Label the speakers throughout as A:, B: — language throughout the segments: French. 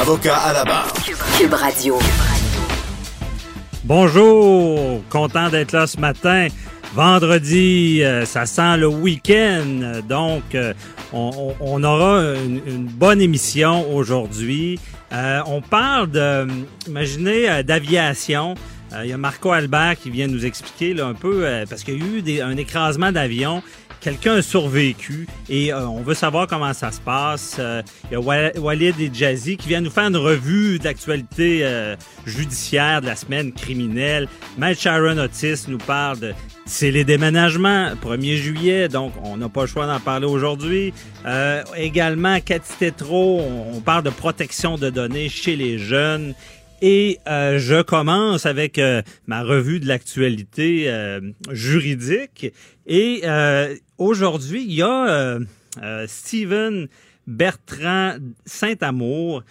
A: Avocat à la barre.
B: Cube Radio.
C: Bonjour, content d'être là ce matin. Vendredi, euh, ça sent le week-end, donc euh, on, aura une, une bonne émission aujourd'hui. Euh, on parle de, imaginez, euh, Euh, Il y a Marco Albert qui vient nous expliquer là, un peu, euh, parce qu'il y a eu des- un écrasement d'avion. Quelqu'un a survécu et euh, on veut savoir comment ça se passe. Euh, Il y a Wa- Walid et Jazzy qui viennent nous faire une revue d'actualité judiciaire de la semaine criminelle. Matt Sharon Otis nous parle de c'est les déménagements, 1er juillet, donc on n'a pas le choix d'en parler aujourd'hui. Également, Cathy Tétrault, on, on parle de protection de données chez les jeunes. Et euh, je commence avec euh, ma revue de l'actualité euh, juridique. Et euh, aujourd'hui, il y a euh, euh, Steven Bertrand Saint-Amour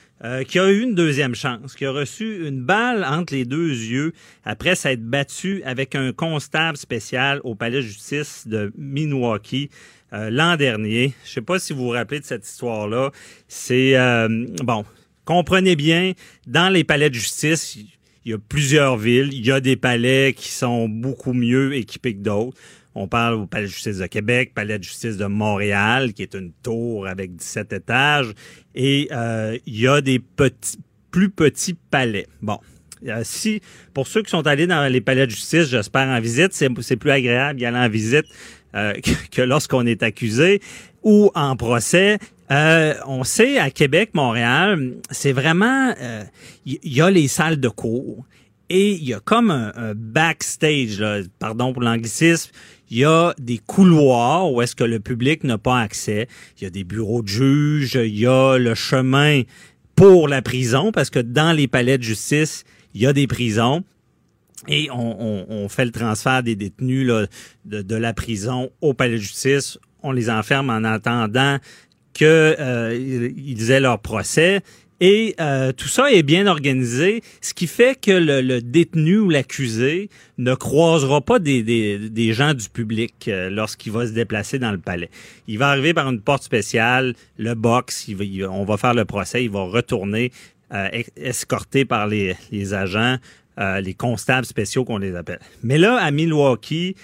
C: qui a eu une deuxième chance, qui a reçu une balle entre les deux yeux après s'être battu avec un constable spécial au palais de justice de Milwaukee l'an dernier. Je sais pas si vous vous rappelez de cette histoire-là. C'est bon. Comprenez bien, dans les palais de justice, il y a plusieurs villes. Il y a des palais qui sont beaucoup mieux équipés que d'autres. On parle au palais de justice de Québec, palais de justice de Montréal, qui est une tour avec 17 étages. Et euh, il y a des petits, plus petits palais. Bon. Euh, si, pour ceux qui sont allés dans les palais de justice, j'espère en visite, c'est plus agréable d'y aller en visite euh, que lorsqu'on est accusé ou en procès. Euh, on sait à Québec, Montréal, c'est vraiment, euh, il y, a les salles de cours et il y a comme un, backstage, pardon pour l'anglicisme, il y a des couloirs où est-ce que le public n'a pas accès. Il y a des bureaux de juges, il y a le chemin pour la prison parce que dans les palais de justice, il y a des prisons. Et on, fait le transfert des détenus de la prison au palais de justice. On les enferme en attendant que euh, aient leur procès. Et euh, tout ça est bien organisé, ce qui fait que le, le détenu ou l'accusé ne croisera pas des, des, des gens du public euh, lorsqu'il va se déplacer dans le palais. Il va arriver par une porte spéciale, le box, il va- on va faire le procès, il va retourner euh, es- escorté par les, les agents, euh, les constables spéciaux qu'on les appelle. Mais là, à Milwaukee,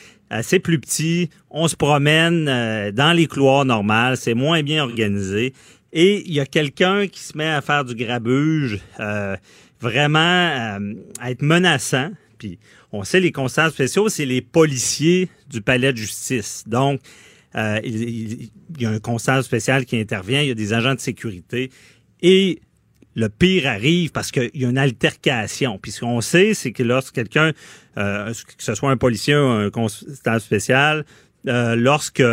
C: c'est plus petit, on se promène euh, dans les couloirs normales, c'est moins bien organisé. Et il y a quelqu'un qui se met à faire du grabuge, euh, vraiment euh, à être menaçant. Puis on sait les constables spéciaux, c'est les policiers du palais de justice. Donc, euh, il, il- il y a un constable spécial qui intervient, il y a des agents de sécurité. Et le pire arrive parce qu'il y a une altercation. Puis ce qu'on sait, c'est que lorsque quelqu'un, euh, que ce soit un policier ou un constable spécial, euh, lorsque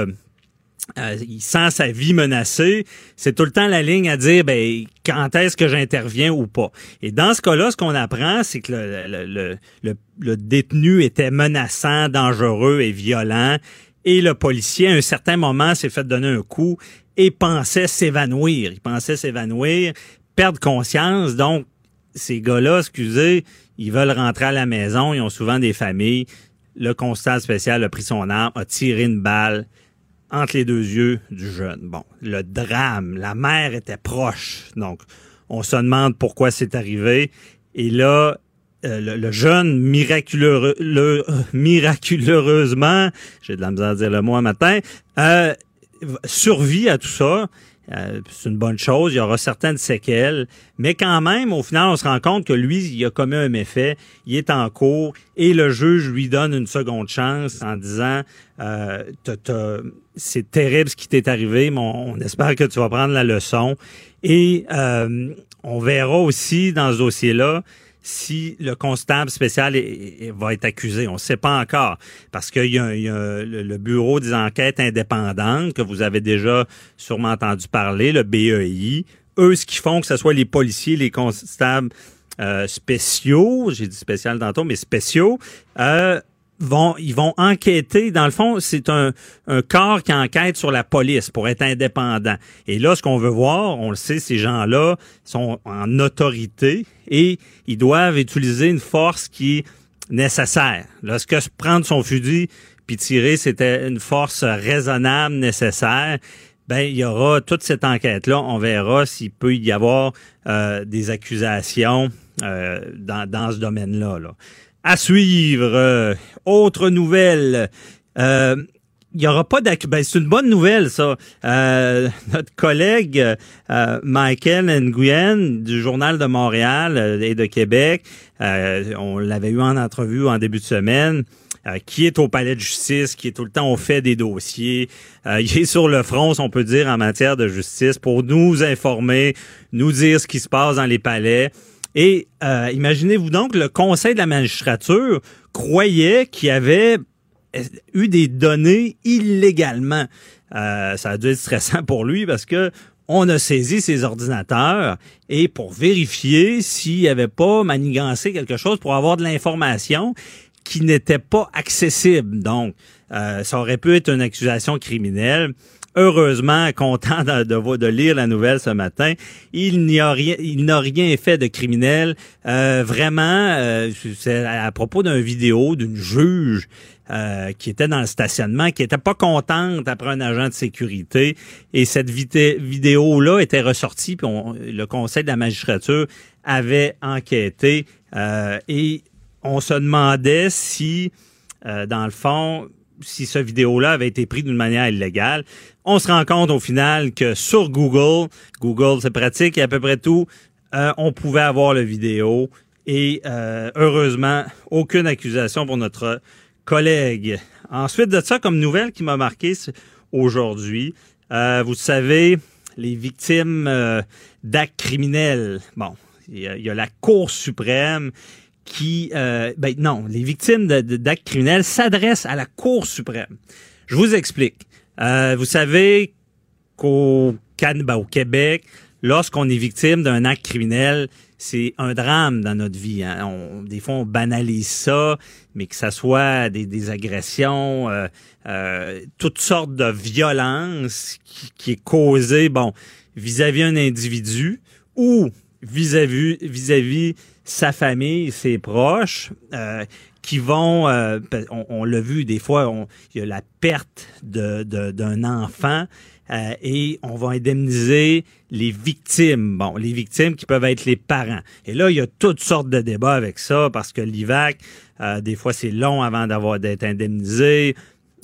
C: euh, il sent sa vie menacée, c'est tout le temps la ligne à dire ben quand est-ce que j'interviens ou pas. Et dans ce cas-là, ce qu'on apprend, c'est que le, le, détenu était menaçant, dangereux et violent. Et le policier, à un certain moment, s'est fait donner un coup et pensait s'évanouir. Il pensait s'évanouir, perdre conscience. Donc, ces gars-là, excusez, ils veulent rentrer à la maison. Ils ont souvent des familles. Le constable spécial a pris son arme, a tiré une balle entre les deux yeux du jeune. Bon, le drame, la mère était proche. Donc, on se demande pourquoi c'est arrivé. Et là, euh, le, jeune, miraculeux, le- euh, miraculeusement, j'ai de la misère à dire le mot un matin, euh, survit à tout ça. Euh, c'est une bonne chose. Il y aura certaines séquelles. Mais quand même, au final, on se rend compte que lui, il a commis un méfait. Il est en cours et le juge lui donne une seconde chance en disant euh, c'est terrible ce qui t'est arrivé, mais on, on espère que tu vas prendre la leçon. Et euh, on verra aussi dans ce dossier-là si le constable spécial va être accusé. On ne sait pas encore parce qu'il y a, le bureau des enquêtes indépendantes que vous avez déjà sûrement entendu parler, le BEI. eux, ce qu'ils font, que ce soit les policiers, les constables euh, spéciaux, j'ai dit spécial tantôt, mais spéciaux, euh, vont, ils vont enquêter. Dans le fond, c'est un, un corps qui enquête sur la police pour être indépendant. Et là, ce qu'on veut voir, on le sait, ces gens-là sont en autorité et ils doivent utiliser une force qui est nécessaire. Lorsque prendre son fusil puis tirer, c'était une force raisonnable, nécessaire. Ben, il y aura toute cette enquête-là. On verra s'il peut y avoir euh, des accusations euh, dans, dans ce domaine-là. Là. À suivre, euh, autre nouvelle. Euh, il n'y aura pas d'accusation. Ben, c'est une bonne nouvelle, ça. Euh, notre collègue euh, Michael Nguyen du Journal de Montréal et de Québec, on l'avait eu en entrevue en début de semaine, qui est au palais de justice, qui est tout le temps au fait des dossiers. il est sur le front, on peut dire, en matière de justice pour nous informer, nous dire ce qui se passe dans les palais. Et euh, imaginez-vous donc, le Conseil de la magistrature croyait qu'il y avait eu des données illégalement. Euh, ça a dû être stressant pour lui parce que on a saisi ses ordinateurs et pour vérifier s'il n'y avait pas manigancé quelque chose pour avoir de l'information qui n'était pas accessible. Donc, euh, ça aurait pu être une accusation criminelle heureusement content de, de, lire la nouvelle ce matin. Il n'y a rien, il n'a rien fait de criminel. Euh, vraiment, euh, c'est à propos d'une vidéo d'une juge euh, qui était dans le stationnement, qui était pas contente après un agent de sécurité. Et cette vidéo-là était ressortie, puis le Conseil de la magistrature avait enquêté. et on se demandait si, dans le fond, si ce vidéo-là avait été pris d'une manière illégale. On se rend compte au final que sur Google, Google c'est pratique et à peu près tout, euh, on pouvait avoir le vidéo et euh, heureusement aucune accusation pour notre collègue. Ensuite de ça, comme nouvelle qui m'a marqué aujourd'hui, euh, vous savez, les victimes d'actes criminels. Bon, il y, a la Cour suprême qui, euh, ben non, les victimes d'actes criminels s'adressent à la Cour suprême. Je vous explique. Euh, vous savez qu'au ben, au Québec, lorsqu'on est victime d'un acte criminel, c'est un drame dans notre vie. Hein. On, des fois, on banalise ça, mais que ça soit des, des agressions, euh, euh, toutes sortes de violences qui, qui est causée, bon, vis-à-vis un individu ou vis-à-vis vis-à-vis sa famille, ses proches, euh, qui vont, euh, on, l'a vu des fois, il y a la perte d'un de, enfant euh, et on va indemniser les victimes. Bon, les victimes qui peuvent être les parents. Et là, il y a toutes sortes de débats avec ça parce que l'IVAC, des fois, c'est long avant d'avoir d'être indemnisé.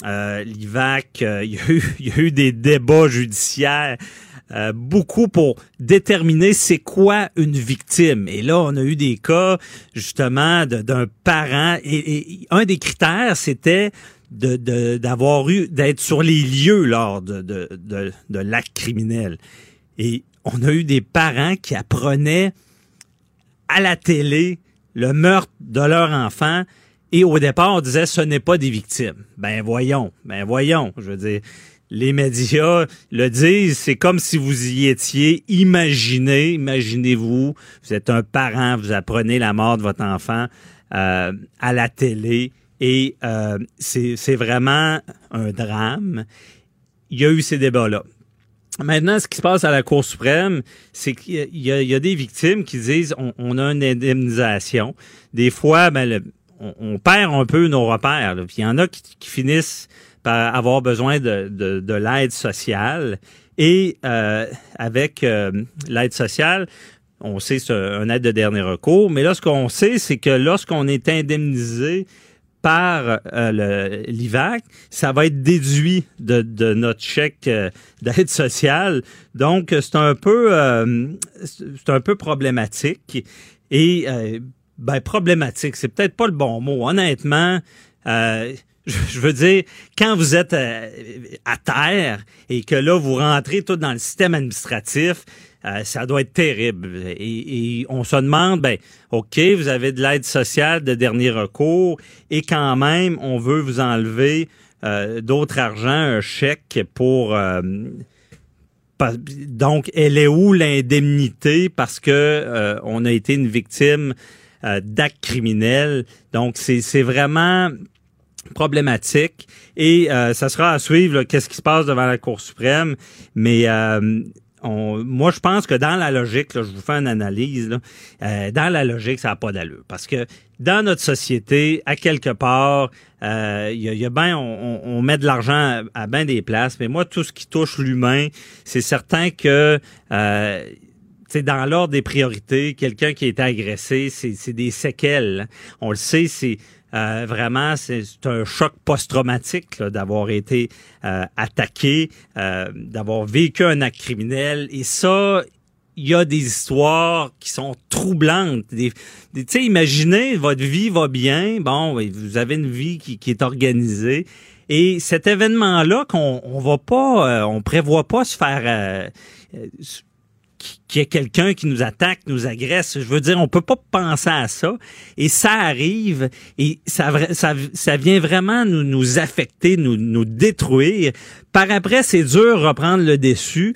C: L'IVAC, il y, a eu, il y a eu des débats judiciaires euh, beaucoup pour déterminer c'est quoi une victime. Et là, on a eu des cas justement d'un parent et, un des critères, c'était d'avoir eu d'être sur les lieux lors de, de l'acte criminel. Et on a eu des parents qui apprenaient à la télé le meurtre de leur enfant et au départ on disait ce n'est pas des victimes. Ben voyons, ben voyons, je veux dire les médias le disent, c'est comme si vous y étiez. Imaginez, imaginez-vous, vous êtes un parent, vous apprenez la mort de votre enfant euh, à la télé et euh, c'est vraiment un drame. Il y a eu ces débats-là. Maintenant, ce qui se passe à la Cour suprême, c'est qu'il y, y, a des victimes qui disent on, a une indemnisation. Des fois, ben, on, perd un peu nos repères. il y en a qui finissent avoir besoin de, de, de l'aide sociale. Et euh, avec euh, l'aide sociale, on sait c'est un aide de dernier recours, mais là, ce qu'on sait, c'est que lorsqu'on est indemnisé par euh, l'IVAC, ça va être déduit de, de notre chèque euh, d'aide sociale. Donc, c'est un peu c'est un peu problématique. Et ben, problématique, c'est peut-être pas le bon mot. Honnêtement, je veux dire, quand vous êtes euh, à terre et que là, vous rentrez tout dans le système administratif, euh, ça doit être terrible. Et, on se demande, ben, OK, vous avez de l'aide sociale de dernier recours et quand même, on veut vous enlever euh, d'autres argent, un chèque pour donc, elle est où l'indemnité parce que on a été une victime d'actes criminels? Donc, c'est vraiment problématique et euh, ça sera à suivre qu'est-ce qui se passe devant la Cour suprême. Mais moi, je pense que dans la logique, je vous fais une analyse, là, dans la logique, ça n'a pas d'allure. Parce que dans notre société, à quelque part, il euh, y, a, ben, on, met de l'argent à, bien des places, mais moi, tout ce qui touche l'humain, c'est certain que euh, dans l'ordre des priorités, quelqu'un qui a été agressé, c'est des séquelles. On le sait, c'est euh, vraiment, c'est un choc post-traumatique d'avoir été euh, attaqué, d'avoir vécu un acte criminel. Et ça, il y a des histoires qui sont troublantes. tu sais, imaginez, votre vie va bien, bon, vous avez une vie qui, est organisée, et cet événement-là qu'on on va pas, euh, on prévoit pas se faire, euh, euh, qu'il y ait quelqu'un qui nous attaque, nous agresse. Je veux dire, on peut pas penser à ça, et ça arrive, et ça, vient vraiment nous, nous affecter, nous, nous détruire. Par après, c'est dur de reprendre le dessus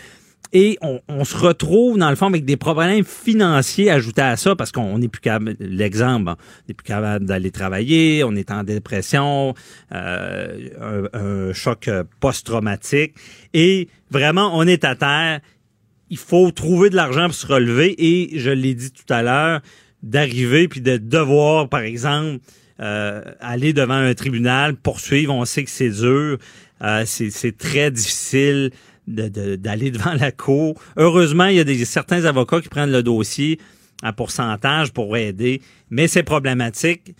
C: et on, se retrouve, dans le fond, avec des problèmes financiers ajoutés à ça, parce qu'on n'est plus capable, l'exemple, on n'est plus capable d'aller travailler, on est en dépression, euh, un, choc post-traumatique, et vraiment, on est à terre. Il faut trouver de l'argent pour se relever, et je l'ai dit tout à l'heure, d'arriver puis de devoir, par exemple, euh, aller devant un tribunal, poursuivre, on sait que c'est dur, euh, c'est très difficile d'aller devant la cour. Heureusement, il y a des, certains avocats qui prennent le dossier à pourcentage pour aider, mais c'est problématique.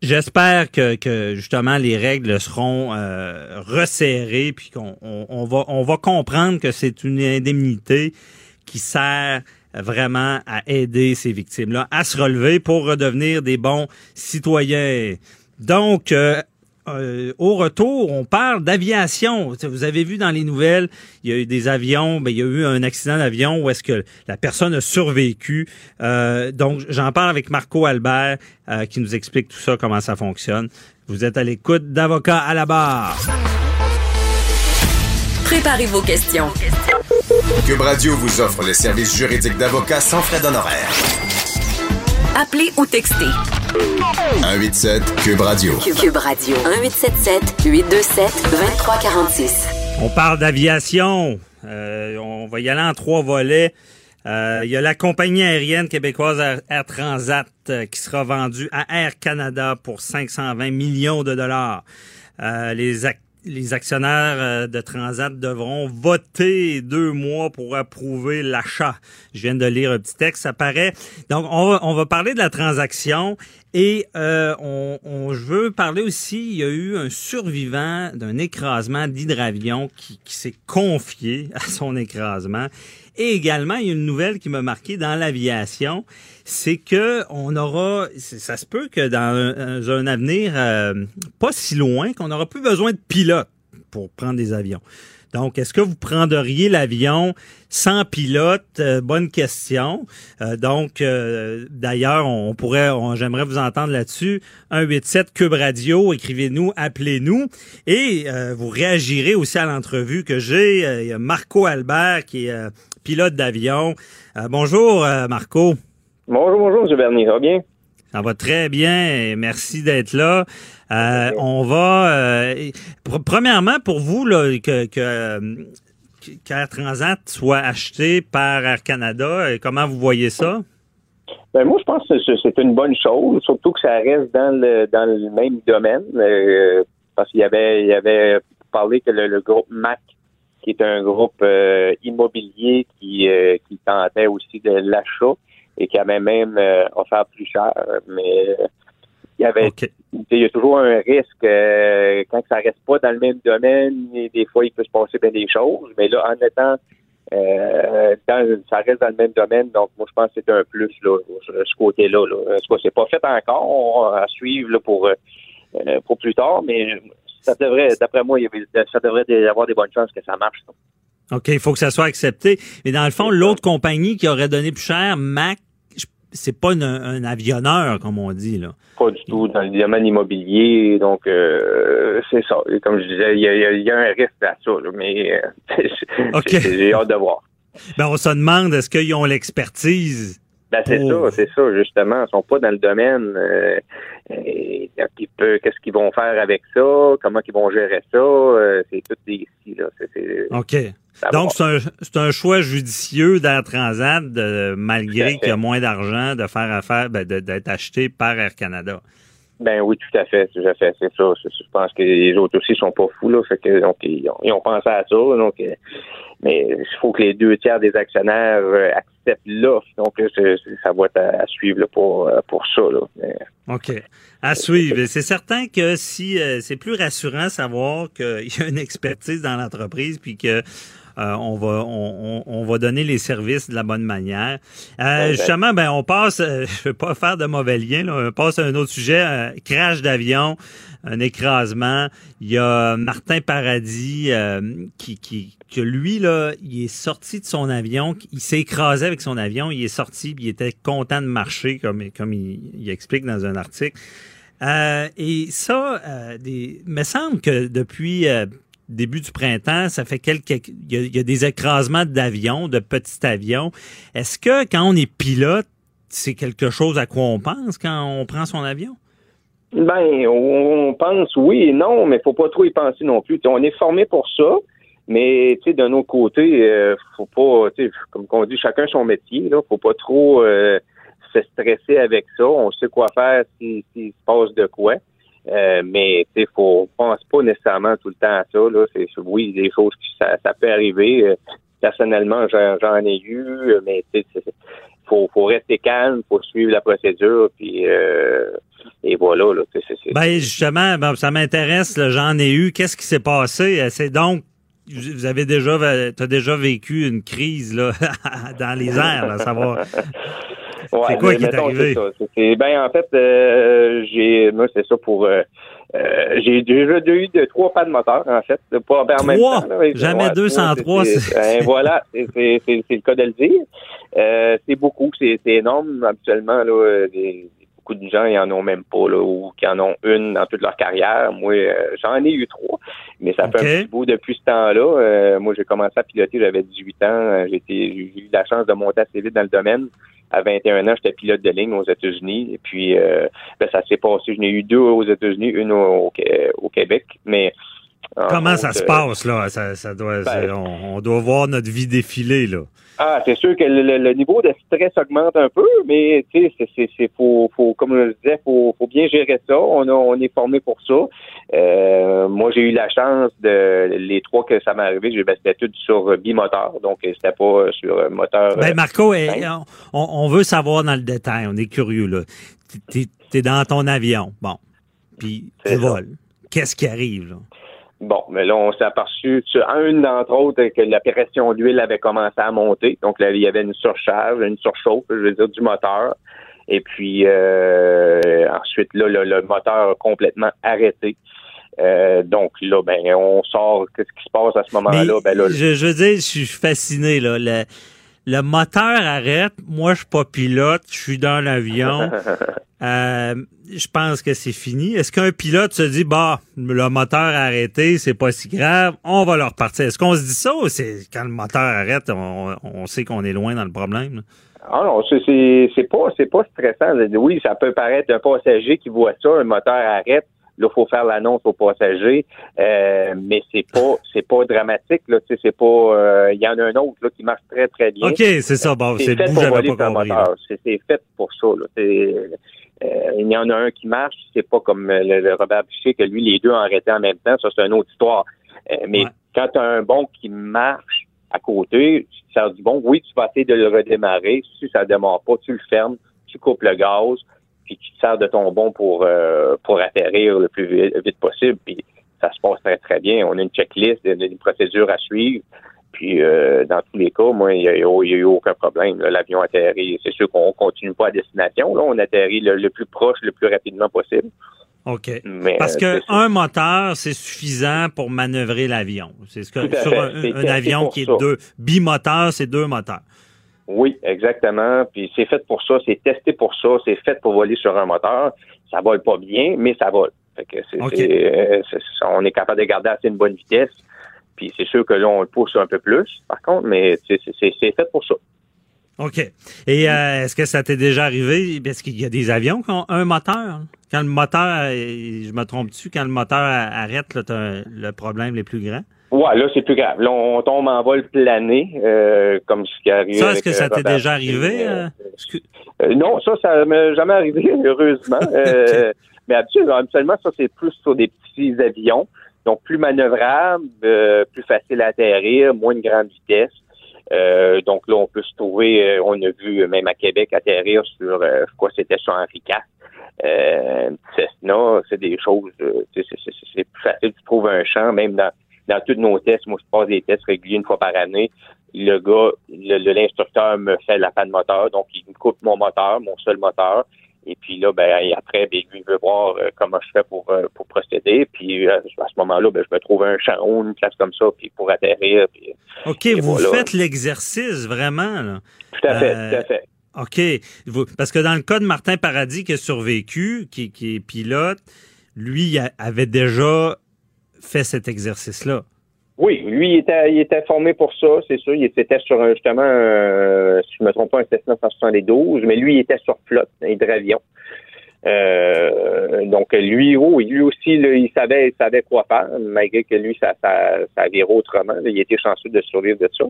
C: J'espère que, justement les règles seront euh, resserrées puis qu'on on, va comprendre que c'est une indemnité qui sert vraiment à aider ces victimes-là à se relever pour redevenir des bons citoyens. Donc, euh, euh, au retour, on parle d'aviation. Vous avez vu dans les nouvelles, il y a eu des avions, ben, il y a eu un accident d'avion où est-ce que la personne a survécu. Euh, donc, j'en parle avec Marco Albert euh, qui nous explique tout ça, comment ça fonctionne. Vous êtes à l'écoute d'Avocat à la barre.
B: Préparez vos questions.
A: Cube Radio vous offre les services juridiques d'avocat sans frais d'honoraires.
B: Appelez ou textez.
A: 187 Cube Radio.
B: Cube Radio. 1877 827 2346.
C: On parle d'aviation. Euh, on va y aller en trois volets. Euh, il y a la compagnie aérienne québécoise Air, Transat euh, qui sera vendue à Air Canada pour 520 millions de dollars. les, acteurs les actionnaires euh, de Transat devront voter deux mois pour approuver l'achat. Je viens de lire un petit texte, ça paraît. Donc, on va, parler de la transaction et euh, on, on, je veux parler aussi, il y a eu un survivant d'un écrasement d'hydravion qui s'est confié à son écrasement. Et également, il y a une nouvelle qui m'a marqué dans l'aviation, c'est que on aura, ça se peut que dans un, avenir euh, pas si loin, qu'on n'aura plus besoin de pilotes pour prendre des avions. Donc, est-ce que vous prendriez l'avion sans pilote? Euh, bonne question. Euh, donc, d'ailleurs, on pourrait, j'aimerais vous entendre là-dessus. 187 Cube Radio, écrivez-nous, appelez-nous et vous réagirez aussi à l'entrevue que j'ai. Il y a Marco Albert qui est pilote d'avion. Euh, bonjour, euh, Marco.
D: Bonjour, bonjour, M. Bernier. Ça va bien?
C: Ça va très bien. Merci d'être là. Euh, on va. premièrement, pour vous, là, que, qu'Air Transat soit acheté par Air Canada, comment vous voyez ça?
D: Ben moi, je pense que c'est une bonne chose, surtout que ça reste dans le dans le même domaine, parce qu'il y avait il y avait parlé que le, le groupe MAC qui est un groupe euh, immobilier qui, euh, qui tentait aussi de l'achat et qui avait même euh, offert plus cher. Mais il y avait il y a toujours un risque quand ça reste pas dans le même domaine, des fois il peut se passer bien des choses. Mais là, en étant dans, ça reste dans le même domaine, donc moi je pense que c'est un plus là, ce côté-là. Là. C'est pas fait encore à suivre là, pour pour plus tard, mais ça devrait, d'après moi, ça devrait avoir des bonnes chances que ça marche.
C: OK, il faut que ça soit accepté. Mais dans le fond, l'autre compagnie qui aurait donné plus cher, Mac, c'est pas un, avionneur, comme on dit, là.
D: Pas du tout dans le domaine immobilier. Donc, euh, c'est ça. comme je disais, il y a, un risque à ça, mais euh, j'ai hâte de voir.
C: Ben, on se demande, est-ce qu'ils ont l'expertise?
D: Ben, c'est ça, c'est ça, justement. Ils sont pas dans le domaine. Euh, qu'est-ce qu'ils vont faire avec ça? Comment ils vont gérer ça? c'est tout ici, là.
C: OK. Donc, c'est un, choix judicieux d'Air Transat, malgré qu'il y a moins d'argent, de faire affaire, ben, d'être acheté par Air Canada.
D: Ben oui, tout à fait, tout à fait, c'est ça. Je pense que les autres aussi sont pas fous là, fait que donc ils ont, pensé à ça, donc euh, mais il faut que les deux tiers des actionnaires euh, acceptent l'offre, donc ça va être à, suivre pour euh, pour ça là.
C: Ok, à suivre. C'est certain que si c'est plus rassurant savoir qu'il y a une expertise dans l'entreprise, puis que euh, on va on, va donner les services de la bonne manière. Euh, justement, ben on passe, euh, je vais pas faire de mauvais lien, là, on passe à un autre sujet, crash d'avion, un écrasement. Il y a Martin Paradis qui, qui que lui là, il est sorti de son avion, il s'est écrasé avec son avion, il est sorti, il était content de marcher comme comme il, explique dans un article. et ça, des, me semble que depuis début du printemps, ça fait quelques, il y a, des écrasements d'avions, de petits avions. Est-ce que quand on est pilote, c'est quelque chose à quoi on pense quand on prend son avion?
D: Ben, on pense oui et non, mais faut pas trop y penser non plus. on est formé pour ça, mais tu d'un autre côté, euh, faut pas, comme on dit, chacun son métier. Là, faut pas trop euh, se stresser avec ça. On sait quoi faire s'il se passe de quoi. Euh, mais il faut pense pas nécessairement tout le temps à ça. Là. C'est, oui, des choses qui ça, peut arriver. Euh, personnellement, j'en, ai eu, mais il faut, faut rester calme, faut suivre la procédure, puis euh, et voilà. Là,
C: Ben justement, ça m'intéresse. J'en ai eu. Qu'est-ce qui s'est passé? C'est donc vous avez déjà, as déjà vécu une crise là dans les airs, à savoir. c'est quoi qui est arrivé?
D: C'est, ben, en fait, euh, j'ai, moi, c'est ça pour, euh, euh, j'ai déjà eu de, trois pas de moteur, en fait, pas
C: en même temps. Jamais 203.
D: Ben, voilà, c'est, le cas de le dire. c'est beaucoup, c'est, énorme. Habituellement, là, des, beaucoup de gens, ils en ont même pas, là, ou qui en ont une dans toute leur carrière. Moi, j'en ai eu trois, mais ça fait un petit bout depuis ce temps-là. moi, j'ai commencé à piloter, j'avais 18 ans. J'ai eu la chance de monter assez vite dans le domaine à 21 ans, j'étais pilote de ligne aux États-Unis. Et puis, euh, ben, ça s'est passé. Je n'ai eu deux aux États-Unis, une au, Québec. Mais
C: Comment ça se passe, là? Ça, doit, ben, on, doit voir notre vie défiler, là.
D: Ah, c'est sûr que le, niveau de stress augmente un peu, mais tu sais, c'est, faut, faut, comme je le disais, faut, faut bien gérer ça. On, a, on est formé pour ça. Euh, moi, j'ai eu la chance de les trois que ça m'est arrivé, j'ai c'était tout sur bimoteur, donc c'était pas sur moteur.
C: Ben Marco, eh, on, on, veut savoir dans le détail. On est curieux là. T'es, es dans ton avion, bon, puis tu voles. Qu'est-ce qui arrive là?
D: Bon, mais là, on s'est aperçu sur une d'entre autres que la pression d'huile avait commencé à monter. Donc là, il y avait une surcharge, une surchauffe, je veux dire, du moteur. Et puis euh, ensuite, là, le, moteur a complètement arrêté. Euh, donc là, ben, on sort. Qu'est-ce qui se passe à ce moment-là? Ben, là,
C: je, je veux dire, je suis fasciné. Là. Le, le moteur arrête. Moi, je suis pas pilote. Je suis dans l'avion. Euh, je pense que c'est fini. Est-ce qu'un pilote se dit, bah, le moteur a arrêté, c'est pas si grave, on va le repartir. Est-ce qu'on se dit ça ou c'est quand le moteur arrête, on, sait qu'on est loin dans le problème?
D: Ah non, c'est pas c'est pas stressant. Oui, ça peut paraître un passager qui voit ça, un moteur arrête. Là, il faut faire l'annonce aux passagers, euh, mais c'est pas c'est pas dramatique. Là, c'est pas. Euh, il y en a un autre là, qui marche très très bien.
C: Ok, c'est ça. Bon, c'est fait pour voler pas moteur.
D: C'est fait pour ça. Là. Euh, il y en a un qui marche, c'est pas comme le, Robert Boucher que lui, les deux ont arrêté en même temps. Ça, c'est une autre histoire. Euh, mais quand tu as un bon qui marche à côté, ça du bon, oui, tu vas essayer de le redémarrer. Si ça ne démarre pas, tu le fermes, tu coupes le gaz, puis tu te sers de ton bon pour euh, pour atterrir le plus vite, possible. Puis ça se passe très, très bien. On a une checklist, une procédure à suivre. Puis euh, dans tous les cas, moi, il n'y a, eu aucun problème. L'avion atterrit. C'est sûr qu'on continue pas à destination. Là, on atterrit le, plus proche, le plus rapidement possible.
C: OK. Parce qu'un un moteur, c'est suffisant pour manœuvrer l'avion. C'est ce que sur un, avion qui est deux bimoteur, c'est deux moteurs.
D: Oui, exactement. Puis c'est fait pour ça, c'est testé pour ça, c'est fait pour voler sur un moteur. Ça vole pas bien, mais ça vole. Fait que c'est, euh, c'est- on est capable de garder assez une bonne vitesse. Puis c'est sûr que là, on le pousse un peu plus, par contre, mais c'est, fait pour ça.
C: OK. Et euh, est-ce que ça t'est déjà arrivé? Parce qu'il y a des avions qui ont un moteur. Quand le moteur, euh, je me trompe dessus, quand le moteur arrête, là, le problème les plus grand.
D: Ouais, là, c'est plus grave. Là, on tombe en vol plané, euh, comme ce qui arrive.
C: Ça, est-ce que
D: euh,
C: ça t'est déjà arrivé?
D: euh,
C: euh?
D: Non, ça, ça m'est jamais arrivé, heureusement. Euh, mais habituellement, ça, c'est plus sur des petits avions. Donc, plus manœuvrable, euh, plus facile à atterrir, moins de grande vitesse. Euh, donc là, on peut se trouver, euh, on a vu même à Québec atterrir sur, euh, que c'était sur Henri IV. Euh, Cessna, c'est des choses, c'est plus facile. Tu trouves un champ, même dans, dans tous nos tests. Moi, je passe des tests réguliers une fois par année. Le gars, l'instructeur me fait la panne moteur, donc il me coupe mon moteur, mon seul moteur. Et puis là, ben et après, ben, lui il veut voir euh, comment je fais pour, euh, pour procéder. Puis euh, à ce moment-là, ben, je me trouve un champ ou une place comme ça, puis pour atterrir. Puis,
C: OK, vous
D: voilà.
C: faites l'exercice vraiment, là.
D: tout à fait, tout à fait.
C: OK. Vous- parce que dans le cas de Martin Paradis qui a survécu, qui, qui est pilote, lui il avait déjà fait cet exercice-là?
D: Oui, lui, il était, formé pour ça, c'est sûr. Il était sur un, justement, si je me trompe pas, un Cessna 172, mais lui, il était sur flotte, hydravion. Euh, donc lui, oh, lui aussi, il savait, il savait quoi faire, malgré que lui, ça, ça, virait autrement. Il était chanceux de survivre de ça,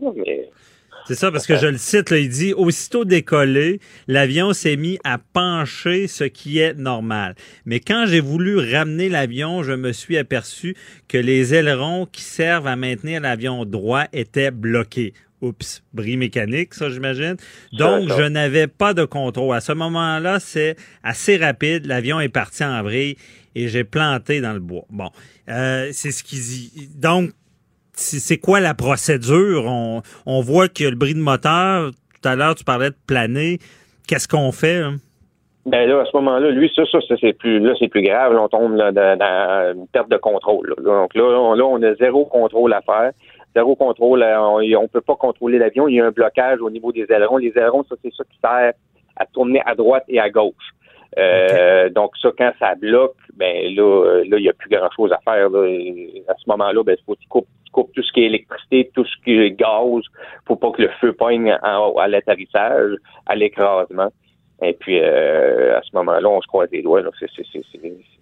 C: C'est ça, parce que je le cite, il dit Aussitôt décollé, l'avion s'est mis à pencher, ce qui est normal. Mais quand j'ai voulu ramener l'avion, je me suis aperçu que les ailerons qui servent à maintenir l'avion droit étaient bloqués. Oups, bris mécanique, ça, j'imagine. Donc, je n'avais pas de contrôle. À ce moment-là, c'est assez rapide. L'avion est parti en vrille et j'ai planté dans le bois. Bon, euh, c'est ce qu'il dit. Donc, c'est quoi la procédure? On, on voit qu'il y a le bris de moteur. Tout à l'heure, tu parlais de planer. Qu'est-ce qu'on fait? hein?
D: Ben là, à ce moment-là, lui, ça, ça, ça, c'est plus, là, c'est plus grave. Là, on tombe là, dans, dans une perte de contrôle. là. Donc là, on, là, on a zéro contrôle à faire. Zéro contrôle. euh, On, on peut pas contrôler l'avion. Il y a un blocage au niveau des ailerons. Les ailerons, ça, c'est ça qui sert à tourner à droite et à gauche. Euh, Donc ça, quand ça bloque, ben là, euh, là, il n'y a plus grand-chose à faire. Là. À ce moment-là, ben, il faut que tu coupes, tu coupes tout ce qui est électricité, tout ce qui est gaz, pour pas que le feu poigne en- à l'atterrissage, à l'écrasement. Et puis, euh, à ce moment-là, on se croise les doigts. Là.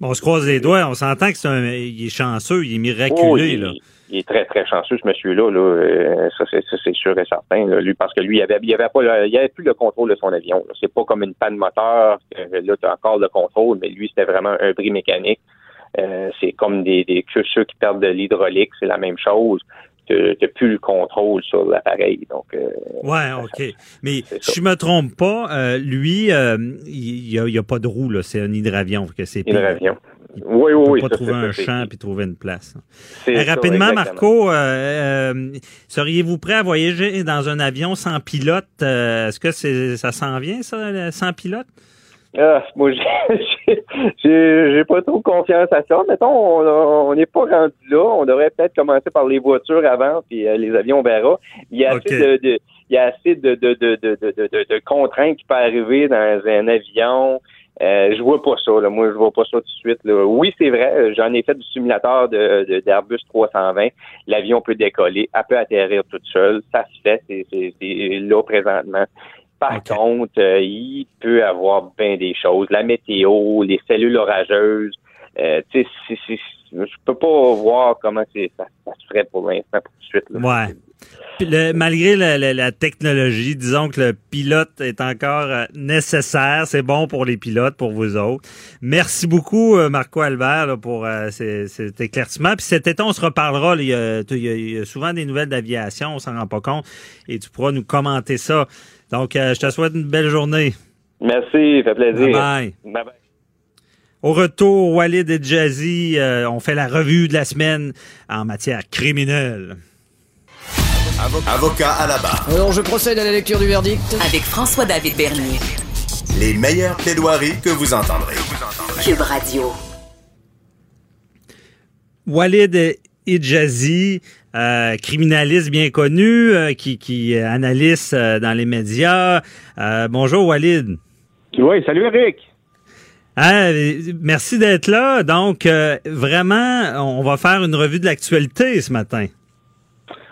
C: On se croise les doigts. On s'entend que c'est un, il est chanceux, il est miraculé.
D: Oh, il,
C: là.
D: Il est très, très chanceux, ce monsieur-là. Là. Euh, ça, c'est, sûr et certain. là. Lui, parce que lui, il avait, il avait pas, le- il avait plus le contrôle de son avion. C'est pas comme une panne moteur. que là, tu as encore le contrôle, mais lui, c'était vraiment un bris mécanique. Euh, c'est comme des, des ceux qui perdent de l'hydraulique, c'est la même chose. Tu n'as plus le contrôle sur l'appareil. Donc, euh,
C: Ouais, OK. Mais si je me trompe pas, euh, lui, euh, il n'y a, a pas de roue, là. C'est un hydravion. Que c'est
D: hydravion. Oui, oui,
C: peut
D: oui.
C: pas
D: ça,
C: trouver un champ puis trouver une place. Euh,
D: ça,
C: rapidement. Marco, euh, euh, seriez-vous prêt à voyager dans un avion sans pilote? Euh, Est-ce que c'est ça s'en vient, ça, sans pilote?
D: Ah, moi, j'ai- pas trop confiance à ça. Mettons, on n'est pas rendu là. On devrait peut-être commencer par les voitures avant, puis les avions, on verra. Il y a assez de, de- il y a assez de, de, de, de, de, de, de- de contraintes qui peuvent arriver dans un avion. Euh, je vois pas ça. Là. Moi, je vois pas ça tout de suite. Là. Oui, c'est vrai. euh, J'en ai fait du simulateur de, de- d'Airbus 320. L'avion peut décoller, elle peut atterrir toute seule. Ça se fait. C'est, c'est, c'est là présentement. Par contre, euh, il peut avoir bien des choses. La météo, les cellules orageuses. Euh, tu sais, je peux pas voir comment c'est, ça, ça se ferait pour l'instant, pour tout de suite. Là.
C: Ouais. Le- malgré la, la- la technologie, disons que le pilote est encore euh, nécessaire. C'est bon pour les pilotes, pour vous autres. Merci beaucoup, euh, Marco Albert, là, pour euh, ces- cet éclaircissement. Puis cet été, on se reparlera. là. Il, y a, il y a- souvent des nouvelles d'aviation, on s'en rend pas compte. Et tu pourras nous commenter ça. Donc, euh, je te souhaite une belle journée.
D: Merci, ça fait plaisir.
C: Bye-bye.
D: Bye-bye.
C: Au retour, Walid et Jazzy, euh, on fait la revue de la semaine en matière criminelle.
A: Avocat à la barre.
E: Alors je procède à la lecture du verdict.
B: Avec François-David Bernier.
A: Les meilleures plaidoiries que vous entendrez.
B: Cube Radio.
C: Walid et Jazzy, euh, criminaliste bien connu, euh, qui, qui analyse euh, dans les médias. Euh, bonjour Walid.
F: Oui, salut Eric.
C: Ah, merci d'être là. Donc, euh, vraiment, on va faire une revue de l'actualité ce matin.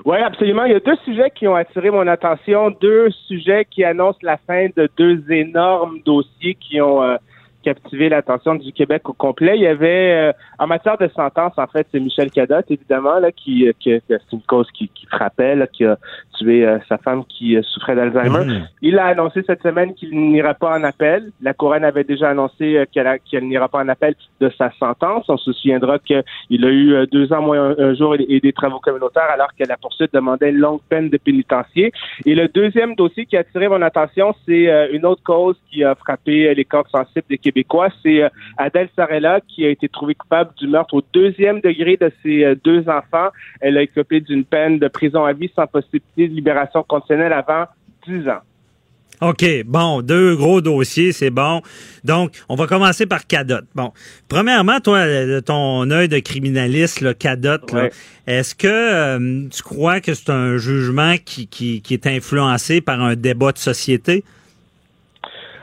F: Oui, absolument. Il y a deux sujets qui ont attiré mon attention, deux sujets qui annoncent la fin de deux énormes dossiers qui ont euh, captivé l'attention du Québec au complet. Il y avait, euh, en matière de sentence, en fait, c'est Michel Cadotte, évidemment, là, qui, qui c'est une cause qui, qui frappait, là, qui a tué euh, sa femme qui euh, souffrait d'Alzheimer.
C: Mhm.
F: Il a annoncé cette semaine qu'il n'ira pas en appel. La couronne avait déjà annoncé euh, qu'elle qu'elle n'ira pas en appel de sa sentence. On se souviendra qu'il a eu euh, deux ans moins un, un jour et, et des travaux communautaires alors que la poursuite demandait une longue peine de pénitencier. Et le deuxième dossier qui a attiré mon attention, c'est euh, une autre cause qui a frappé euh, les corps sensibles des Québécois. C'est euh, Adèle Sarella qui a été trouvée coupable du meurtre au deuxième degré de ses euh, deux enfants. Elle a écopé d'une peine de prison à vie sans possibilité de libération conditionnelle avant 10 ans.
C: OK, bon, deux gros dossiers, c'est bon. Donc, on va commencer par Cadotte. Bon, premièrement, toi, de ton œil de criminaliste, là, Cadotte,
F: Ouais.
C: est-ce que euh, tu crois que c'est un jugement qui, qui, qui est influencé par un débat de société?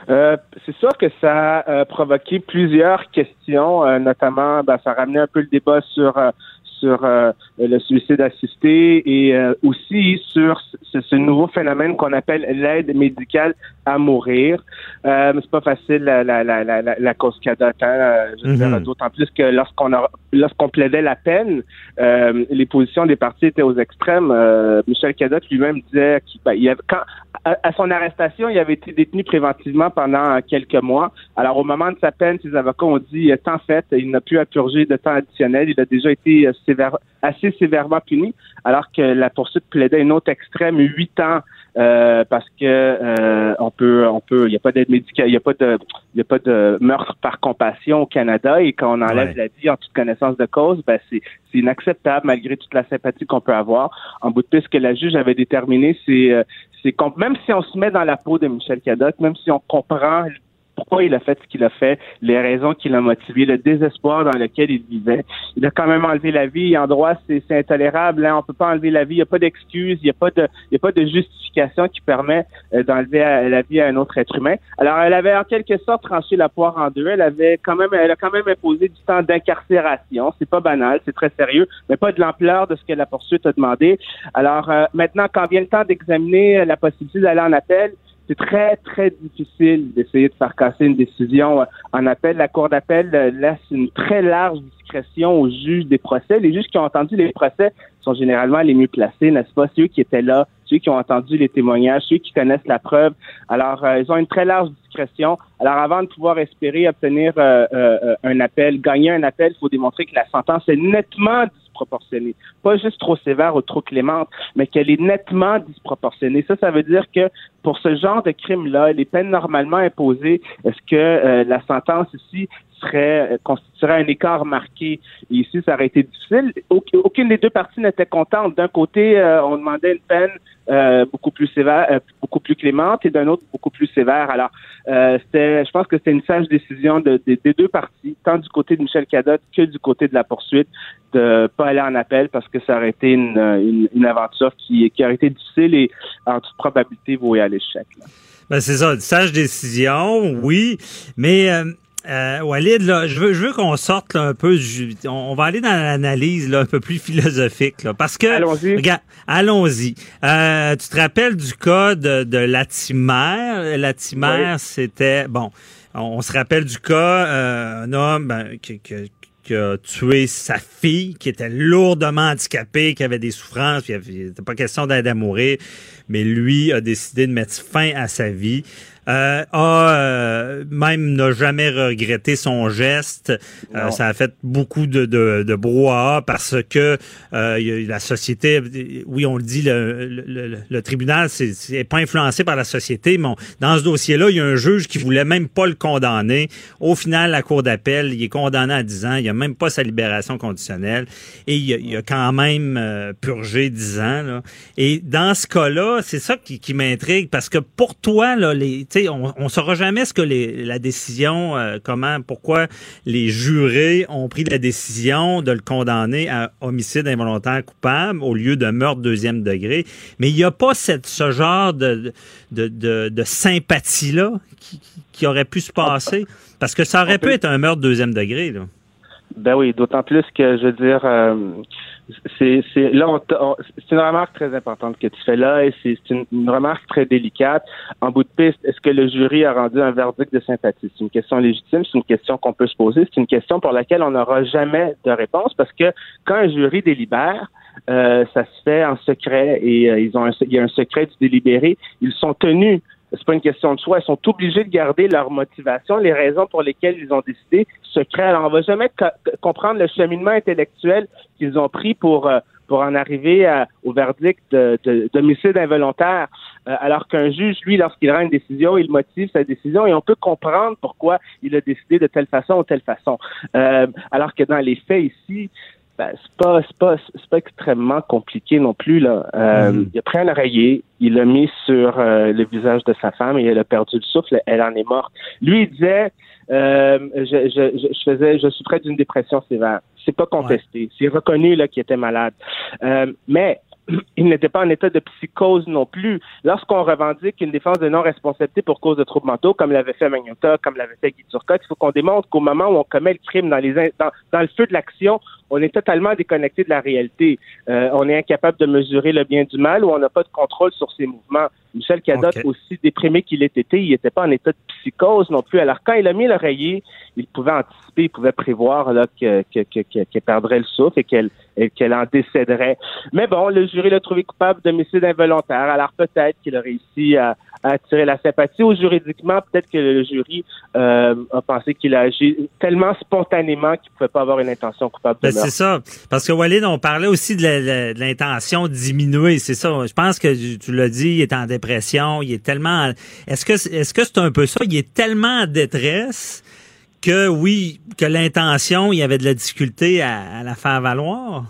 F: Euh, c'est sûr que ça a euh, provoqué plusieurs questions, euh, notamment, ben, ça a ramené un peu le débat sur sur euh, le suicide assisté et euh, aussi sur ce, ce nouveau phénomène qu'on appelle l'aide médicale à mourir. Euh, c'est pas facile la, la, la, la, la- la cause cadotte, hein, euh,
C: Mhm.
F: d'autant plus que lorsqu'on lorsqu'on plaidait la peine, les positions des partis étaient aux extrêmes. Michel Cadotte lui-même disait qu'il ben, il avait, quand à, à son arrestation, il avait été détenu préventivement pendant quelques mois. Alors, au moment de sa peine, ses avocats ont dit temps fait, il n'a plus à purger de temps additionnel. Il a déjà été sévère- assez sévèrement puni, alors que la poursuite plaidait une autre extrême, huit ans, euh, parce que euh, on peut, on peut, il n'y a pas d'aide médicale, il n'y a pas de, il a pas de meurtre par compassion au Canada, et quand on enlève
C: Ouais.
F: la vie en toute connaissance de cause, ben c'est, c'est inacceptable malgré toute la sympathie qu'on peut avoir. En bout de piste, ce que la juge avait déterminé, c'est euh, c'est qu'on même si on se met dans la peau de Michel Cadotte, même si on comprend pourquoi il a fait ce qu'il a fait, les raisons qui l'ont motivé, le désespoir dans lequel il vivait. Il a quand même enlevé la vie. En droit, c'est intolérable. Hein? On peut pas enlever la vie. Il n'y a pas d'excuse. Il n'y a pas de, a pas de justification qui permet euh, d'enlever à- la vie à un autre être humain. Alors, elle avait en quelque sorte tranché la poire en deux. Elle avait quand même, elle a quand même imposé du temps d'incarcération. C'est pas banal, c'est très sérieux, mais pas de l'ampleur de ce que la poursuite a demandé. Alors, euh, maintenant, quand vient le temps d'examiner euh, la possibilité d'aller en appel, c'est très, très difficile d'essayer de faire casser une décision en appel. La Cour d'appel euh, laisse une très large discrétion aux juges des procès. Les juges qui ont entendu les procès sont généralement les mieux placés, n'est-ce pas? Ceux qui étaient là, ceux qui ont entendu les témoignages, ceux qui connaissent la preuve. Alors, euh, ils ont une très large discrétion. Alors, avant de pouvoir espérer obtenir euh, euh, un appel, gagner un appel, il faut démontrer que la sentence est nettement disproportionnée. Pas juste trop sévère ou trop clémente, mais qu'elle est nettement disproportionnée. Ça, ça veut dire que pour ce genre de crime-là, les peines normalement imposées, est-ce que euh, la sentence ici serait euh, constituerait un écart marqué? Et ici, ça aurait été difficile. Auc- Aucune des deux parties n'était contente. D'un côté, euh, on demandait une peine euh, beaucoup plus sévère, euh, beaucoup plus clémente, et d'un autre beaucoup plus sévère. Alors, euh, c'était, je pense que c'était une sage décision de- de- des deux parties, tant du côté de Michel Cadotte que du côté de la poursuite, de pas aller en appel parce que ça aurait été une, une, une aventure qui, qui aurait été difficile et en toute probabilité vouée à l'échec.
C: Ben, c'est ça, une sage décision, oui, mais euh, euh, Walid, là, je veux, je veux qu'on sorte là, un peu, du- on, on va aller dans l'analyse là, un peu plus philosophique, là, parce que,
F: Allons-y.
C: regarde, allons-y. Euh, tu te rappelles du cas de, de Latimer? Latimer,
F: Oui.
C: c'était, bon, on, on se rappelle du cas, euh, un homme ben, qui, qui- qui a tué sa fille, qui était lourdement handicapée, qui avait des souffrances, puis il n'était pas question d'aide à mourir, mais lui a décidé de mettre fin à sa vie. Euh, a euh, même n'a jamais regretté son geste. Euh, ça a fait beaucoup de, de, de brouhaha parce que euh, la société, oui, on le dit, le, le, le- le tribunal, c'est c'est pas influencé par la société, mais on- dans ce dossier-là, il y a un juge qui voulait même pas le condamner. Au final, la cour d'appel, il est condamné à 10 ans. Il a même pas sa libération conditionnelle et il a, il a quand même euh, purgé 10 ans. Là. Et dans ce cas-là, c'est ça qui, qui m'intrigue parce que pour toi, là, les, sais, on, on saura jamais ce que les, la décision, euh, comment, pourquoi les jurés ont pris la décision de le condamner à homicide involontaire coupable au lieu de meurtre deuxième degré. Mais il n'y a pas cette, ce genre de, de, de, de sympathie-là qui, qui aurait pu se passer. Parce que ça aurait pu être un meurtre deuxième degré, là.
F: Ben oui, d'autant plus que, je veux dire, euh, c'est là, c'est une remarque très importante que tu fais là et c'est c'est une, une remarque très délicate. En bout de piste, est-ce que le jury a rendu un verdict de sympathie? C'est une question légitime, c'est une question qu'on peut se poser, c'est une question pour laquelle on n'aura jamais de réponse parce que quand un jury délibère, euh, ça se fait en secret et euh, ils ont un, il y a un secret du délibéré. Ils sont tenus c'est pas une question de choix. Ils sont obligés de garder leur motivation, les raisons pour lesquelles ils ont décidé secret. Alors, on va jamais co- comprendre le cheminement intellectuel qu'ils ont pris pour euh, pour en arriver à- au verdict de- de- d'homicide involontaire. Euh, alors qu'un juge, lui, lorsqu'il rend une décision, il motive sa décision et on peut comprendre pourquoi il a décidé de telle façon ou telle façon. Euh, alors que dans les faits ici, ben, c'est pas c'est pas c'est pas extrêmement compliqué non plus là. Euh,
C: Mhm.
F: Il a pris un oreiller, il l'a mis sur euh, le visage de sa femme et elle a perdu le souffle, elle en est morte. Lui il disait euh, je, je, je, je faisais je souffrais d'une dépression sévère. C'est pas contesté, c'est reconnu là qu'il était malade. Euh, mais il n'était pas en état de psychose non plus. Lorsqu'on revendique une défense de non-responsabilité pour cause de troubles mentaux, comme l'avait fait Magnota, comme l'avait fait Guy Turcotte, il faut qu'on démontre qu'au moment où on commet le crime dans, les le feu de l'action, on est totalement déconnecté de la réalité. Euh, on est incapable de mesurer le bien du mal ou on n'a pas de contrôle sur ses mouvements. Michel Cadotte,
C: Ok.
F: aussi déprimé qu'il ait été, il n'était pas en état de psychose non plus. Alors quand il a mis l'oreiller, il pouvait anticiper, il pouvait prévoir là, que, que, que, que- qu'elle perdrait le souffle et qu'elle et qu'elle en décéderait. Mais bon, le jury l'a trouvé coupable d'homicide involontaire. Alors peut-être qu'il a réussi à, à attirer la sympathie. Ou juridiquement, peut-être que le jury euh, a pensé qu'il a agi tellement spontanément qu'il ne pouvait pas avoir une intention coupable de
C: Ben, c'est ça. Parce que Walid, on parlait aussi de la- la- de l'intention diminuée. C'est ça. Je pense que tu- tu l'as dit, il est en Il est tellement. Est-ce que est-ce que c'est un peu ça? Il est tellement en détresse que oui, que l'intention, il y avait de la difficulté à, la faire valoir?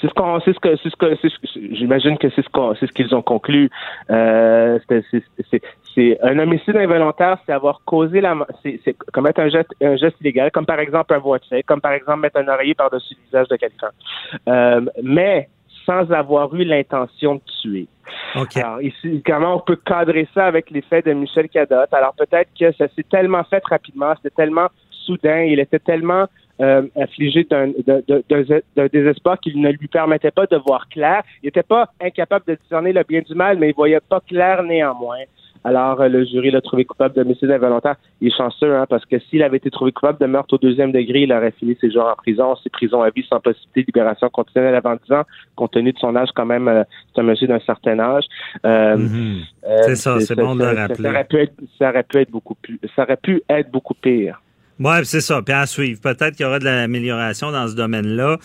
F: C'est ce qu'on, c'est ce que, c'est ce que, j'imagine que c'est ce qu'on, c'est ce qu'ils ont conclu. Euh, c'est, un homicide involontaire, c'est avoir causé la, c'est, commettre un geste, un geste illégal, comme par exemple un voiture, comme par exemple mettre un oreiller par-dessus le visage de quelqu'un. Euh, mais sans avoir eu l'intention de tuer.
C: OK.
F: Alors, ici, comment on peut cadrer ça avec les faits de Michel Cadotte? Alors, peut-être que ça s'est tellement fait rapidement, c'était tellement soudain, il était tellement euh, affligé d'un désespoir qu'il ne lui permettait pas de voir clair. Il n'était pas incapable de discerner le bien du mal, mais il voyait pas clair néanmoins. Alors, euh, le jury l'a trouvé coupable d'homicide involontaire. Il est chanceux, hein, parce que s'il avait été trouvé coupable de meurtre au deuxième degré, il aurait fini ses jours en prison. C'est prison à vie sans possibilité de libération conditionnelle avant 10 ans, compte tenu de son âge quand même. euh, c'est un monsieur d'un certain âge. Euh,
C: Mhm.
F: euh,
C: C'est ça, c'est bon de le rappeler.
F: Ça aurait pu être, ça aurait pu être beaucoup plus, ça aurait pu être beaucoup pire.
C: Ouais, c'est ça. Puis à suivre. Peut-être qu'il y aura de l'amélioration dans ce domaine-là.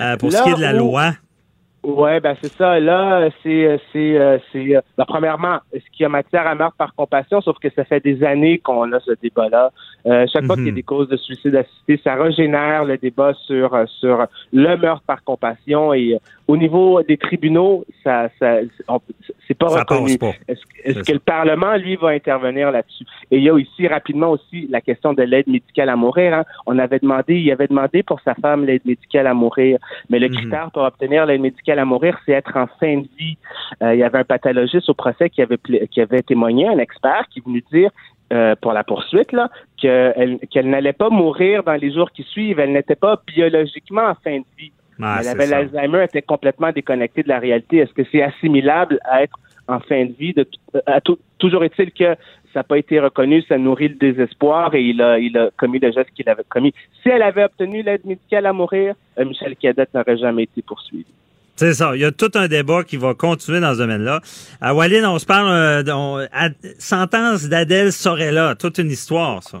C: Euh, pour ce qui est de la
F: où-
C: loi.
F: Ouais, ben c'est ça. Là, c'est, c'est, euh, c'est. euh, ben, premièrement, est-ce qu'il y a matière à meurtre par compassion? Sauf que ça fait des années qu'on a ce débat-là. Euh, chaque fois
C: Mhm.
F: qu'il y a des causes de suicide assisté, ça régénère le débat sur euh, sur le meurtre par compassion. Et au niveau des tribunaux, ça, ça, c'est pas
C: Ça
F: reconnu. Est-ce, que le Parlement, lui, va intervenir là-dessus? Et il y a aussi, rapidement aussi, la question de l'aide médicale à mourir. hein. On avait demandé, il avait demandé pour sa femme l'aide médicale à mourir. Mais le
C: Mhm.
F: critère pour obtenir l'aide médicale à mourir, c'est être en fin de vie. Euh, il y avait un pathologiste au procès qui avait, qui avait témoigné, un expert, qui est venu dire euh, pour la poursuite, là, qu'elle, n'allait pas mourir dans les jours qui suivent. Elle n'était pas biologiquement en fin de vie.
C: Ah,
F: elle avait l'Alzheimer, était complètement déconnectée de la réalité. Est-ce que c'est assimilable à être en fin de vie? De, à tout- toujours est-il que ça n'a pas été reconnu, ça nourrit le désespoir et il a, il a commis le geste qu'il avait commis. Si elle avait obtenu l'aide médicale à mourir, euh, Michel Cadet n'aurait jamais été poursuivi.
C: C'est ça. Il y a tout un débat qui va continuer dans ce domaine-là. À on se parle euh, on- sentence d'Adèle Sorella. Toute une histoire, ça.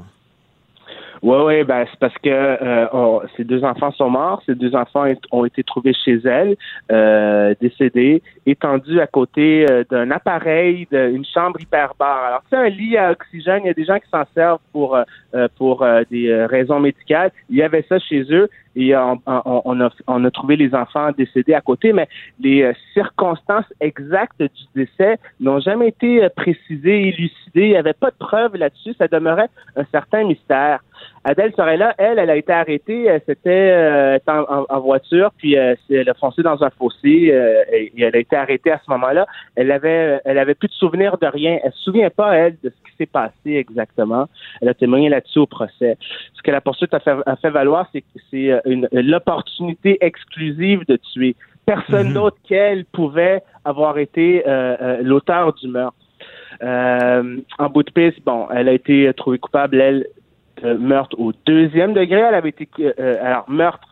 F: Oui, oui, ben, c'est parce que euh, ces deux enfants sont morts. Ces deux enfants ont été trouvés chez elle, euh, décédés, étendus à côté euh, d'un appareil, d'une chambre hyperbare. Alors, c'est un lit à oxygène. Il y a des gens qui s'en servent pour, euh, pour des raisons médicales. Il y avait ça chez eux et on, on- a, a trouvé les enfants décédés à côté, mais les euh, circonstances exactes du décès n'ont jamais été euh, précisées, élucidées. Il n'y avait pas de preuves là-dessus. Ça demeurait un certain mystère. Adèle Sorella, elle, elle a été arrêtée. Elle s'était euh, en, voiture, puis euh, elle a foncé dans un fossé euh, et, et elle a été arrêtée à ce moment-là. Elle avait, elle avait plus de souvenirs de rien. Elle se souvient pas elle de ce qui s'est passé exactement. Elle a témoigné là-dessus au procès. Ce que la poursuite a fait, a fait valoir, c'est que c'est l'opportunité exclusive de tuer. Personne d'autre qu'elle pouvait avoir été l'auteur du meurtre. Euh, en bout de piste, bon, elle a été trouvée coupable, elle, de meurtre au deuxième degré. Elle avait été, euh, alors meurtre,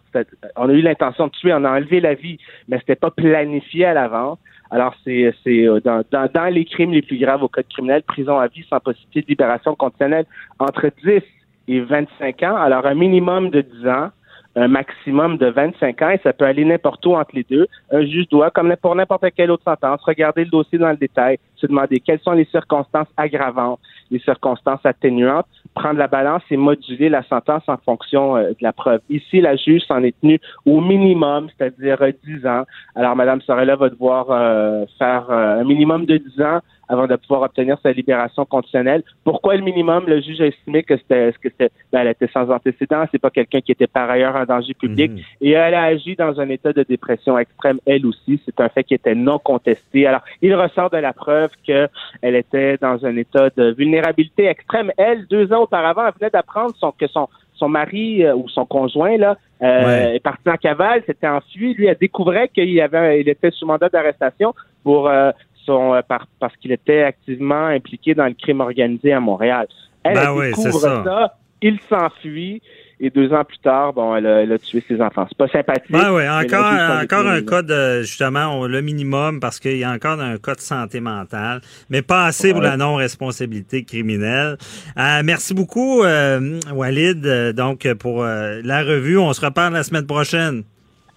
F: on a eu l'intention de tuer, on a enlevé la vie, mais c'était pas planifié à l'avance. Alors c'est c'est euh, dans, dans, dans les crimes les plus graves au code criminel, prison à vie sans possibilité de libération conditionnelle entre 10 et 25 ans. Alors un minimum de 10 ans un maximum de 25 ans et ça peut aller n'importe où entre les deux. Un juge doit, comme pour n'importe quelle autre sentence, regarder le dossier dans le détail, se demander quelles sont les circonstances aggravantes, les circonstances atténuantes, prendre la balance et moduler la sentence en fonction euh, de la preuve. Ici, la juge s'en est tenue au minimum, c'est-à-dire euh, 10 ans. Alors, Mme Sorella va devoir euh, faire euh, un minimum de 10 ans avant de pouvoir obtenir sa libération conditionnelle. Pourquoi le minimum? Le juge a estimé que c'était, que c'était, ben, elle était sans antécédent, c'est pas quelqu'un qui était par ailleurs en danger public,
C: Mhm.
F: et elle a agi dans un état de dépression extrême, elle aussi. C'est un fait qui était non contesté. Alors, il ressort de la preuve qu'elle était dans un état de vulnérabilité extrême. Elle, deux ans auparavant, elle venait d'apprendre son, que son, son mari euh, ou son conjoint là euh,
C: Ouais.
F: est parti en cavale, s'était enfui. Lui, elle découvrait qu'il avait, il était sous mandat d'arrestation pour euh, son, par- parce qu'il était activement impliqué dans le crime organisé à Montréal. Elle,
C: Ben
F: elle
C: oui,
F: découvre
C: ça.
F: il s'enfuit et deux ans plus tard, bon, elle a, elle a tué ses enfants. C'est pas sympathique.
C: Ben oui, encore, encore un cas de, justement, on- le minimum parce qu'il y a encore un cas de santé mentale, mais pas assez pour la non-responsabilité criminelle. Euh, merci beaucoup, euh, Walid, euh, donc, pour euh, la revue. On se reparle la semaine prochaine.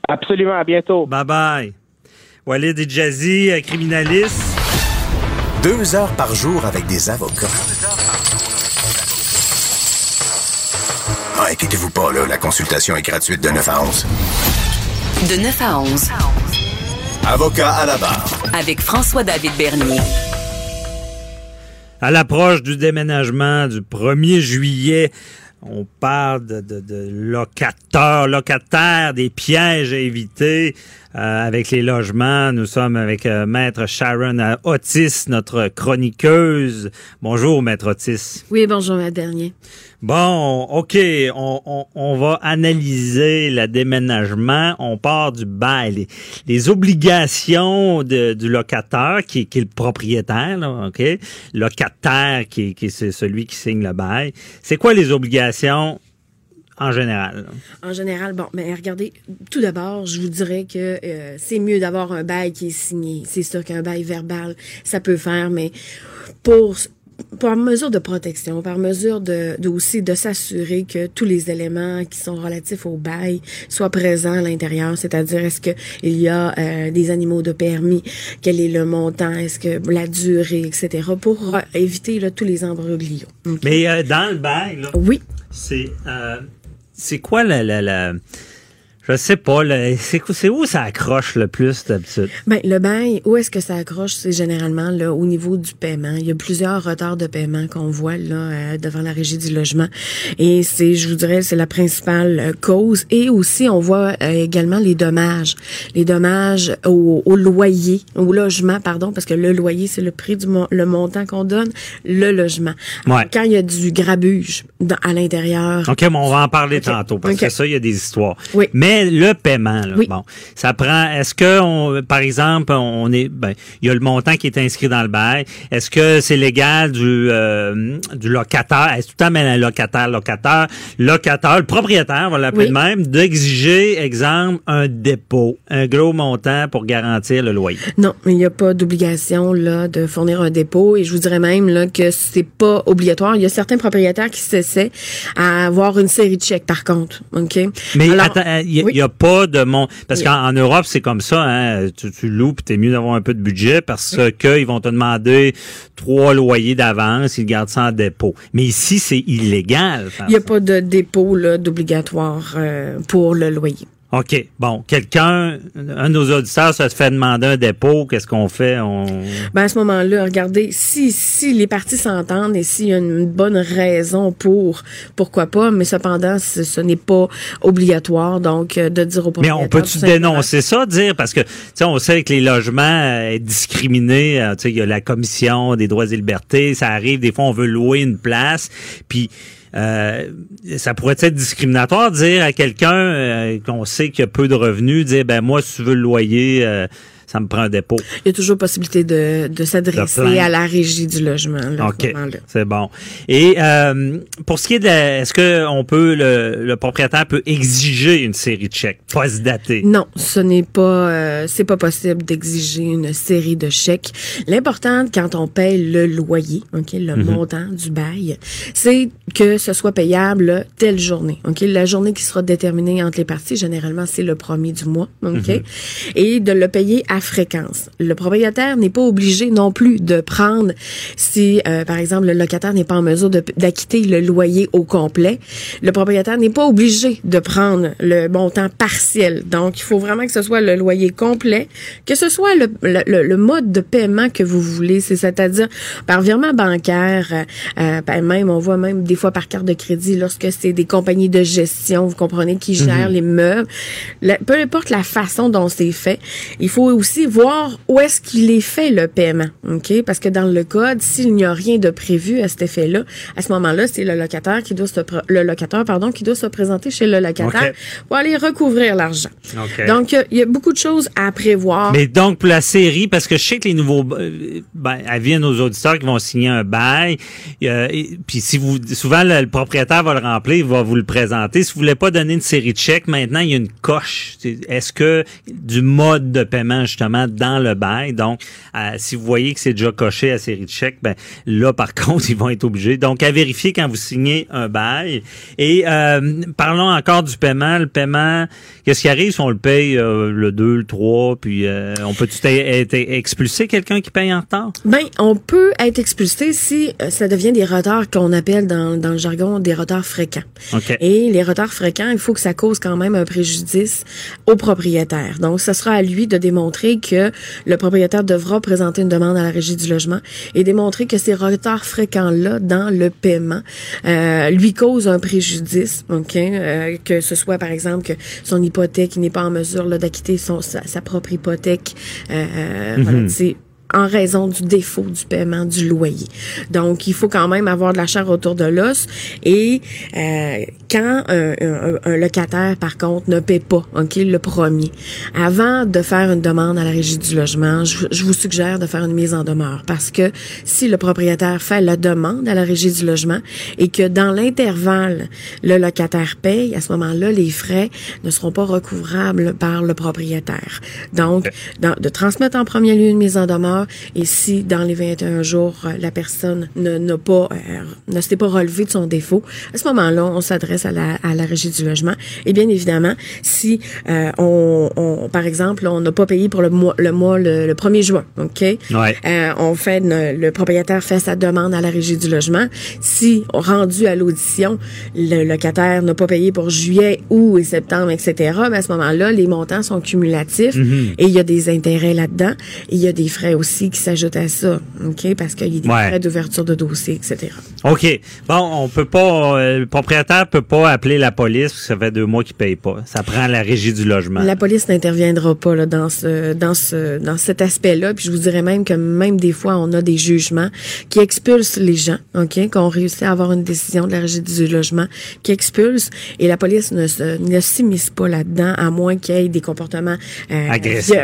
F: Absolument, à bientôt.
C: Bye bye. Walid et Jazzy, euh, criminaliste.
A: Deux heures par jour avec des avocats. Inquiétez-vous pas, là, la consultation est gratuite de 9 à 11.
B: De 9 à 11,
A: Avocat à la barre.
B: avec François-David Bernier.
C: À l'approche du déménagement du 1er juillet, on parle de, de, de locateurs, locataires, des pièges à éviter euh, avec les logements. Nous sommes avec euh, Maître Sharon Otis, notre chroniqueuse. Bonjour, Maître Otis.
G: Oui, bonjour, ma dernier.
C: Bon, OK, on, va analyser le déménagement. On part du bail. Les, obligations du locataire, qui, est le propriétaire, là, OK? Locataire, qui, c'est celui qui signe le bail. C'est quoi les obligations en général?
G: En général, bon, mais regardez, tout d'abord, je vous dirais que euh, c'est mieux d'avoir un bail qui est signé. C'est sûr qu'un bail verbal, ça peut faire, mais pour par mesure de protection, par mesure de, de aussi de s'assurer que tous les éléments qui sont relatifs au bail soient présents à l'intérieur, c'est-à-dire est-ce que il y a euh, des animaux de permis, quel est le montant, est-ce que la durée, etc., pour euh, éviter là, tous les embroglios. OK?
C: Mais euh, dans le bail, là,
G: Oui.
C: c'est euh, c'est quoi la, la, la je sais pas, c'est où ça accroche le plus d'habitude?
G: Ben, le bail, où est-ce que ça accroche? C'est généralement là, au niveau du paiement. Il y a plusieurs retards de paiement qu'on voit là euh, devant la régie du logement. Et c'est, je vous dirais, c'est la principale euh, cause. Et aussi, on voit euh, également les dommages. Les dommages au, au loyer, au logement, pardon, parce que le loyer, c'est le prix du le montant qu'on donne, le logement.
C: Ouais.
G: Quand il y a du grabuge dans- à l'intérieur.
C: OK, mais on va en parler tantôt, parce que ça, il y a des histoires.
G: Oui.
C: Mais Mais le paiement, là,
G: Oui.
C: bon, ça prend. Est-ce que, on, par exemple, on est, ben, il y a le montant qui est inscrit dans le bail. Est-ce que c'est légal du euh, du locataire? Est-ce tout le temps un locataire, locataire, locataire, le propriétaire, on va l'appeler
G: Oui.
C: de même, d'exiger, exemple, un dépôt, un gros montant pour garantir le loyer.
G: Non, il n'y a pas d'obligation là de fournir un dépôt et je vous dirais même là que c'est pas obligatoire. Il y a certains propriétaires qui s'essaient à avoir une série de chèques par contre, ok?
C: Mais
G: Alors,
C: attends, il a,
G: oui.
C: y a pas de mon parce
G: Oui.
C: qu'en en Europe c'est comme ça, hein, tu, tu loues puis t'es mieux d'avoir un peu de budget parce que ils vont te demander trois loyers d'avance, ils gardent ça en dépôt. Mais ici c'est illégal.
G: Il n'y a pas de dépôt là d'obligatoire euh, pour le loyer.
C: OK. Bon, quelqu'un, un de nos auditeurs se fait demander un dépôt, qu'est-ce qu'on fait? On...
G: Ben à ce moment-là, regardez, si si les parties s'entendent et s'il y a une bonne raison pour, pourquoi pas, mais cependant, ce, n'est pas obligatoire, donc euh, de dire au
C: Mais
G: propriétaire.
C: on peut-tu dénoncer ça, dire, parce que, tu sais, on sait que les logements euh, discriminés, euh, tu sais, il y a la commission des droits et libertés, ça arrive, des fois, on veut louer une place, puis euh, ça pourrait être discriminatoire de dire à quelqu'un euh, qu'on sait qu'il a peu de revenus, dire, ben moi, si tu veux le loyer, euh, ça me prend un dépôt.
G: Il y a toujours possibilité de, de s'adresser à la régie du logement. Là,
C: OK, c'est bon. Et euh, pour ce qui est de est-ce que on peut le, le propriétaire peut exiger une série de chèques post-datés?
G: Non, ce n'est pas, euh, c'est pas possible d'exiger une série de chèques. L'important quand on paye le loyer, ok, le montant du bail, c'est que ce soit payable telle journée, ok? La journée qui sera déterminée entre les parties, généralement c'est le premier du mois, ok, et de le payer à fréquence. Le propriétaire n'est pas obligé non plus de prendre si, euh, par exemple, le locataire n'est pas en mesure d'acquitter le loyer au complet. Le propriétaire n'est pas obligé de prendre le montant partiel. Donc, il faut vraiment que ce soit le loyer complet, que ce soit le, le- le- mode de paiement que vous voulez, c'est- c'est-à-dire par virement bancaire, euh, euh, ben même on voit même des fois par carte de crédit lorsque c'est des compagnies de gestion, vous comprenez, qui gèrent les meubles. La- peu importe la façon dont c'est fait, il faut aussi voir où est-ce qu'il est fait le paiement, ok? Parce que dans le code, s'il n'y a rien de prévu à cet effet-là, à ce moment-là, c'est le locataire qui doit se le locataire pardon qui doit se présenter chez le locataire pour aller recouvrir l'argent. Donc euh, il y a beaucoup de choses à prévoir.
C: Mais donc, pour la série, parce que je sais que les nouveaux, euh, ben, avis à nos auditeurs qui vont signer un bail, euh, et- puis si vous, souvent, le, le propriétaire va le remplir, il va vous le présenter. Si vous voulez pas donner une série de chèques, maintenant, il y a une coche. Est-ce que du mode de paiement, justement, dans le bail, donc, euh, si vous voyez que c'est déjà coché à série de chèques, ben, là, par contre, ils vont être obligés. Donc, à vérifier quand vous signez un bail. Et, euh, parlons encore du paiement. Le paiement, qu'est-ce qui arrive si on le paye euh, le 2, le 3, puis euh, on peut-tu être expulsé quelqu'un qui paye en retard?
G: Ben, on peut être expulsé si ça devient des retards qu'on appelle dans, dans le jargon des retards fréquents.
C: OK.
G: Et les retards fréquents, il faut que ça cause quand même un préjudice au propriétaire. Donc, ce sera à lui de démontrer que le propriétaire devra présenter une demande à la régie du logement et démontrer que ces retards fréquents-là dans le paiement euh, lui causent un préjudice, ok, euh, que ce soit par exemple que son hypothèque n'est pas en mesure d'acquitter son sa, sa propre hypothèque, euh, voilà, c'est en raison du défaut du paiement du loyer. Donc, il faut quand même avoir de la chair autour de l'os. Et euh, quand un, un- un locataire, par contre, ne paie pas, ok, le premier, avant de faire une demande à la régie du logement, je, je vous suggère de faire une mise en demeure parce que si le propriétaire fait la demande à la régie du logement et que dans l'intervalle, le locataire paye, à ce moment-là, les frais ne seront pas recouvrables par le propriétaire. Donc, dans- de transmettre en premier lieu une mise en demeure et si dans les 21 jours, euh, la personne ne, n'a pas, euh, ne s'est pas relevée de son défaut, à ce moment-là, on s'adresse à la, à la régie du logement. Et bien évidemment, si euh, on, on- par exemple, on n'a pas payé pour le mois, le mois, le, le 1er juin, OK?
C: Ouais.
G: Euh, on fait une- le propriétaire fait sa demande à la régie du logement. Si rendu à l'audition, le locataire n'a pas payé pour juillet, août et septembre, etc. Ben à ce moment-là, les montants sont cumulatifs et il y a des intérêts là-dedans. Il y a des frais aussi aussi qui s'ajoutent à ça, OK? Parce qu'il y a des
C: Ouais.
G: frais d'ouverture de dossier, etc.
C: OK. Bon, on peut pas, euh, le propriétaire peut pas appeler la police parce que ça fait deux mois qu'il paye pas. Ça prend la régie du logement.
G: La police n'interviendra pas là, dans ce dans ce dans cet aspect-là. Puis je vous dirais même que même des fois, on a des jugements qui expulsent les gens, ok, qu'on réussit à avoir une décision de la régie du logement qui expulse et la police ne se ne s'immisce pas là-dedans à moins qu'il y ait des comportements euh,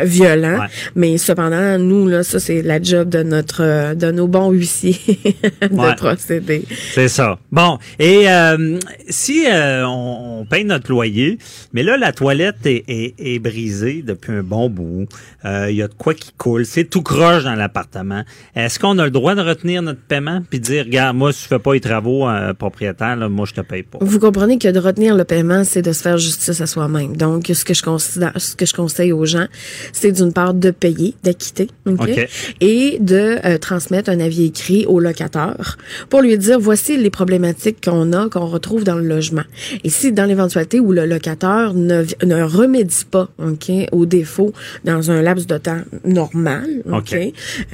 G: violents.
C: Ouais.
G: Mais cependant, nous là, ça c'est la job de notre euh, de nos bons huissiers de
C: Ouais.
G: procéder.
C: C'est ça. Bon, et euh, si euh, on, on paye notre loyer, mais là, la toilette est, est, est brisée depuis un bon bout, euh, il y a de quoi qui coule, c'est tout croche dans l'appartement. Est-ce qu'on a le droit de retenir notre paiement puis dire, regarde, moi, si tu fais pas les travaux euh, propriétaire, là, moi, je te paye pas?
G: Vous comprenez que de retenir le paiement, c'est de se faire justice à soi-même. Donc, ce que je considère, ce que je conseille aux gens, c'est d'une part de payer, d'acquitter, ok? Et de euh, transmettre un avis écrit au locataire pour lui dire voici les problématiques qu'on a, qu'on retrouve dans le logement. Et si dans l'éventualité où le locataire ne, ne remédie pas, ok, au défaut dans un laps de temps normal, ok,
C: OK.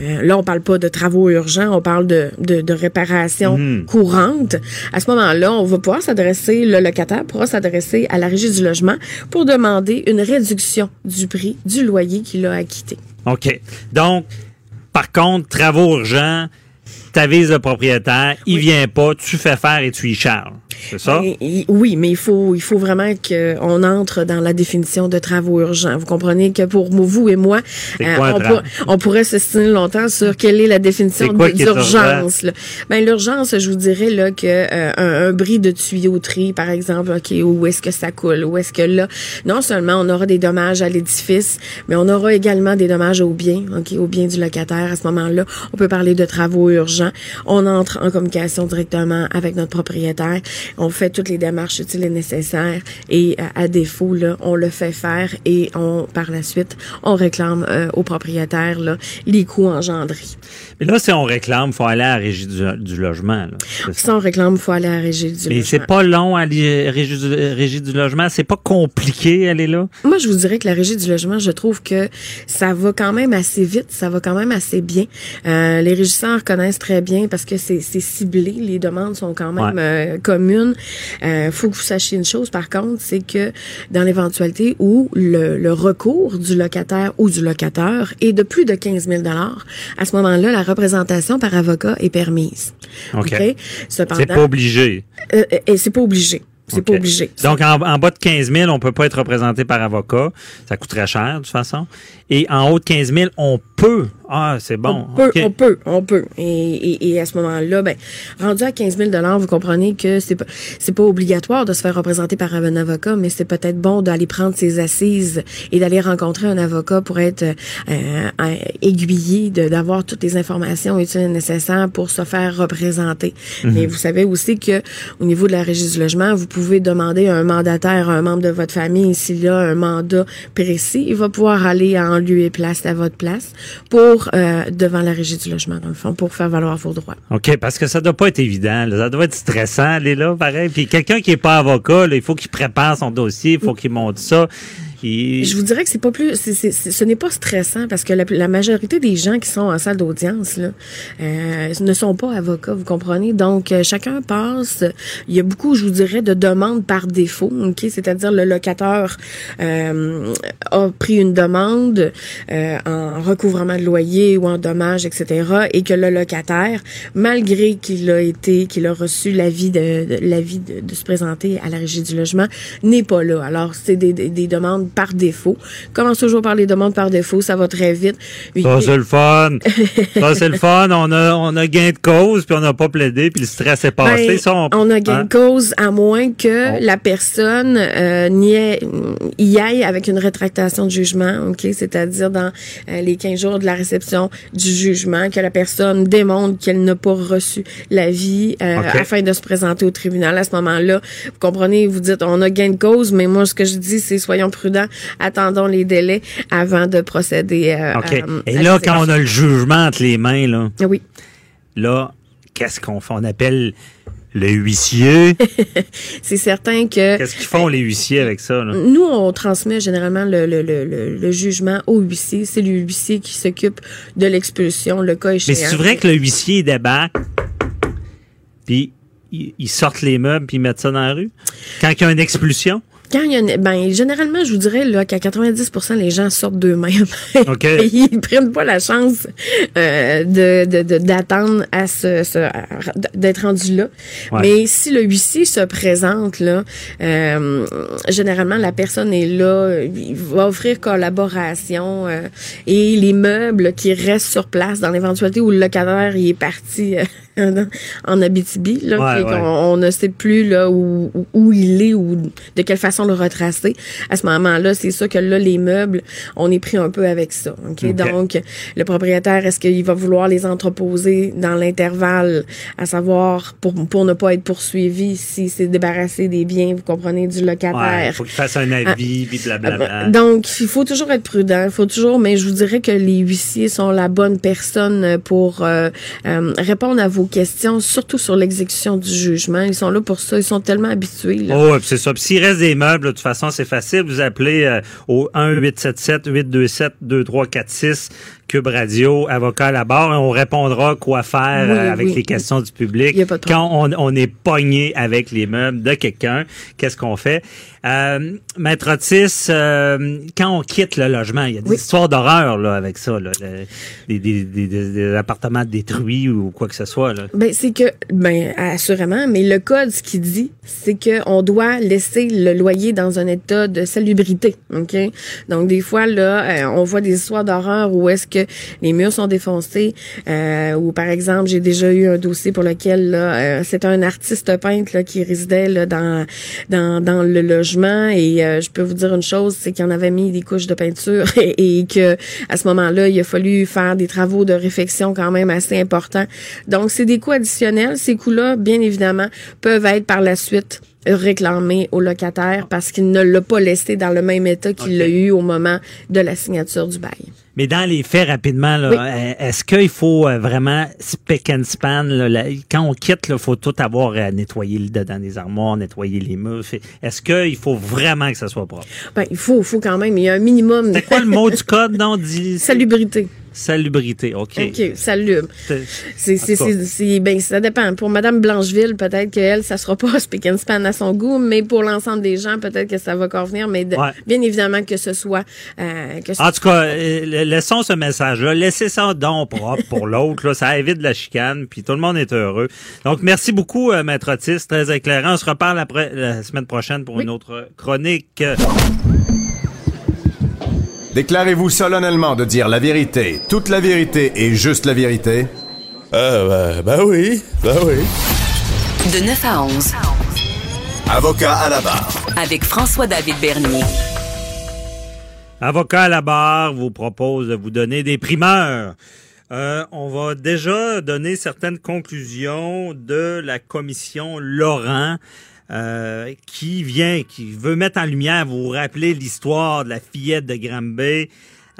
G: euh, là on parle pas de travaux urgents, on parle de de, de réparation courante. À ce moment-là, on va pouvoir s'adresser, le locataire pourra s'adresser à la régie du logement pour demander une réduction du prix du loyer qu'il a acquitté.
C: OK. Donc, par contre, travaux urgents, t'avises le propriétaire, il vient pas, tu fais faire et tu y charges. C'est ça?
G: Et- et- oui, mais il faut, il faut vraiment qu'on entre dans la définition de travaux urgents. Vous comprenez que pour vous et moi, euh,
C: quoi
G: on,
C: travail?
G: pour- on pourrait se signer longtemps sur quelle est la définition d'urgence. Ben, l'urgence, je vous dirais là que euh, un, un bris de tuyauterie, par exemple, ok, où est-ce que ça coule, où est-ce que là, non seulement on aura des dommages à l'édifice, mais on aura également des dommages aux biens, ok, aux biens du locataire. À ce moment-là, on peut parler de travaux urgents. On entre en communication directement avec notre propriétaire. On fait toutes les démarches utiles et nécessaires et euh, à défaut, là, on le fait faire et on par la suite, on réclame euh, au propriétaire là, les coûts engendrés.
C: Mais là, si on réclame, faut aller à la régie du, du logement. Là.
G: Si on réclame, il faut aller à la régie du
C: Mais
G: logement.
C: c'est pas long à la régie du, régie du logement, c'est pas compliqué, est là?
G: Moi, je vous dirais que la régie du logement, je trouve que ça va quand même assez vite, ça va quand même assez bien. Euh, les régisseurs connaissent très bien parce que c'est ciblé, les demandes sont quand même
C: Ouais.
G: euh, communes. Euh, faut que vous sachiez une chose, par contre, c'est que dans l'éventualité où le, le recours du locataire ou du locateur est de plus de 15 000 à ce moment-là, la représentation par avocat est permise.
C: OK.
G: Cependant,
C: C'est pas obligé.
G: euh, et c'est pas obligé. C'est pas
C: OK.
G: obligé.
C: Donc, en, en bas de 15 000, on peut pas être représenté par avocat. Ça coûterait cher, de toute façon. Et en haut de 15 000, on peut. Ah, c'est bon.
G: On peut, on peut, on peut. Et, et, et à ce moment-là, ben, rendu à 15 000 vous comprenez que c'est pas, c'est pas obligatoire de se faire représenter par un avocat, mais c'est peut-être bon d'aller prendre ses assises et d'aller rencontrer un avocat pour être euh, aiguillé, d'avoir toutes les informations utiles et nécessaires pour se faire représenter.
C: Mhm.
G: Mais vous savez aussi que au niveau de la régie du logement, vous pouvez demander à un mandataire, à un membre de votre famille, s'il a un mandat précis, il va pouvoir aller en lieu et place à votre place pour euh, devant la régie du logement, dans le fond, pour faire valoir vos droits.
C: OK, parce que ça doit pas être évident. là. Ça doit être stressant, aller là, pareil. Puis quelqu'un qui est pas avocat, là, il faut qu'il prépare son dossier, il faut qu'il monte ça.
G: Je vous dirais que c'est pas plus, c'est- c'est- c'est- ce n'est pas stressant parce que la, la majorité des gens qui sont en salle d'audience euh, ne sont pas avocats, vous comprenez? Donc euh, chacun passe. Il y a beaucoup, je vous dirais, de demandes par défaut. Ok, c'est-à-dire le locataire euh, a pris une demande euh, en recouvrement de loyer ou en dommages, etc. Et que le locataire, malgré qu'il a été, qu'il a reçu l'avis de, de l'avis de, de se présenter à la régie du logement, n'est pas là. Alors c'est des, des, des demandes par défaut. Commence toujours par les demandes par défaut, ça va très vite.
C: Ça, c'est le fun. ça, c'est le fun. On a, on a gain de cause, puis on n'a pas plaidé, puis le stress est passé.
G: Ben,
C: Ça,
G: on a gain
C: hein?
G: de cause à moins que
C: Oh.
G: la personne euh, n'y y aille avec une rétractation de jugement, ok, c'est-à-dire dans euh, les 15 jours de la réception du jugement, que la personne démontre qu'elle n'a pas reçu l'avis euh, afin de se présenter au tribunal. À ce moment-là, vous comprenez, vous dites on a gain de cause, mais moi ce que je dis c'est soyons prudents, attendons les délais avant de procéder. euh, à-
C: Et
G: à
C: là, quand on a le jugement entre les mains, là,
G: Oui.
C: là, qu'est-ce qu'on fait? On appelle Les huissiers.
G: c'est certain que...
C: Qu'est-ce qu'ils font, les huissiers, avec ça? Là?
G: Nous, on transmet généralement le, le, le, le jugement au huissier. C'est le huissier qui s'occupe de l'expulsion, le cas échéant.
C: Mais c'est vrai que le huissier débarque, puis ils sortent les meubles puis ils mettent ça dans la rue? Quand il y a une expulsion?
G: Quand il y a une, ben généralement je vous dirais là qu'à 90% les gens sortent d'eux-mêmes.
C: OK.
G: Ils prennent pas la chance euh, de d'attendre à ce, ce d'être rendu là.
C: Ouais.
G: Mais si le huissier se présente là, euh, généralement la personne est là, il va offrir collaboration euh, et les meubles qui restent sur place dans l'éventualité où le locataire il est parti euh, en Abitibi là,
C: Ouais, ouais.
G: on ne sait plus là où, où- il est ou de quelle façon le retracer. À ce moment-là, c'est sûr que là, les meubles, on est pris un peu avec ça. ok?
C: Ok.
G: Donc, le propriétaire, est-ce qu'il va vouloir les entreposer dans l'intervalle, à savoir pour, pour ne pas être poursuivi s'il s'est débarrassé des biens, vous comprenez, du
C: Ouais,
G: locataire?
C: il faut qu'il fasse un avis, puis blablabla.
G: Ah, Donc, il faut toujours être prudent. Il faut toujours, mais je vous dirais que les huissiers sont la bonne personne pour euh, euh, répondre à vos questions, surtout sur l'exécution du jugement. Ils sont là pour ça. Ils sont tellement habitués. Là.
C: Oh, c'est ça. Puis s'il reste des meubles, de toute façon, c'est facile. Vous appelez euh, au 1-877-827-2346 Cube Radio, avocat à la barre, on répondra quoi faire
G: Oui,
C: euh, avec
G: oui.
C: les questions du public. Quand on, on est pogné avec les meubles de quelqu'un, qu'est-ce qu'on fait? Euh, Maître Otis, euh, quand on quitte le logement, il y a des
G: Oui.
C: histoires d'horreur là, avec ça, là, le- des, des, des- des- appartements détruits ou quoi que ce soit. Là.
G: Ben c'est que ben assurément, mais le code ce qu'il dit, c'est que on doit laisser le loyer dans un état de salubrité, OK? Donc des fois là, euh, on voit des histoires d'horreur où est-ce que les murs sont défoncés euh, ou par exemple, j'ai déjà eu un dossier pour lequel là euh, c'est un artiste peintre là, qui résidait là dans dans dans le logement et euh, je peux vous dire une chose, c'est qu'il en avait mis des couches de peinture et, et que à ce moment-là, il a fallu faire des travaux de réfection quand même assez importants. Donc c'est des coûts additionnels, ces coûts-là bien évidemment peuvent être par la suite réclamés au locataire parce qu'il ne l'a pas laissé dans le même état qu'il l'a eu au moment de la signature du bail.
C: Mais dans les faits, rapidement,
G: Oui.
C: euh, est-ce qu'il faut euh, vraiment spick and span? là, quand on quitte, il faut tout avoir à nettoyer le dedans des armoires, nettoyer les murs. Est-ce qu'il faut vraiment que ça soit propre?
G: Ben, il faut, faut quand même, il y a un minimum de
C: C'est quoi le mot du code? Non, dit
G: salubrité.
C: Salubrité. OK.
G: OK, salubre.
C: C'est-
G: ben, ça dépend. Pour Madame Blancheville, peut-être qu'elle, ça sera pas speak and span à son goût, mais pour l'ensemble des gens, peut-être que ça va convenir. Mais de-
C: Ouais.
G: bien évidemment que ce soit, euh, que ce
C: En tout cas, euh, laissons ce message-là. Laissez ça donc propre pour l'autre. là. Ça évite la chicane, puis tout le monde est heureux. Donc, merci beaucoup, euh, Maître Otis. Très éclairant. On se reparle après, la semaine prochaine pour
G: Oui.
C: une autre chronique.
A: Déclarez-vous solennellement de dire la vérité, toute la vérité et juste la vérité.
H: Euh, ben, ben oui, ben oui.
B: De 9 à 11,
A: Avocat à la barre.
B: avec François-David Bernier.
C: Avocat à la barre vous propose de vous donner des primeurs. Euh, on va déjà donner certaines conclusions de la commission Laurent euh, qui vient, qui veut mettre en lumière, vous rappelez l'histoire de la fillette de Granby.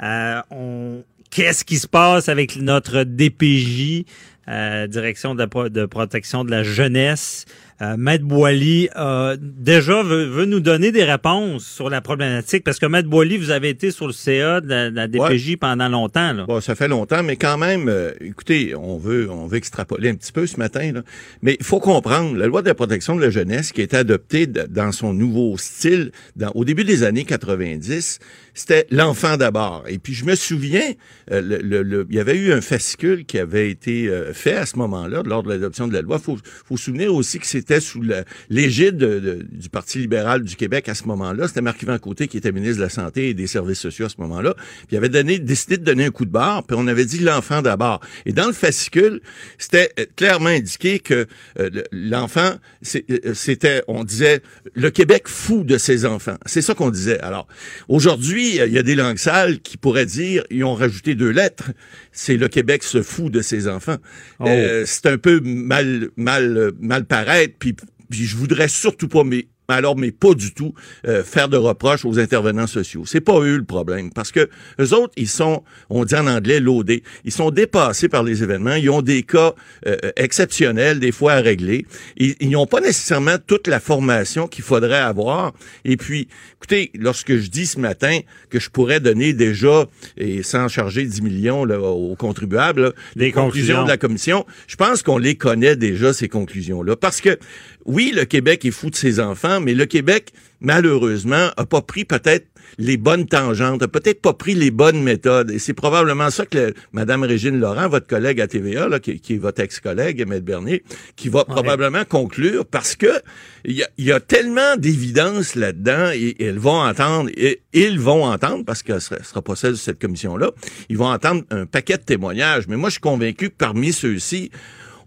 C: Euh, on, qu'est-ce qui se passe avec notre DPJ, euh, direction de, de protection de la jeunesse? Euh, Maître Boily euh, déjà veut, veut nous donner des réponses sur la problématique parce que Maître Boily, vous avez été sur le CA de la, de la DPJ pendant longtemps. Là.
I: Bon, ça fait longtemps, mais quand même, euh, écoutez, on veut, on veut extrapoler un petit peu ce matin, là. mais il faut comprendre, la loi de la protection de la jeunesse qui a été adoptée de- dans son nouveau style dans, au début des années 90, c'était l'enfant d'abord. Et puis je me souviens, euh, le, le- le- il y avait eu un fascicule qui avait été euh, fait à ce moment-là, lors de l'adoption de la loi. faut, faut se souvenir aussi que c'était sous l'égide de- de- du Parti libéral du Québec à ce moment-là. C'était Marc-Yvan Côté qui était ministre de la Santé et des Services sociaux à ce moment-là. Puis il avait donné, décidé de donner un coup de barre, puis on avait dit l'enfant d'abord. Et dans le fascicule, c'était euh, clairement indiqué que euh, le- l'enfant, euh, c'était, on disait, le Québec fou de ses enfants. C'est ça qu'on disait. Alors, aujourd'hui, il y a des langues sales qui pourraient dire, ils ont rajouté deux lettres, c'est le Québec se fout de ses enfants.
C: Oh.
I: Euh, c'est un peu mal, mal, mal paraître, puis, je voudrais surtout pas, mais alors mais pas du tout euh, faire de reproches aux intervenants sociaux. C'est pas eux le problème parce que les autres ils sont on dit en anglais loadés, ils sont dépassés par les événements, ils ont des cas euh, exceptionnels des fois à régler, ils n'ont pas nécessairement toute la formation qu'il faudrait avoir. Et puis écoutez, lorsque je dis ce matin que je pourrais donner déjà et sans charger 10 millions là, aux contribuables les conclusions de la commission, je pense qu'on les connaît déjà ces conclusions là parce que oui, le Québec est fou de ses enfants, mais le Québec, malheureusement, a pas pris peut-être les bonnes tangentes, a peut-être pas pris les bonnes méthodes. Et c'est probablement ça que Mme Régine Laurent, votre collègue à TVA, là, qui, est votre ex-collègue, Emmett Bernier, qui va probablement conclure parce que il y a, tellement d'évidence là-dedans et, ils vont entendre, et, ils vont entendre, parce que ce sera, sera pas celle de cette commission-là, ils vont entendre un paquet de témoignages. Mais moi, je suis convaincu que parmi ceux-ci,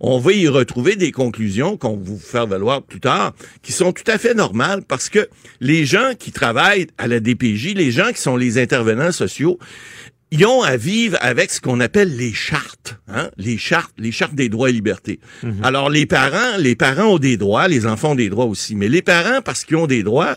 I: on va y retrouver des conclusions qu'on va vous faire valoir plus tard, qui sont tout à fait normales parce que les gens qui travaillent à la DPJ, les gens qui sont les intervenants sociaux, ils ont à vivre avec ce qu'on appelle les chartes, hein? les chartes, les chartes des droits et libertés. Mhm. Alors les parents, les parents ont des droits, les enfants ont des droits aussi, mais les parents parce qu'ils ont des droits,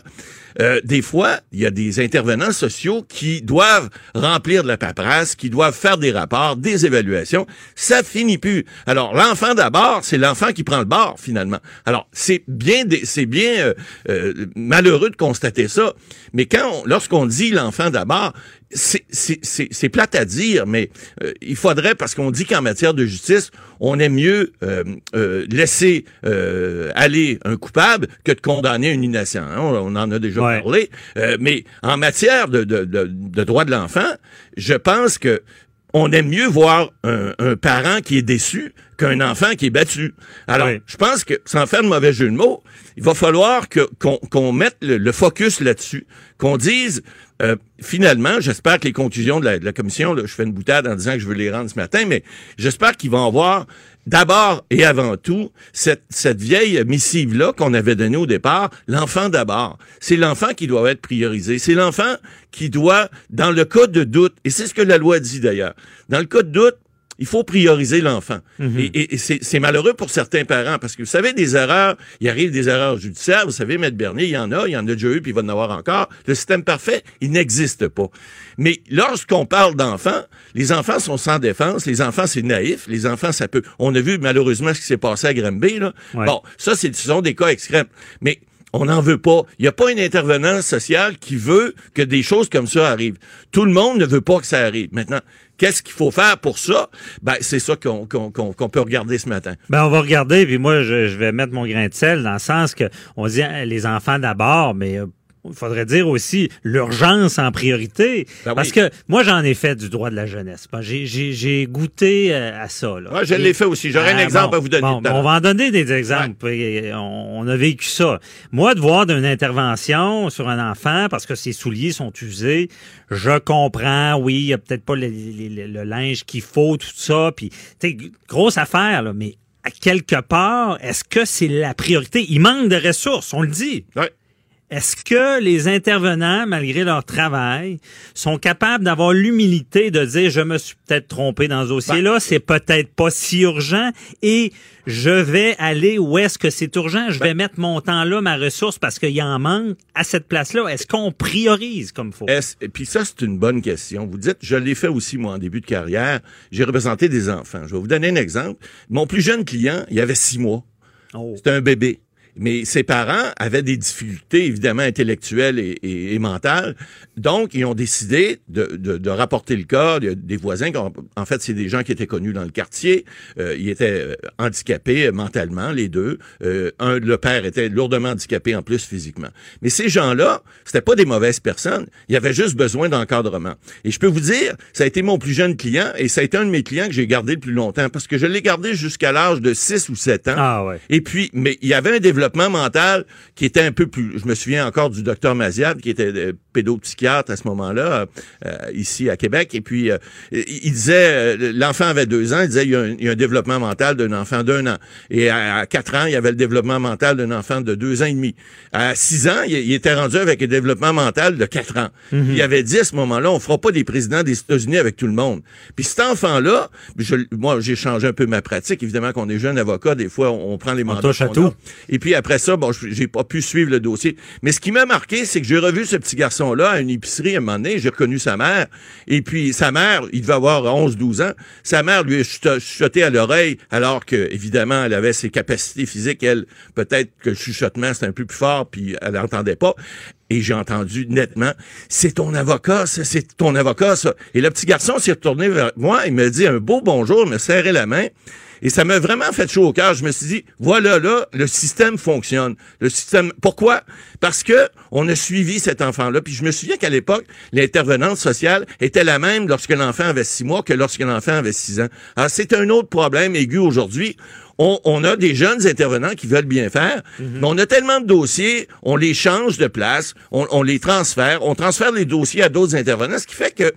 I: euh, des fois, il y a des intervenants sociaux qui doivent remplir de la paperasse, qui doivent faire des rapports, des évaluations. Ça finit plus. Alors, l'enfant d'abord, c'est l'enfant qui prend le bord, finalement. Alors, c'est bien, c'est bien euh, euh, malheureux de constater ça. Mais quand, lorsqu'on dit l'enfant d'abord, c'est plate à dire, mais il faudrait, parce qu'on dit qu'en matière de justice, on aime mieux euh, laisser aller un coupable que de condamner un innocent. Hein. On, en a déjà parlé. mais en matière de, de, de, de droit de l'enfant, je pense que on aime mieux voir un, parent qui est déçu qu'un enfant qui est battu. Alors, je pense que, sans faire de mauvais jeu de mots, il va falloir que qu'on mette le, focus là-dessus, qu'on dise euh, finalement, j'espère que les conclusions de la, commission, là, je fais une boutade en disant que je veux les rendre ce matin, mais j'espère qu'ils vont avoir d'abord et avant tout, cette, cette vieille missive-là qu'on avait donnée au départ, l'enfant d'abord. C'est l'enfant qui doit être priorisé. C'est l'enfant qui doit, dans le cas de doute, et c'est ce que la loi dit d'ailleurs, dans le cas de doute, il faut prioriser l'enfant. Mhm. Et, c'est malheureux pour certains parents parce que vous savez, des erreurs, il arrive des erreurs judiciaires. Vous savez, Maître Bernier, il y en a, il y en a déjà eu, puis il va en avoir encore. Le système parfait, il n'existe pas. Mais lorsqu'on parle d'enfants, les enfants sont sans défense. Les enfants, c'est naïf. Les enfants, ça peut... On a vu malheureusement ce qui s'est passé à Granby. Là. Bon, ça, ce sont des cas extrêmes. Mais on n'en veut pas. Il n'y a pas un intervenant social qui veut que des choses comme ça arrivent. Tout le monde ne veut pas que ça arrive. Maintenant, Qu'est-ce qu'il faut faire pour ça? Ben, c'est ça qu'on peut regarder ce matin.
C: Ben, on va regarder, puis moi, je, je, vais mettre mon grain de sel dans le sens que on dit hein, les enfants d'abord, mais euh, il faudrait dire aussi l'urgence en priorité. Ben parce que moi, j'en ai fait du droit de la jeunesse. J'ai goûté euh, à ça. Là.
I: je l'ai fait aussi. J'aurais un ah, exemple à vous donner.
C: on va en donner des exemples. On, a vécu ça. Moi, de voir d'une intervention sur un enfant parce que ses souliers sont usés, je comprends. Oui, il n'y a peut-être pas le, le linge qu'il faut, tout ça. Puis, grosse affaire, là, mais à quelque part, est-ce que c'est la priorité? Il manque de ressources, on le dit.
I: Ouais.
C: Est-ce que les intervenants, malgré leur travail, sont capables d'avoir l'humilité de dire je me suis peut-être trompé dans ce dossier-là, ben, c'est peut-être pas si urgent et je vais aller où est-ce que c'est urgent, je vais ben, mettre mon temps là, ma ressource parce qu'il y en manque à cette place-là. Est-ce qu'on priorise comme faut?
I: Et puis ça c'est une bonne question. Vous dites je l'ai fait aussi moi en début de carrière, j'ai représenté des enfants. Je vais vous donner un exemple. Mon plus jeune client, il avait six mois. Oh. C'était un bébé. Mais ses parents avaient des difficultés, évidemment, intellectuelles et, mentales. Donc, ils ont décidé de, de, rapporter le cas des voisins. En fait, c'est des gens qui étaient connus dans le quartier. Euh, ils étaient euh, handicapés mentalement, les deux. Euh, un, le père était lourdement handicapé en plus physiquement. Mais ces gens-là, c'était pas des mauvaises personnes. Ils avaient juste besoin d'encadrement. Et je peux vous dire, ça a été mon plus jeune client et ça a été un de mes clients que j'ai gardé le plus longtemps parce que je l'ai gardé jusqu'à l'âge de 6 ou 7 ans.
C: Ah ouais.
I: Et puis, mais il y avait un développement mental qui était un peu plus... Je me souviens encore du docteur Maziad, qui était euh, pédopsychiatre à ce moment-là, euh, ici à Québec. Et puis, euh, il disait, l'enfant avait deux ans, il disait, il y a un, développement mental d'un enfant d'un an. Et à, quatre ans, il y avait le développement mental d'un enfant de deux ans et demi. À six ans, il, était rendu avec un développement mental de quatre ans. Mhm. Il avait dit à ce moment-là, on fera pas des présidents des États-Unis avec tout le monde. Puis cet enfant-là, moi, j'ai changé un peu ma pratique. Évidemment qu'on est jeune avocat, des fois, on, prend les mandats.
C: On touche à tout.
I: Et puis, après ça, bon, j'ai pas pu suivre le dossier. Mais ce qui m'a marqué, c'est que j'ai revu ce petit garçon-là à une épicerie à un moment donné. J'ai reconnu sa mère. Et puis, sa mère, il devait avoir 11, 12 ans. Sa mère lui a chuchoté à l'oreille, alors que, évidemment, elle avait ses capacités physiques. Elle, peut-être que le chuchotement, c'était un peu plus fort, puis elle n'entendait pas. Et j'ai entendu nettement, c'est ton avocat, ça, c'est ton avocat, ça. Et le petit garçon s'est retourné vers moi, il m'a dit un beau bonjour, il m'a serré la main. Et ça m'a vraiment fait chaud au cœur. Je me suis dit, voilà, là, le système fonctionne. Le système, pourquoi? Parce que on a suivi cet enfant-là. Puis je me souviens qu'à l'époque, l'intervenante sociale était la même lorsque l'enfant avait six mois que lorsque l'enfant avait six ans. Alors, c'est un autre problème aigu aujourd'hui on, a des jeunes intervenants qui veulent bien faire, mhm. mais on a tellement de dossiers, on les change de place, on, les transfère, on transfère les dossiers à d'autres intervenants, ce qui fait que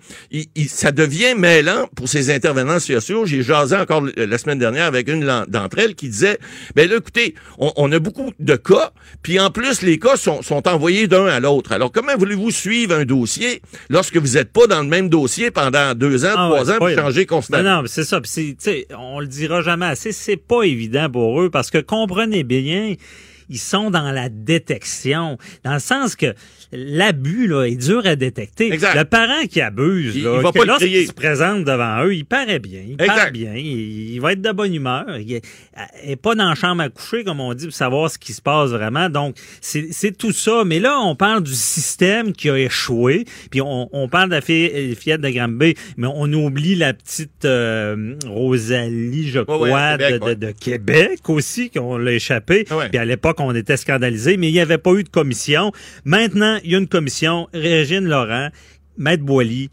I: ça devient mêlant pour ces intervenants sociaux. J'ai jasé encore la semaine dernière avec une d'entre elles qui disait, ben là, écoutez, on, a beaucoup de cas, puis en plus, les cas sont, envoyés d'un à l'autre. Alors, comment voulez-vous suivre un dossier lorsque vous n'êtes pas dans le même dossier pendant deux ans, ah trois ans, puis changer constamment?
C: Non, non, c'est ça. Puis on le dira jamais assez, c'est pas évident pour eux parce que comprenez bien, ils sont dans la détection, dans le sens que l'abus là est dur à détecter. Le parent qui abuse, il, là, lorsqu'il se présente devant eux, il paraît bien, il paraît bien, il, va être de bonne humeur, il est pas dans la chambre à coucher comme on dit pour savoir ce qui se passe vraiment. Donc c'est tout ça, mais là on parle du système qui a échoué, puis on, on parle de la fillette de Granby, mais on oublie la petite euh, Rosalie, je crois, de, Québec aussi, qu'on l'a échappé. Puis à l'époque on était scandalisé, mais il n'y avait pas eu de commission. Maintenant il y a une commission, Régine Laurent, Maître Boily,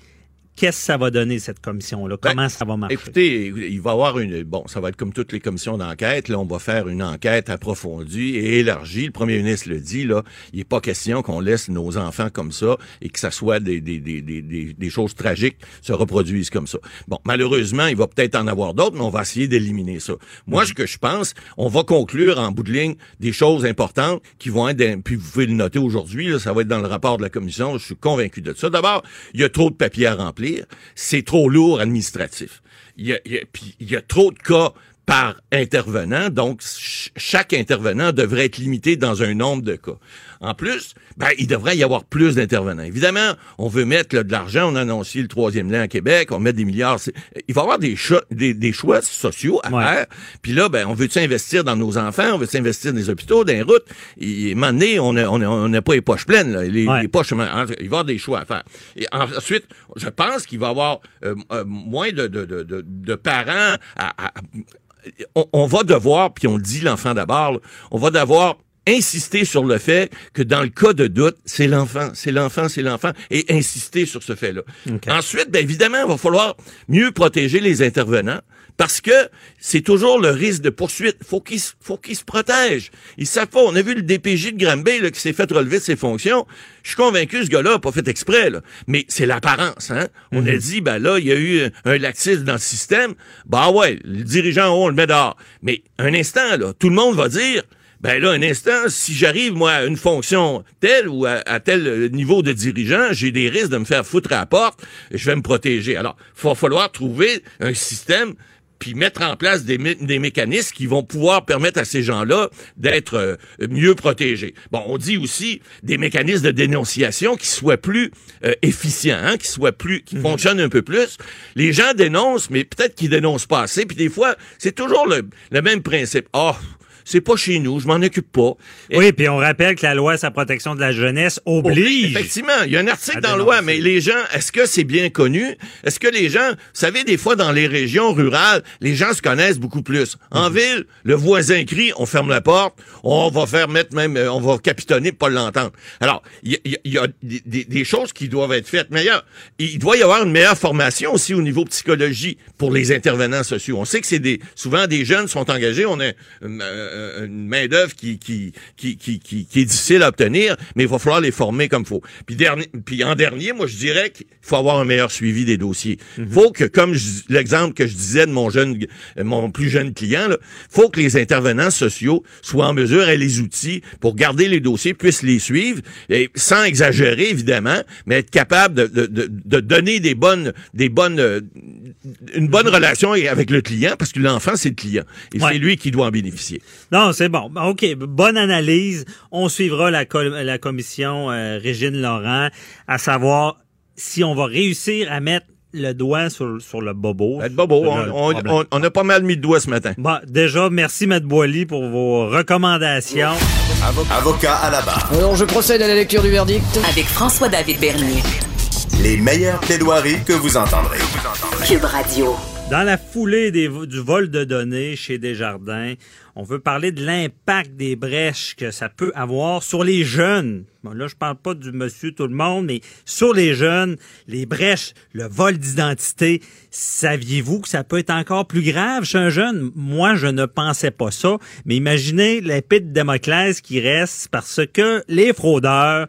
C: Qu'est-ce que ça va donner, cette commission-là? Comment
I: ben,
C: ça va marcher?
I: Écoutez, il va y avoir une... Bon, ça va être comme toutes les commissions d'enquête. Là, on va faire une enquête approfondie et élargie. Le premier ministre le dit, là, il n'est pas question qu'on laisse nos enfants comme ça et que ça soit des, des, des, des, des choses tragiques se reproduisent comme ça. Bon, malheureusement, il va peut-être en avoir d'autres, mais on va essayer d'éliminer ça. Moi, ce que je pense, on va conclure en bout de ligne des choses importantes qui vont être... Puis vous pouvez le noter aujourd'hui, ça va être dans le rapport de la commission. Je suis convaincu de ça. D'abord, il y a trop de papiers à remplir c'est trop lourd administratif. Il y a, trop de cas par intervenant, donc chaque intervenant devrait être limité dans un nombre de cas. En plus, ben, il devrait y avoir plus d'intervenants. Évidemment, on veut mettre de l'argent, on a annoncé le troisième lien à Québec, on met des milliards. Il va y avoir des, choix, des, choix sociaux à faire. Puis là, ben, on veut investir dans nos enfants, on veut s'investir dans les hôpitaux, dans les routes? Et, à un moment donné, on n'a on pas les poches pleines. Là. Les, poches, il va y avoir des choix à faire. Et ensuite, je pense qu'il va y avoir euh, euh, moins de, de, de, de, parents à, on, on, va devoir, puis on dit l'enfant d'abord, on va devoir insister sur le fait que dans le cas de doute, c'est l'enfant, c'est l'enfant, c'est l'enfant, et insister sur ce fait-là. Ensuite, bien évidemment, il va falloir mieux protéger les intervenants parce que c'est toujours le risque de poursuite. Faut qu'ils faut qu'ils se protègent. Ils savent pas. On a vu le DPJ de Granby là, qui s'est fait relever de ses fonctions. Je suis convaincu ce gars-là n'a pas fait exprès, là. mais c'est l'apparence. Hein? On a mhm. dit, ben là, il y a eu un laxisme dans le système. Bah ouais, les dirigeants, on le met dehors. Mais un instant, là, tout le monde va dire, ben là, un instant, si j'arrive, moi, à une fonction telle ou à, tel niveau de dirigeant, j'ai des risques de me faire foutre à la porte, et je vais me protéger. Alors, il va falloir trouver un système puis mettre en place des, des, mécanismes qui vont pouvoir permettre à ces gens-là d'être euh, mieux protégés. Bon, on dit aussi des mécanismes de dénonciation qui soient plus euh, efficients, hein, qui soient plus, qui mhm. fonctionnent un peu plus. Les gens dénoncent, mais peut-être qu'ils dénoncent pas assez. Puis des fois, c'est toujours le, le même principe. Oh, c'est pas chez nous, je m'en occupe pas.
C: oui, puis on rappelle que la loi la protection de la jeunesse oblige.
I: effectivement, il y a un article dans la loi, mais les gens, est-ce que c'est bien connu? Est-ce que les gens, vous savez, des fois dans les régions rurales, les gens se connaissent beaucoup plus. En mhm. ville, le voisin crie, on ferme la porte, on va faire mettre même, euh, on va capitonner pour pas l'entendre. Alors, il y, a, des, choses qui doivent être faites. Mais il doit y avoir une meilleure formation aussi au niveau psychologie pour les intervenants sociaux. On sait que c'est des, souvent des jeunes sont engagés, on euh, euh, une main-d'œuvre qui qui, qui, qui, qui, est difficile à obtenir, mais il va falloir les former comme il faut. Puis, dernier, puis en dernier, moi, je dirais qu'il faut avoir un meilleur suivi des dossiers. Il mhm. faut que, comme l'exemple que je disais de mon jeune, mon plus jeune client, il faut que les intervenants sociaux soient en mesure, aient les outils pour garder les dossiers, puissent les suivre, et sans exagérer, évidemment, mais être capable de, de, de, donner des bonnes, des bonnes, euh, une bonne relation avec le client, parce que l'enfant, c'est le client. Et c'est lui qui doit en bénéficier.
C: Non, c'est bon. OK, bonne analyse. On suivra la, co- la commission euh, Régine Laurent à savoir si on va réussir à mettre le doigt sur, sur le bobo.
I: Ben, Bobo, on,
C: le
I: a pas mal mis de doigts ce matin.
C: Bon, déjà, merci, Maître Boily, pour vos recommandations.
A: Avocat à la barre.
E: Alors je procède à la lecture du verdict.
B: Avec François-David Bernier.
A: Les meilleures plaidoiries que vous entendrez.
B: Cube Radio.
C: Dans la foulée des du vol de données chez Desjardins, on veut parler de l'impact des brèches que ça peut avoir sur les jeunes. Bon, là, je parle pas du monsieur tout le monde, mais sur les jeunes, les brèches, le vol d'identité, saviez-vous que ça peut être encore plus grave chez un jeune? Moi, je ne pensais pas ça, mais imaginez l'épée de Damoclès qui reste parce que les fraudeurs,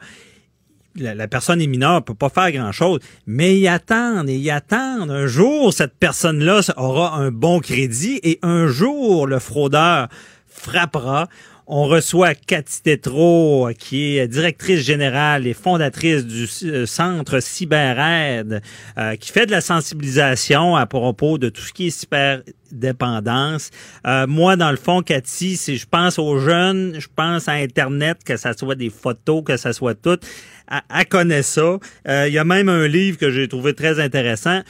C: la, personne est mineure, peut pas faire grand-chose, mais y attendent et y attendent. Un jour, cette personne-là aura un bon crédit et un jour, le fraudeur frappera. On reçoit Cathy Tétrault, qui est directrice générale et fondatrice du euh, centre CyberAide, euh, qui fait de la sensibilisation à propos de tout ce qui est cyberdépendance. Euh, moi, dans le fond, Cathy, si je pense aux jeunes, je pense à Internet, que ça soit des photos, que ça soit tout. Elle, connaît ça. Euh, Il y a même un livre que j'ai trouvé très intéressant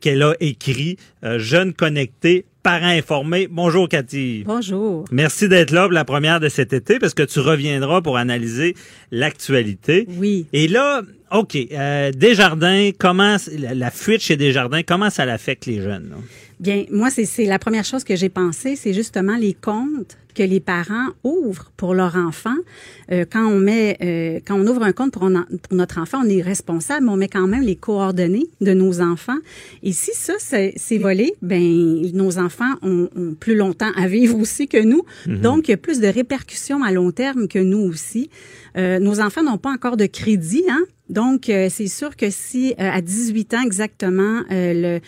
C: qu'elle a écrit, Jeunes connectés, parents informés. Bonjour, Cathy.
J: Bonjour.
C: Merci d'être là pour la première de cet été parce que tu reviendras pour analyser l'actualité.
J: Oui.
C: Et là, OK, euh, Desjardins, comment la, la fuite chez Desjardins, comment ça l'affecte les jeunes? là?
J: Bien, moi, c'est c'est la première chose que j'ai pensé, c'est justement les comptes que les parents ouvrent pour leur enfant. Euh, quand on met, euh, quand on ouvre un compte pour, notre enfant, on est responsable, mais on met quand même les coordonnées de nos enfants. Et si ça, c'est volé, ben nos enfants ont, ont plus longtemps à vivre aussi que nous. Donc, il y a plus de répercussions à long terme que nous aussi. Euh, nos enfants n'ont pas encore de crédit, hein. Donc, euh, c'est sûr que si euh, à 18 ans exactement, euh, le,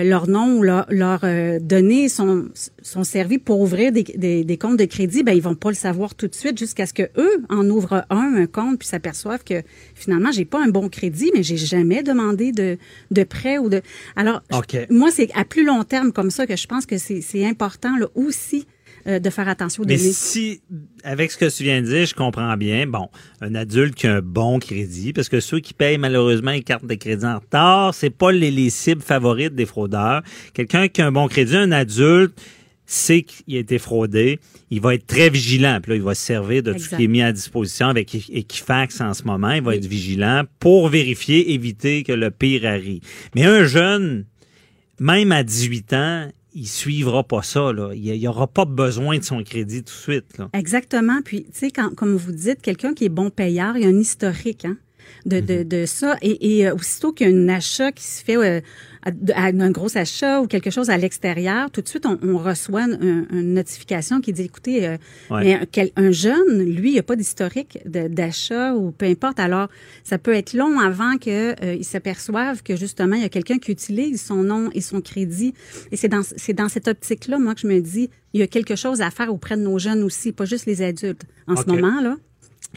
J: euh, leur nom ou leur, leurs euh, données sont, sont servies pour ouvrir des, des, des comptes de crédit, ben ils vont pas le savoir tout de suite jusqu'à ce que eux en ouvrent un, un compte, puis s'aperçoivent que finalement j'ai pas un bon crédit, mais j'ai jamais demandé de, de prêt ou de. Alors, je-
C: OK.
J: moi c'est à plus long terme comme ça que je pense que c'est c'est important là aussi euh, de faire attention aux
C: Mais
J: données.
C: si, avec ce que tu viens de dire, je comprends bien, bon, un adulte qui a un bon crédit, parce que ceux qui payent malheureusement les cartes de crédit en retard, c'est pas les, les cibles favorites des fraudeurs. Quelqu'un qui a un bon crédit, un adulte, sait qu'il a été fraudé, il va être très vigilant. Puis là, il va se servir de tout ce qui est mis à disposition avec Equifax en ce moment. Il va être vigilant pour vérifier, éviter que le pire arrive. Mais un jeune, même à 18 ans, il suivra pas ça. Là. Il n'y aura pas besoin de son crédit tout de suite. Là.
J: Exactement. Puis, tu sais, quand, comme vous dites, quelqu'un qui est bon payeur, il y a un historique hein, de, de, de ça. Et, et euh, aussitôt qu'il y a un achat qui se fait, euh, à- un gros achat ou quelque chose à l'extérieur, tout de suite, on, on reçoit un- une notification qui dit, écoutez, euh,
C: Ouais.
J: mais un, quel- un jeune, lui, il n'y a pas d'historique d'achat ou peu importe. Alors, ça peut être long avant que euh, s'aperçoivent que justement, il y a quelqu'un qui utilise son nom et son crédit. Et c'est dans, c'est dans cette optique-là, moi, que je me dis, il y a quelque chose à faire auprès de nos jeunes aussi, pas juste les adultes. En ce moment, là,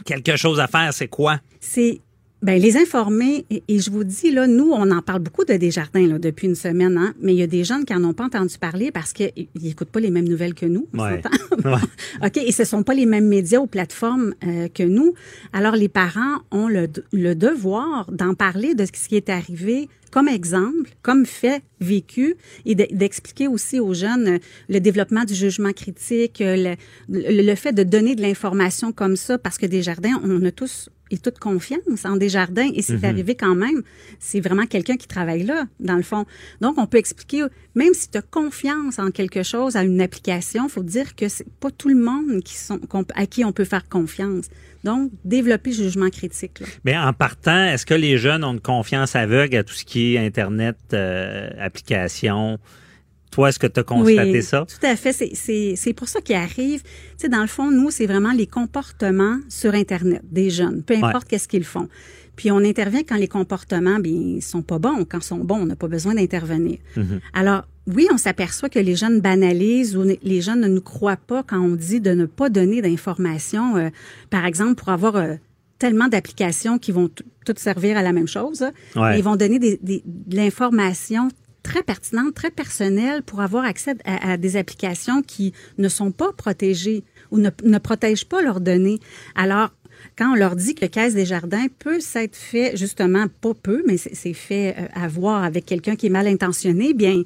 C: Quelque chose à faire, c'est quoi?
J: c'est ben les informer et, et je vous dis là nous on en parle beaucoup de Desjardins là depuis une semaine hein, mais il y a des jeunes qui en ont pas entendu parler parce qu'ils n'écoutent pas les mêmes nouvelles que nous on
C: Ouais.
J: s'entend?
C: Ouais.
J: OK, et ce sont pas les mêmes médias ou plateformes euh, que nous. Alors les parents ont le, le devoir d'en parler de ce qui est arrivé comme exemple, comme fait vécu et de- d'expliquer aussi aux jeunes euh, le développement du jugement critique, euh, le, le, fait de donner de l'information comme ça parce que Desjardins, on a tous et toute confiance en Desjardins et c'est arrivé quand même. C'est vraiment quelqu'un qui travaille là, dans le fond. Donc, on peut expliquer, même si tu as confiance en quelque chose, à une application, faut dire que c'est pas tout le monde qui sont, à qui on peut faire confiance. Donc, développer le jugement critique. Là.
C: Mais en partant, est-ce que les jeunes ont une confiance aveugle à tout ce qui Internet, euh, application? Toi, est-ce que tu as constaté
J: oui,
C: ça?
J: Tout à fait. C'est- C'est c'est pour ça qu'il arrive. Tu sais, dans le fond, nous, c'est vraiment les comportements sur Internet des jeunes, peu importe qu'est-ce qu'ils font. Puis on intervient quand les comportements, bien, ils sont pas bons. Quand ils sont bons, on n'a pas besoin d'intervenir. Alors, oui, on s'aperçoit que les jeunes banalisent ou les jeunes ne nous croient pas quand on dit de ne pas donner d'informations, euh, par exemple, pour avoir euh, tellement d'applications qui vont toutes servir à la même chose.
C: Ouais.
J: Ils vont donner des, des- de l'information très pertinentes, très personnelles pour avoir accès à, à des applications qui ne sont pas protégées ou ne, ne protègent pas leurs données. Alors, quand on leur dit que Caisse des Jardins peut s'être fait, justement, pas peu, mais c'est fait euh, avoir avec quelqu'un qui est mal intentionné, bien,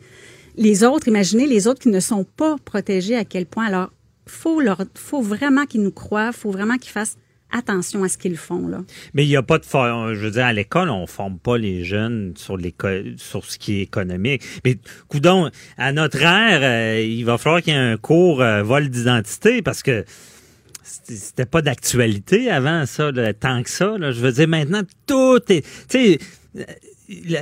J: les autres, imaginez les autres qui ne sont pas protégés à quel point. Alors, faut leur, faut vraiment qu'ils nous croient, faut vraiment qu'ils fassent attention à ce qu'ils font, là.
C: Mais il n'y a pas de for- je veux dire à l'école on forme pas les jeunes sur l'éco- sur ce qui est économique. Mais coudon à notre ère, euh, il va falloir qu'il y ait un cours euh, vol d'identité parce que c'était pas d'actualité avant ça, là, tant que ça. Là. Je veux dire maintenant tout est, tu sais, euh,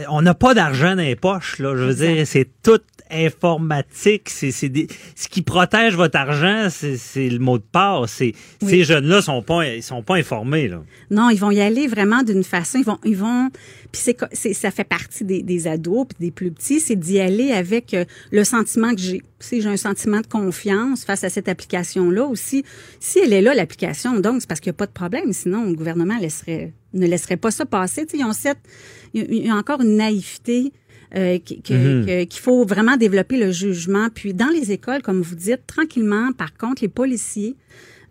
C: on n'a pas d'argent dans les poches là. Je veux dire c'est tout informatique, c'est ce qui protège votre argent, c'est le mot de passe.
J: Oui.
C: ces jeunes-là sont pas ils sont pas informés là.
J: Non, ils vont y aller vraiment d'une façon. Ils vont, ils vont. Puis c'est, ça fait partie des, des ados puis des plus petits, c'est d'y aller avec euh, le sentiment que j'ai. Si j'ai un sentiment de confiance face à cette application-là aussi, si elle est là l'application, donc c'est parce qu'il n'y a pas de problème. Sinon, le gouvernement laisserait, ne laisserait pas ça passer. Tu sais, ils ont cette, il y a encore une naïveté. Euh,
K: Mhm.
J: qu'il faut vraiment développer le jugement. Puis dans les écoles, comme vous dites, tranquillement, par contre, les policiers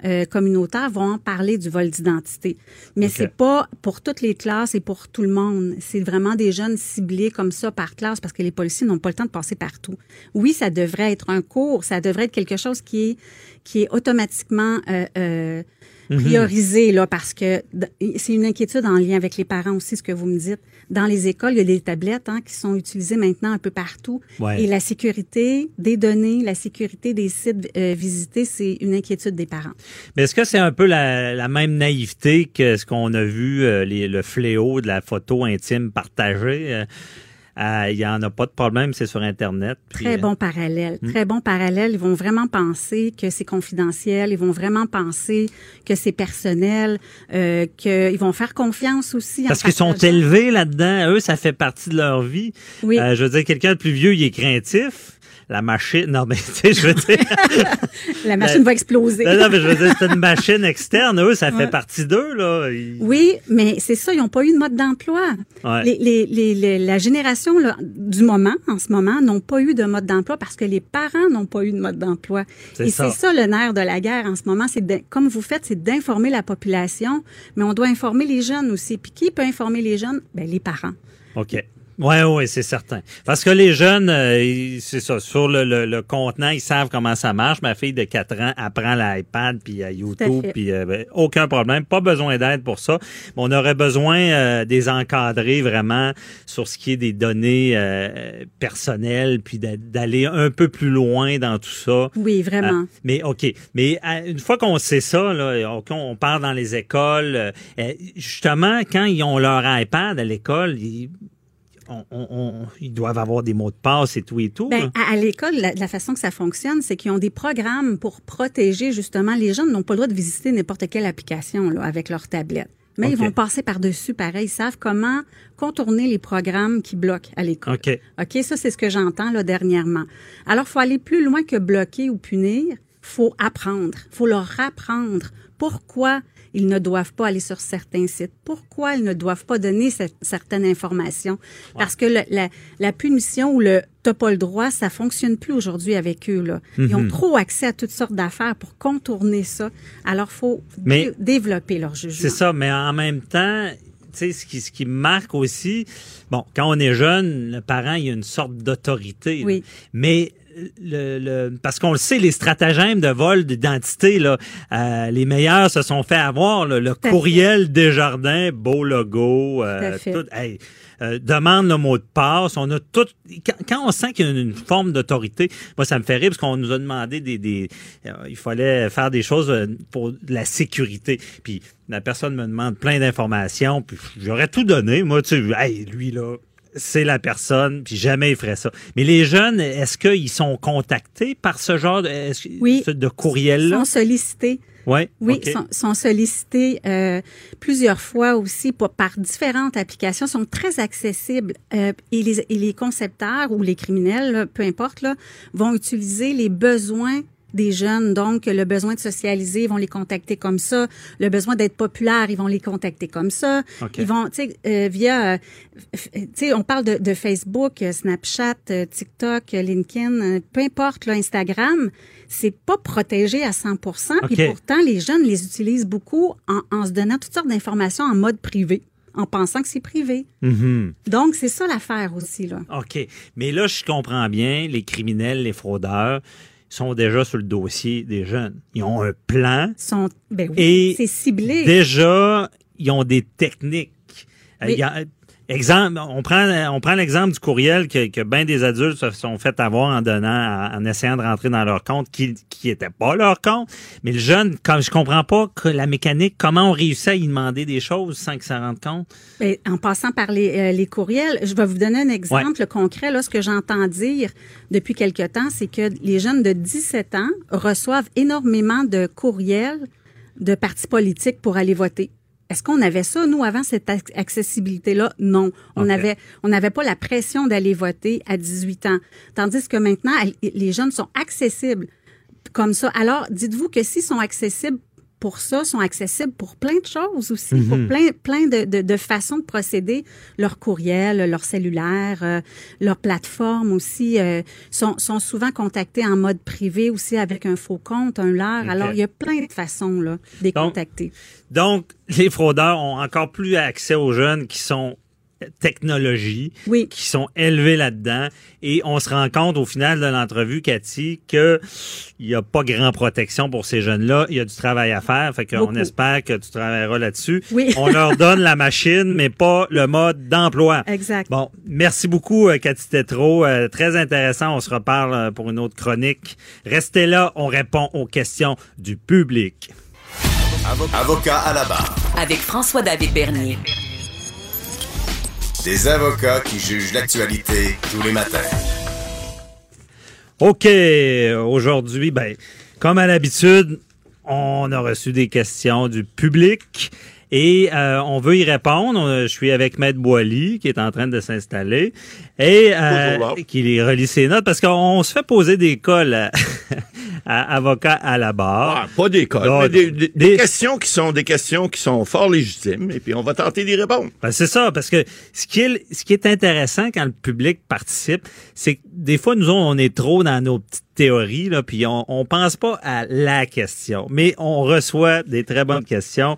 J: euh, communautaires vont parler du vol d'identité. Mais
K: Ok.
J: c'est pas pour toutes les classes et pour tout le monde. C'est vraiment des jeunes ciblés comme ça par classe parce que les policiers n'ont pas le temps de passer partout. Oui, ça devrait être un cours, ça devrait être quelque chose qui est qui est automatiquement euh, euh,
K: Mhm.
J: priorisé là parce que c'est une inquiétude en lien avec les parents aussi ce que vous me dites. Dans les écoles, il y a des tablettes hein, qui sont utilisées maintenant un peu partout
C: Ouais.
J: et la sécurité des données, la sécurité des sites euh, visités, c'est une inquiétude des parents.
C: Mais est-ce que c'est un peu la, la même naïveté que ce qu'on a vu, euh, les- le fléau de la photo intime partagée? Euh, Il y en a pas de problème, c'est sur Internet. puis,
J: Très
C: euh,
J: bon parallèle,
C: Hmm.
J: très bon parallèle. Ils vont vraiment penser que c'est confidentiel, ils vont vraiment penser que c'est personnel, euh, qu'ils vont faire confiance aussi.
C: Parce qu'ils sont élevés là-dedans. Eux, ça fait partie de leur vie.
J: Oui.
C: Euh, je veux dire, quelqu'un de plus vieux, il est craintif. La machine, non, mais tu sais, je veux dire.
J: La machine va exploser.
C: Non, non, mais je veux dire, c'est une machine externe. Eux, ça fait partie d'eux, là. Ils-
J: Oui, mais c'est ça, ils n'ont pas eu de mode d'emploi.
C: Ouais.
J: Les, les, les, les- la génération là, du moment, en ce moment, n'ont pas eu de mode d'emploi parce que les parents n'ont pas eu de mode d'emploi.
C: C'est
J: Et
C: ça.
J: c'est ça le nerf de la guerre en ce moment, c'est comme vous faites, c'est d'informer la population, mais on doit informer les jeunes aussi. Puis qui peut informer les jeunes? Ben, les parents.
C: OK. Oui, oui, c'est certain. Parce que les jeunes, euh, c'est ça, sur le, le, le contenant, ils savent comment ça marche. Ma fille de 4 ans apprend l'iPad, puis à YouTube, puis euh, ben, aucun problème. Pas besoin d'aide pour ça. On aurait besoin euh, des encadrer vraiment sur ce qui est des données euh, personnelles, puis d'a- d'aller un peu plus loin dans tout ça.
J: Oui, vraiment.
C: Euh, mais OK. Mais euh, une fois qu'on sait ça, là, OK, on part dans les écoles. justement, quand ils ont leur iPad à l'école, ils, on- on- on- ils doivent avoir des mots de passe et tout et tout.
J: Ben, à, à l'école, la, la façon que ça fonctionne, c'est qu'ils ont des programmes pour protéger justement les jeunes n'ont pas le droit de visiter n'importe quelle application là, avec leur tablette. Mais ils vont passer par-dessus, pareil. Ils savent comment contourner les programmes qui bloquent à l'école.
C: OK.
J: OK, ça, c'est ce que j'entends là dernièrement. Alors, faut aller plus loin que bloquer ou punir. faut apprendre. faut leur apprendre pourquoi ils ne doivent pas aller sur certains sites, pourquoi ils ne doivent pas donner cette- certaines informations? Parce que le- la, la punition ou le t'as pas le droit, ça fonctionne plus aujourd'hui avec eux. Là. Ils ont
C: Mhm.
J: trop accès à toutes sortes d'affaires pour contourner ça. Alors, faut
C: Mais-
J: dé- développer leur jugement.
C: C'est ça, mais en même temps, ce qui, ce qui marque aussi, bon, quand on est jeune, le parent, il y a une sorte d'autorité.
J: Oui.
C: Mais le, le- parce qu'on le sait, les stratagèmes de vol d'identité, là, euh, les meilleurs se sont fait avoir. là. le courriel Desjardins, beau logo, euh,
J: Tout.
C: Hey, euh, demande le mot de passe. On a tout. Quand, quand on sent qu'il y a une, une forme d'autorité, moi ça me fait rire parce qu'on nous a demandé des, des euh, il fallait faire des choses euh, pour la sécurité. Puis la personne me demande plein d'informations, puis j'aurais tout donné. Moi, tu sais, hey, lui là. C'est la personne, puis jamais il ferait ça. Mais les jeunes, est-ce qu'ils sont contactés par ce genre de,
J: Oui.
C: de courriel-là?
J: sont sollicités.
C: Ouais,
J: Oui,
C: ok.
J: sont, sont sollicités euh, plusieurs fois aussi pour- par différentes applications, sont très accessibles euh, et, les, et les concepteurs ou les criminels, là, peu importe, là, vont utiliser les besoins des jeunes. Donc, le besoin de socialiser, ils vont les contacter comme ça. Le besoin d'être populaire, ils vont les contacter comme ça. Ils vont, tu sais, euh, via, euh, tu sais, on parle de, de Facebook, euh, Snapchat, TikTok, LinkedIn, peu importe, là, Instagram, c'est pas protégé à 100 Puis
C: OK.
J: pourtant, les jeunes les utilisent beaucoup en, en se donnant toutes sortes d'informations en mode privé, en pensant que c'est privé.
C: Mhm.
J: Donc, c'est ça l'affaire aussi, là.
C: OK. Mais là, je comprends bien, les criminels, les fraudeurs sont déjà sur le dossier des jeunes. Ils ont un plan.
J: Sont, ben oui,
C: Et
J: c'est ciblé.
C: Déjà, ils ont des techniques. Euh,
J: Oui.
C: il y a- exemple, on prend, on prend l'exemple du courriel que, que bien des adultes se sont fait avoir en donnant, en essayant de rentrer dans leur compte qui qui était pas leur compte. Mais le jeune, comme je comprends pas que la mécanique, comment on réussit à y demander des choses sans qu'il s'en rende compte?
J: Ben, en passant par les, euh, les courriels, je vais vous donner un exemple concret. Là, ce que j'entends dire depuis quelque temps, c'est que les jeunes de 17 ans reçoivent énormément de courriels de partis politiques pour aller voter. Est-ce qu'on avait ça, nous, avant cette ac- accessibilité-là? Non. On
C: Ok.
J: avait, on n'avait pas la pression d'aller voter à 18 ans. Tandis que maintenant, les jeunes sont accessibles comme ça. Alors, dites-vous que s'ils sont accessibles pour ça, sont accessibles pour plein de choses aussi, pour plein, plein de, de, de façons de procéder. Leur courriel, leur cellulaire, euh, leur plateforme aussi euh, sont, sont souvent contactés en mode privé aussi avec un faux compte, un leurre. Alors, il y a plein de façons là, de les
C: Donc,
J: contacter.
C: Donc, les fraudeurs ont encore plus accès aux jeunes qui sont technologie,
J: Oui.
C: qui sont élevés là-dedans. Et on se rend compte au final de l'entrevue, Cathy, que il n'y a pas grand protection pour ces jeunes-là. Il y a du travail à faire. Fait qu'on espère que tu travailleras là-dessus.
J: Oui.
C: On leur donne la machine, mais pas le mode d'emploi.
J: Exact.
C: Bon, merci beaucoup, euh, Cathy Tétrault. Euh, très intéressant. On se reparle euh, pour une autre chronique. Restez là. On répond aux questions du public.
A: Avocat à la barre.
B: Avec François-David Bernier.
A: Des avocats qui jugent l'actualité tous les matins.
C: OK, aujourd'hui, ben, comme à l'habitude, on a reçu des questions du public et euh, on veut y répondre. On- Je suis avec Maître Boily qui est en train de s'installer et euh, qui les relie ses notes parce qu'on se fait poser des cols à, à avocat à la barre.
I: Ah, pas des cas,
C: Non,
I: mais des, des-
C: des-
I: des questions qui sont des questions qui sont fort légitimes, et puis on va tenter d'y répondre.
C: Ben, c'est ça, parce que ce qui, est, ce qui est intéressant quand le public participe, c'est que des fois, nous, on est trop dans nos petites théories, là, puis on, on pense pas à la question. Mais on reçoit des très bonnes questions.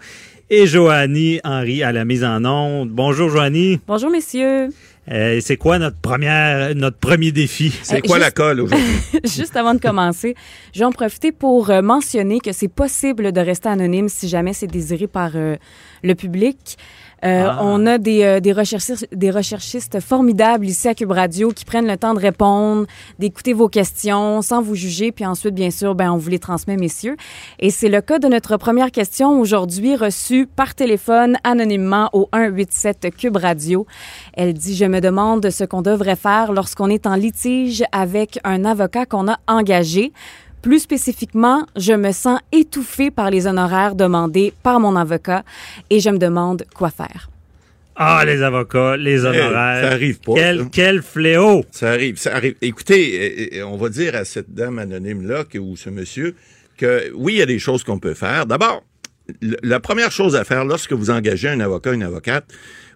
C: Et Joanie Henry à la mise en onde. Bonjour, Joanie.
K: Bonjour, messieurs.
C: Euh, c'est quoi notre première, notre premier défi?
I: C'est
K: Euh,
I: quoi
K: juste-
I: la colle aujourd'hui?
K: Juste avant de commencer, je vais en profiter pour euh, mentionner que c'est possible de rester anonyme si jamais c'est désiré par euh, le public. Euh,
C: Ah.
K: On a des, euh, des, recherchistes, des recherchistes formidables ici à Cube Radio qui prennent le temps de répondre, d'écouter vos questions sans vous juger, puis ensuite, bien sûr, ben, on vous les transmet, messieurs. Et c'est le cas de notre première question aujourd'hui, reçue par téléphone anonymement au 187 Cube Radio. Elle dit, je me demande ce qu'on devrait faire lorsqu'on est en litige avec un avocat qu'on a engagé. Plus spécifiquement, je me sens étouffée par les honoraires demandés par mon avocat et je me demande quoi faire.
C: Ah, les avocats, les honoraires.
I: ça arrive pas,
C: Quel, fléau!
I: Ça arrive, ça arrive. Écoutez, euh, euh, on va dire à cette dame anonyme-là que, ou ce monsieur que oui, il y a des choses qu'on peut faire. D'abord, la première chose à faire lorsque vous engagez un avocat, une avocate,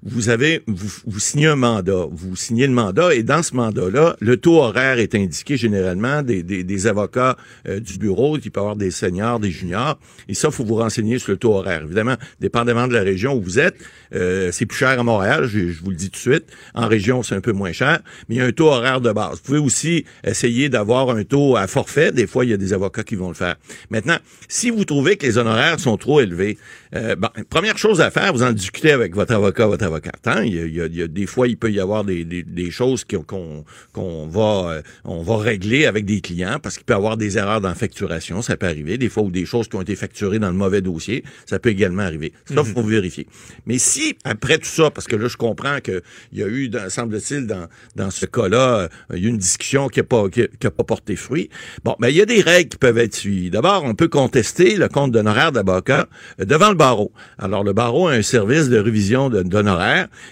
I: vous avez, vous, vous signez un mandat. Vous signez le mandat et dans ce mandat-là, le taux horaire est indiqué généralement des, des, des avocats euh, du bureau. Il peut avoir des seniors, des juniors. Et ça, faut vous renseigner sur le taux horaire. Évidemment, dépendamment de la région où vous êtes, euh, c'est plus cher à Montréal, je, je vous le dis tout de suite. En région, c'est un peu moins cher, mais il y a un taux horaire de base. Vous pouvez aussi essayer d'avoir un taux à forfait. Des fois, il y a des avocats qui vont le faire. Maintenant, si vous trouvez que les honoraires sont trop élevés, euh, bon, première chose à faire, vous en discutez avec votre avocat, votre avocate. Hein? Il, y a, il y a- il y a des fois, il peut y avoir des, des, des choses qu'on va euh, on va régler avec des clients parce qu'il peut y avoir des erreurs dans la facturation, ça peut arriver. Des fois, ou des choses qui ont été facturées dans le mauvais dossier, ça peut également arriver. Ça, il faut vérifier. Mais si, après tout ça, parce que là, je comprends qu'il y a eu, semble-t-il, dans, dans ce cas-là, euh, il y a eu une discussion qui n'a pas, qui a, qui a pas porté fruit. Bon, ben, il y a des règles qui peuvent être suivies. D'abord, on peut contester le compte d'honoraires d'avocat euh, devant le barreau. Alors, le barreau a un service de révision de-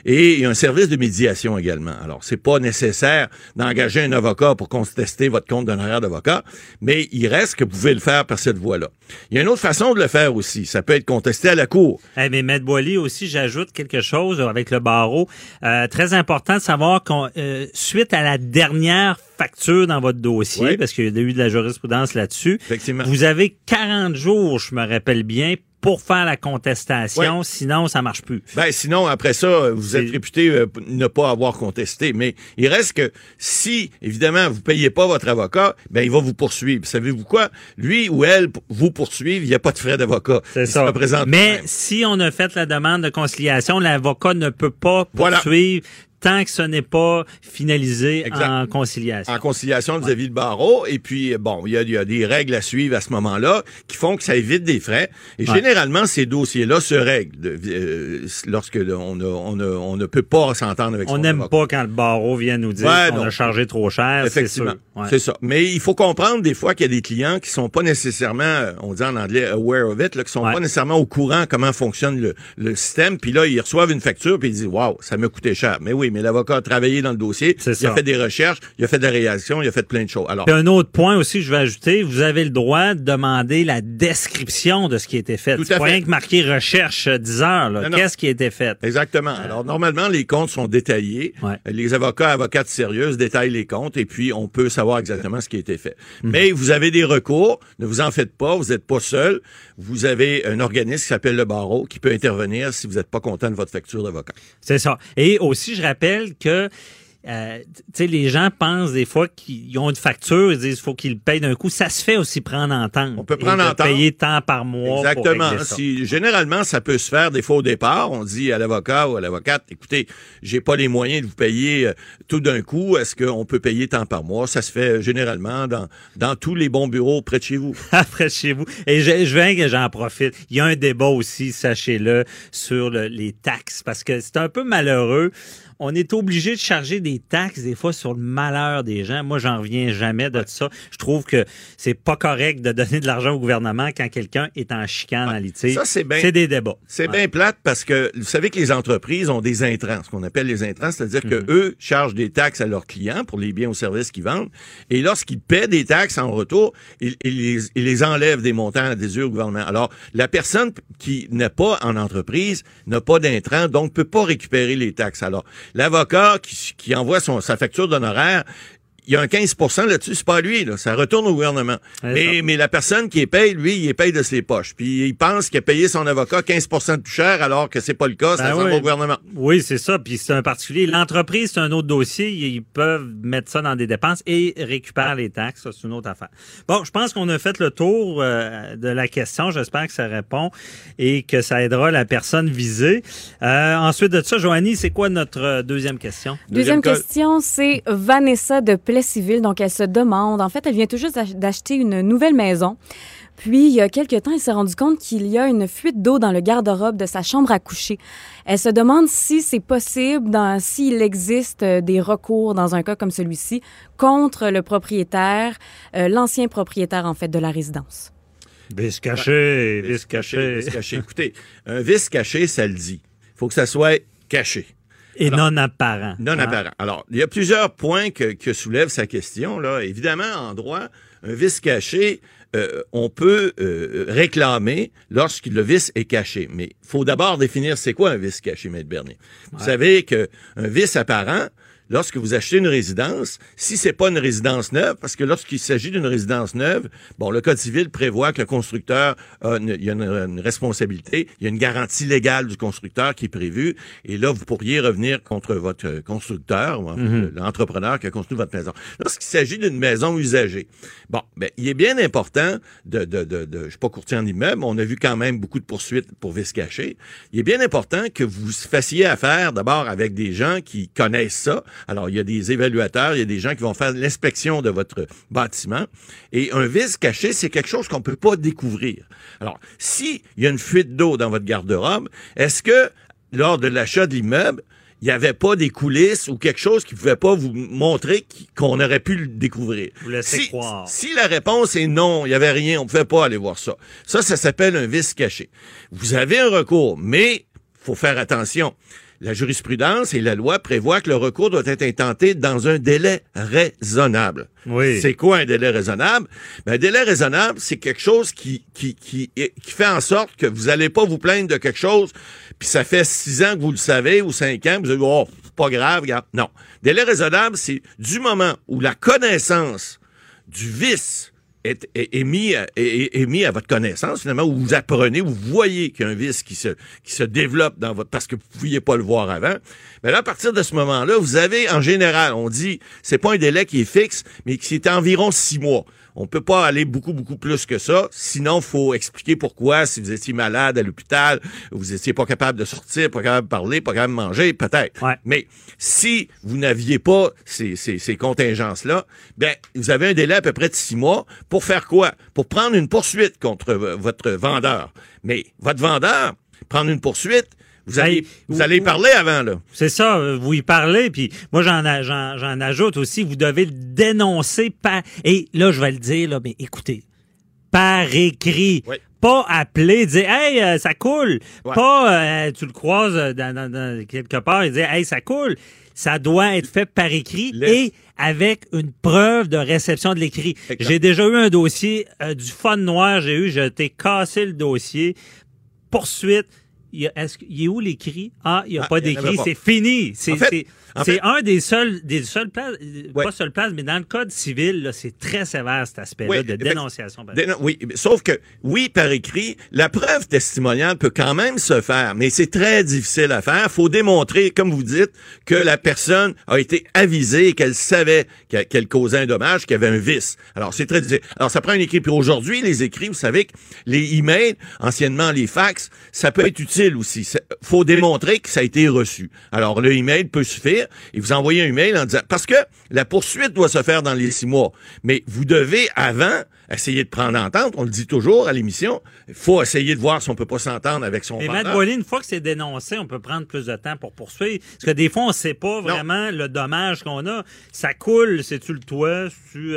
I: et il y a un service de médiation également. Alors, c'est pas nécessaire d'engager un avocat pour contester votre compte d'honoraires d'avocat, mais il reste que vous pouvez le faire par cette voie-là. Il y a une autre façon de le faire aussi. Ça peut être contesté à la cour.
C: Eh, mais Maître Boily aussi, j'ajoute quelque chose avec le barreau. Euh, très important de savoir qu'on euh, suite à la dernière facture dans votre dossier,
I: Oui.
C: parce qu'il y a eu de la jurisprudence là-dessus,
I: Effectivement.
C: vous avez 40 jours, je me rappelle bien, pour faire la contestation, sinon ça marche plus.
I: Ben sinon après ça, vous êtes réputé euh, ne pas avoir contesté. Mais il reste que si évidemment vous payez pas votre avocat, ben il va vous poursuivre. Savez-vous quoi? Lui ou elle vous poursuivent, il n'y a pas de frais d'avocat.
C: C'est ça. Mais si on a fait la demande de conciliation, l'avocat ne peut pas
I: Voilà.
C: Tant que ce n'est pas finalisé
I: Exact.
C: en conciliation.
I: en conciliation vis-à-vis le barreau. Et puis, bon, il y a, il y a des règles à suivre à ce moment-là qui font que ça évite des frais. Et
C: Ouais.
I: généralement, ces dossiers-là se règlent de- euh, lorsque on, a- on, a- on ne peut pas s'entendre avec
C: On n'aime pas quand le barreau vient nous dire
I: Ouais,
C: qu'on a chargé trop cher.
I: Effectivement.
C: Ouais.
I: C'est ça. Mais il faut comprendre des fois qu'il y a des clients qui sont pas nécessairement, euh, on dit en anglais, aware of it, là, qui sont
C: Ouais.
I: pas nécessairement au courant comment fonctionne le, le système. Puis là, ils reçoivent une facture puis ils disent, waouh, ça m'a coûté cher. Mais oui, mais l'avocat a travaillé dans le dossier, il a fait des recherches, il a fait de la réaction, il a fait plein de choses. Alors,
C: Puis un autre point aussi, je vais ajouter, vous avez le droit de demander la description de ce qui a été fait.
I: Tout à
C: pas
I: fait.
C: rien que marqué recherche euh, 10 heures. là.
I: Non, non.
C: Qu'est-ce qui a été fait?
I: Exactement. Alors, normalement, les comptes sont détaillés.
C: Ouais.
I: Les avocats, avocates sérieuses détaillent les comptes et puis on peut savoir exactement ce qui a été fait.
C: Mhm.
I: Mais vous avez des recours. Ne vous en faites pas. Vous n'êtes pas seul. Vous avez un organisme qui s'appelle le barreau qui peut intervenir si vous n'êtes pas content de votre facture d'avocat.
C: C'est ça. Et aussi, je rappelle que euh, les gens pensent des fois qu'ils ont une facture, ils disent qu'il faut qu'ils le payent d'un coup. Ça se fait aussi prendre en temps.
I: On peut prendre
C: de
I: en temps.
C: payer tant par mois.
I: Exactement.
C: régler ça.
I: Si, généralement, ça peut se faire des fois au départ. On dit à l'avocat ou à l'avocate, écoutez, j'ai pas les moyens de vous payer euh, tout d'un coup. Est-ce qu'on peut payer tant par mois? Ça se fait euh, généralement dans, dans tous les bons bureaux près de chez vous.
C: après chez vous. Et je, je veux que j'en profite. Il y a un débat aussi, sachez-le, sur le- les taxes, parce que c'est un peu malheureux. On est obligé de charger des taxes des fois sur le malheur des gens. Moi, j'en reviens jamais de ça. Je trouve que c'est pas correct de donner de l'argent au gouvernement quand quelqu'un est en chicane, en litige.
I: Ça, c'est bien-
C: C'est des débats.
I: C'est
C: Ouais.
I: bien plate parce que vous savez que les entreprises ont des intrants, ce qu'on appelle les intrants, c'est-à-dire
C: Mhm.
I: que eux chargent des taxes à leurs clients pour les biens ou services qu'ils vendent, et lorsqu'ils paient des taxes en retour, ils, ils les, ils les enlèvent des montants à des yeux au gouvernement. Alors, la personne qui n'est pas en entreprise n'a pas d'intrants, donc peut pas récupérer les taxes. Alors, l'avocat qui, envoie son, sa facture d'honoraire, il y a un 15% là-dessus, c'est pas lui, là. ça retourne au gouvernement. Mais,
C: ça.
I: mais la personne qui est paye, lui, il est paye de ses poches. Puis il pense qu'il a payé son avocat 15 de plus cher alors que c'est pas le cas, ça
C: Ben
I: va
C: oui.
I: au gouvernement.
C: Oui, c'est ça. Puis c'est un particulier. L'entreprise, c'est un autre dossier. Ils peuvent mettre ça dans des dépenses et récupérer les taxes. Ça, c'est une autre affaire. Bon, je pense qu'on a fait le tour euh, de la question. J'espère que ça répond et que ça aidera la personne visée. Euh, ensuite de ça, Joanie, c'est quoi notre euh, deuxième question?
K: Deuxième, question, c'est Vanessa de Donc, elle se demande, en fait, elle vient tout juste d'ach- d'acheter une nouvelle maison. Puis, il y a quelques temps, elle s'est rendue compte qu'il y a une fuite d'eau dans le garde-robe de sa chambre à coucher. Elle se demande si c'est possible, dans- s'il existe euh, des recours dans un cas comme celui-ci contre le propriétaire, euh, l'ancien propriétaire, en fait, de la résidence.
C: Vice caché, vice caché.
I: Vice caché. Écoutez, un vice caché, ça le dit. Il faut que ça soit caché.
C: Et
I: Alors-
C: non apparent.
I: Non apparent. Alors, il y a plusieurs points que, que soulève sa question. Là. Évidemment, en droit, un vice caché, euh, on peut euh, réclamer lorsque le vice est caché. Mais il faut d'abord définir c'est quoi un vice caché, Maître Bernier. Vous savez qu'un vice apparent, lorsque vous achetez une résidence, si c'est pas une résidence neuve, parce que lorsqu'il s'agit d'une résidence neuve, bon, le Code civil prévoit que le constructeur a une, il y a une, une responsabilité, il y a une garantie légale du constructeur qui est prévue, et là, vous pourriez revenir contre votre constructeur, ou l'entrepreneur qui a construit votre maison. Lorsqu'il s'agit d'une maison usagée, bon, ben, il est bien important de, de, de, de je suis pas courtier en immeuble, on a vu quand même beaucoup de poursuites pour vice caché. Il est bien important que vous fassiez affaire d'abord avec des gens qui connaissent ça. Alors, il y a des évaluateurs, il y a des gens qui vont faire l'inspection de votre bâtiment. Et un vice caché, c'est quelque chose qu'on peut pas découvrir. Alors, si il y a une fuite d'eau dans votre garde-robe, est-ce que lors de l'achat de l'immeuble, il n'y avait pas des coulisses ou quelque chose qui pouvait pas vous montrer qu'on aurait pu le découvrir?
C: Vous laissez
I: si,
C: croire.
I: Si la réponse est non, il n'y avait rien, on ne pouvait pas aller voir ça. Ça, ça s'appelle un vice caché. Vous avez un recours, mais faut faire attention. La jurisprudence et la loi prévoient que le recours doit être intenté dans un délai raisonnable.
C: Oui.
I: C'est quoi un délai raisonnable? Ben, un délai raisonnable, c'est quelque chose qui, qui, qui, qui fait en sorte que vous allez pas vous plaindre de quelque chose, puis ça fait six ans que vous le savez ou cinq ans, vous allez oh, c'est pas grave, regarde. Non. Délai raisonnable, c'est du moment où la connaissance du vice est, est, est mis, à- votre connaissance, finalement, où vous apprenez, vous voyez qu'il y a un vice qui se, qui se développe dans votre, parce que vous ne pouviez pas le voir avant. Mais là, à partir de ce moment-là, vous avez, en général, on dit, c'est pas un délai qui est fixe, mais qui est environ six mois. On peut pas aller beaucoup, beaucoup plus que ça. Sinon, faut expliquer pourquoi, si vous étiez malade à l'hôpital, vous étiez pas capable de sortir, pas capable de parler, pas capable de manger, peut-être. Mais si vous n'aviez pas ces, ces, ces contingences-là, ben, vous avez un délai à peu près de six mois pour faire quoi? Pour prendre une poursuite contre votre vendeur. Mais votre vendeur, prendre une poursuite, vous allez, vous allez y parler avant, là.
C: C'est ça, euh, vous y parlez, puis moi j'en, j'en, j'en ajoute aussi, vous devez le dénoncer par... Et là, je vais le dire, là, mais écoutez, par écrit. Pas appeler, dire Hey, euh, ça coule. Pas euh, tu le croises dans, dans- dans- quelque part et dire Hey, ça coule. Ça doit être fait par écrit et avec une preuve de réception de l'écrit. J'ai déjà eu un dossier euh, du fun noir, j'ai eu, j'ai été cassé le dossier. Poursuite. Il y a- est-ce qu'il est où l'écrit? Ah, il n'y a
I: Ah,
C: pas
I: il
C: d'écrit, c'est fini. C'est
I: En fait-
C: c'est-
I: en
C: c'est
I: fait-
C: un des seuls, des seules places, pas seule place, mais dans le code civil, là, c'est très sévère cet aspect-là
I: Oui,
C: de dénonciation. par
I: Dénon- oui, sauf que, oui, par écrit, la preuve testimoniale peut quand même se faire, mais c'est très difficile à faire. faut démontrer, comme vous dites, que la personne a été avisée qu'elle savait qu'elle qu'elle causait un dommage, qu'il y avait un vice. Alors, c'est très difficile. Alors, ça prend un écrit. Puis aujourd'hui, les écrits, vous savez que les emails, anciennement les fax, ça peut être utile aussi. C'est- faut démontrer que ça a été reçu. Alors, le email peut suffire et vous envoyez un email en disant, parce que la poursuite doit se faire dans les six mois, mais vous devez, avant, essayer de prendre entente. On le dit toujours à l'émission. Il faut essayer de voir si on peut pas s'entendre avec son
C: Mais. Matt une fois que c'est dénoncé, on peut prendre plus de temps pour poursuivre. Parce que des fois, on ne sait pas vraiment le dommage qu'on a. Ça coule, c'est-tu le toit, euh, c'est-tu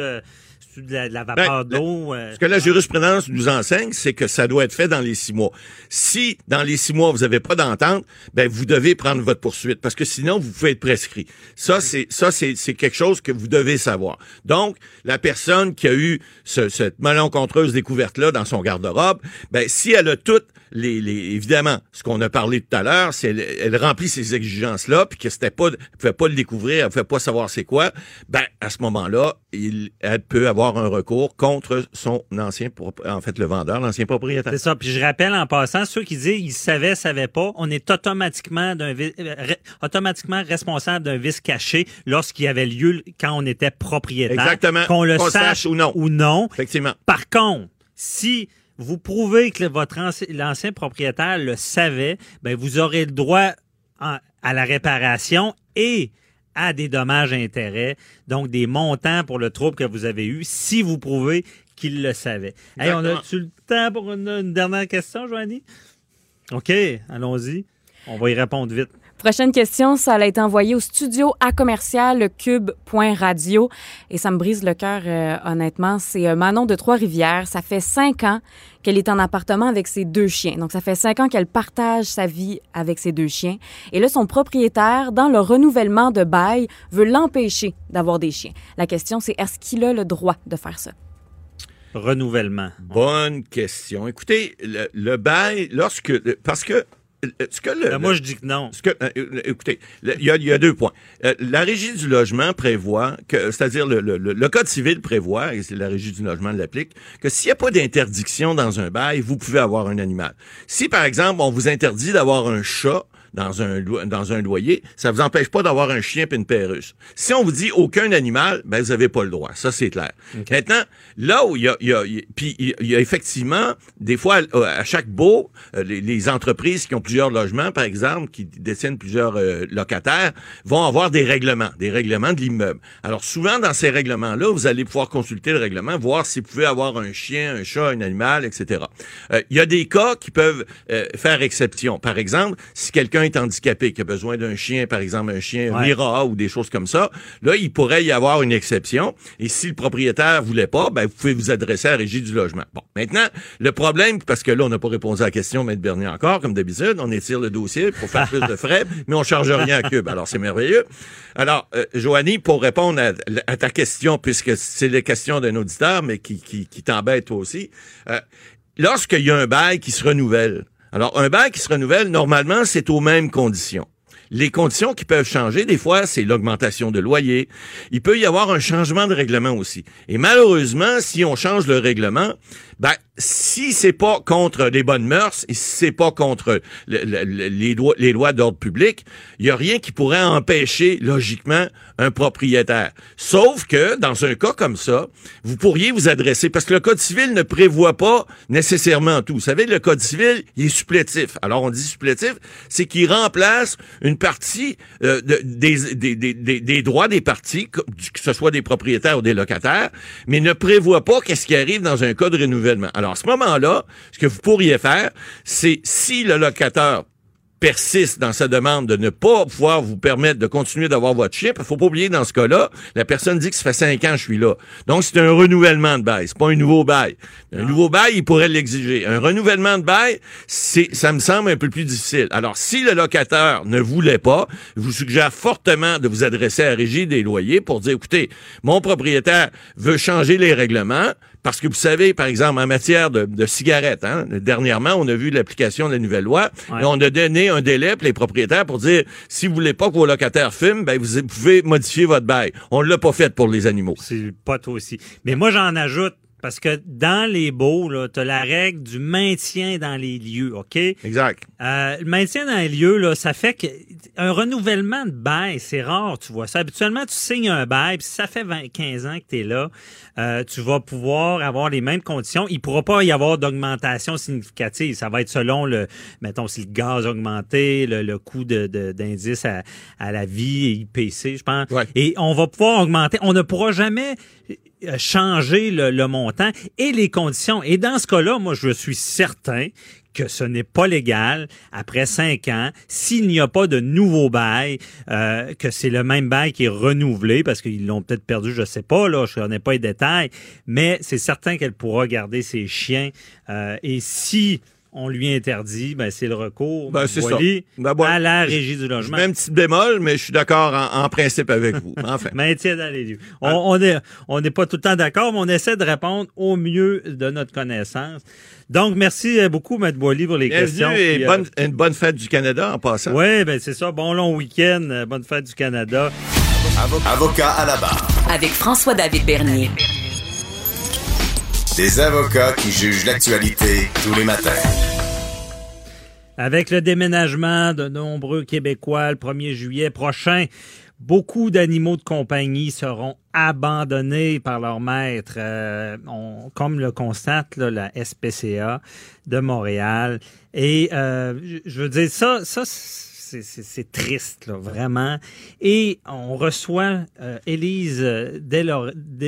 C: de la, de la vapeur
I: Ben,
C: d'eau? euh,
I: Ce que la jurisprudence nous enseigne, c'est que ça doit être fait dans les six mois. Si, dans les six mois, vous n'avez pas d'entente, ben, vous devez prendre votre poursuite, parce que sinon, vous pouvez être prescrit. Ça, c'est, ça, c'est, c'est quelque chose que vous devez savoir. Donc, la personne qui a eu ce- cette malencontreuse découverte-là dans son garde-robe, ben, si elle a toutes les, les, évidemment, ce qu'on a parlé tout à l'heure, c'est elle, elle remplit ces exigences-là, puis que c'était pas, elle pouvait pas le découvrir, elle pouvait pas savoir c'est quoi, ben, à ce moment-là, il, elle peut avoir un recours contre son ancien, en fait, le vendeur, l'ancien propriétaire.
C: C'est ça. Puis je rappelle en passant, ceux qui disent ils savaient, savaient pas, on est automatiquement d'un euh, automatiquement responsable d'un vice caché lorsqu'il y avait lieu quand on était propriétaire.
I: Exactement.
C: Qu'on le sache
I: sache ou non.
C: Ou non.
I: Effectivement.
C: Par contre, si vous prouvez que votre anci- l'ancien propriétaire le savait, ben vous aurez le droit à la réparation et à des dommages intérêts, donc des montants pour le trouble que vous avez eu, si vous prouvez qu'il le savait. Hey, on a-tu le temps pour une, une dernière question, Joanie? OK, allons-y. On va y répondre vite.
K: Prochaine question, ça a été envoyé au studio à commercial cube.radio et ça me brise le cœur euh, honnêtement. C'est euh, Manon de Trois-Rivières. Ça fait cinq ans qu'elle est en appartement avec ses deux chiens. Donc ça fait cinq ans qu'elle partage sa vie avec ses deux chiens. Et là, son propriétaire, dans le renouvellement de bail, veut l'empêcher d'avoir des chiens. La question, c'est est-ce qu'il a le droit de faire ça?
C: Renouvellement.
I: Bonne question. Écoutez, le, le bail, lorsque, parce que ce que le,
C: Ben, moi, je dis que non.
I: Ce que, euh, euh, écoutez, il y, a, il y a deux points. Euh, la régie du logement prévoit que, c'est-à-dire le, le, le- le code civil prévoit, et c'est la régie du logement l'applique, que s'il n'y a pas d'interdiction dans un bail, vous pouvez avoir un animal. Si par exemple on vous interdit d'avoir un chat dans un dans un loyer, ça vous empêche pas d'avoir un chien et une perruche. Si on vous dit aucun animal, ben vous avez pas le droit. Ça c'est clair. Maintenant, là où il y a, y a- il y a- puis il y a- effectivement des fois à, chaque beau, euh, les, les entreprises qui ont plusieurs logements, par exemple, qui détiennent plusieurs euh, locataires, vont avoir des règlements, des règlements de l'immeuble. Alors souvent dans ces règlements-là, vous allez pouvoir consulter le règlement, voir si vous pouvez avoir un chien, un chat, un animal, etc. Euh, Il y a des cas qui peuvent euh, faire exception. Par exemple, si quelqu'un quelqu'un est handicapé, qui a besoin d'un chien, par exemple un chien
C: Ouais.
I: Mira ou des choses comme ça, là, il pourrait y avoir une exception. Et si le propriétaire voulait pas, ben, vous pouvez vous adresser à la régie du logement. Bon, maintenant, le problème, parce que là, on n'a pas répondu à la question, Maître Bernier encore, comme d'habitude, on étire le dossier pour faire plus de frais, mais on charge rien à Cube. Alors, c'est merveilleux. Alors, euh, Joanie, pour répondre à, à ta question, puisque c'est la question d'un auditeur, mais qui, qui, qui t'embête toi aussi, euh, lorsqu'il y a un bail qui se renouvelle, alors un bail qui se renouvelle, normalement, c'est aux mêmes conditions. Les conditions qui peuvent changer, des fois, c'est l'augmentation de loyer. Il peut y avoir un changement de règlement aussi. Et malheureusement, si on change le règlement, ben, si c'est pas contre les bonnes mœurs et si c'est pas contre le- le- le- les, lois, les lois d'ordre public, il y a rien qui pourrait empêcher logiquement un propriétaire. Sauf que dans un cas comme ça, vous pourriez vous adresser parce que le code civil ne prévoit pas nécessairement tout. Vous savez, le code civil, il est supplétif. Alors on dit supplétif, c'est qu'il remplace une partie euh, de- des, des, droits des parties, que ce soit des propriétaires ou des locataires, mais ne prévoit pas qu'est-ce qui arrive dans un cas de renouvellement. Alors à ce moment-là, ce que vous pourriez faire, c'est si le locataire persiste dans sa demande de ne pas pouvoir vous permettre de continuer d'avoir votre chip, il faut pas oublier dans ce cas-là, la personne dit que ça fait cinq ans que je suis là. Donc c'est un renouvellement de bail, c'est pas un nouveau bail. Un nouveau bail, il pourrait l'exiger. Un renouvellement de bail, c'est ça me semble un peu plus difficile. Alors si le locataire ne voulait pas, je vous suggère fortement de vous adresser à la régie des loyers pour dire écoutez, mon propriétaire veut changer les règlements parce que vous savez, par exemple, en matière de, de cigarettes, hein, dernièrement, on a vu l'application de la nouvelle loi et on a donné un délai pour les propriétaires pour dire si vous voulez pas que vos locataires fument, ben vous pouvez modifier votre bail. On l'a pas fait pour les animaux.
C: C'est pas toi aussi. Mais moi, j'en ajoute, parce que dans les baux, tu as la règle du maintien dans les lieux, OK?
I: Exact.
C: Euh, le maintien dans les lieux, là, ça fait que un renouvellement de bail, c'est rare, tu vois ça. Habituellement, tu signes un bail, puis si ça fait 20, 15 ans que tu es là, euh, tu vas pouvoir avoir les mêmes conditions. Il pourra pas y avoir d'augmentation significative. Ça va être selon le, mettons, si le gaz a augmenté, le, le coût de, de- d'indice à, à la vie, IPC, je pense. Et on va pouvoir augmenter. On ne pourra jamais changer le, montant et les conditions. Et dans ce cas-là, moi, je suis certain que ce n'est pas légal après cinq ans s'il n'y a pas de nouveau bail, euh, que c'est le même bail qui est renouvelé parce qu'ils l'ont peut-être perdu, je sais pas là, je connais pas les détails, mais c'est certain qu'elle pourra garder ses chiens euh, et si on lui interdit, ben c'est le recours
I: Ben, c'est ça. Ben, bon,
C: à la régie du logement.
I: Un petit bémol, mais je suis d'accord en, en principe avec vous. Enfin.
C: Maintien dans les lieux. On on est on n'est pas tout le temps d'accord, mais on essaie de répondre au mieux de notre connaissance. Donc, merci euh, beaucoup, M. Boily, pour les
I: Bienvenue
C: questions.
I: et
C: Puis, euh,
I: bonne, une bonne fête du Canada en passant.
C: Oui, ben c'est ça. Bon long week-end. euh, Bonne fête du Canada.
A: Avocat à la barre.
B: Avec François-David Bernier.
A: Des avocats qui jugent l'actualité tous les matins.
C: Avec le déménagement de nombreux Québécois le 1er juillet prochain, beaucoup d'animaux de compagnie seront abandonnés par leur maître, euh, comme le constate la SPCA de Montréal. Et euh, je- je veux dire, ça, ça c'est- triste, là, vraiment. Et on reçoit euh, Élise euh,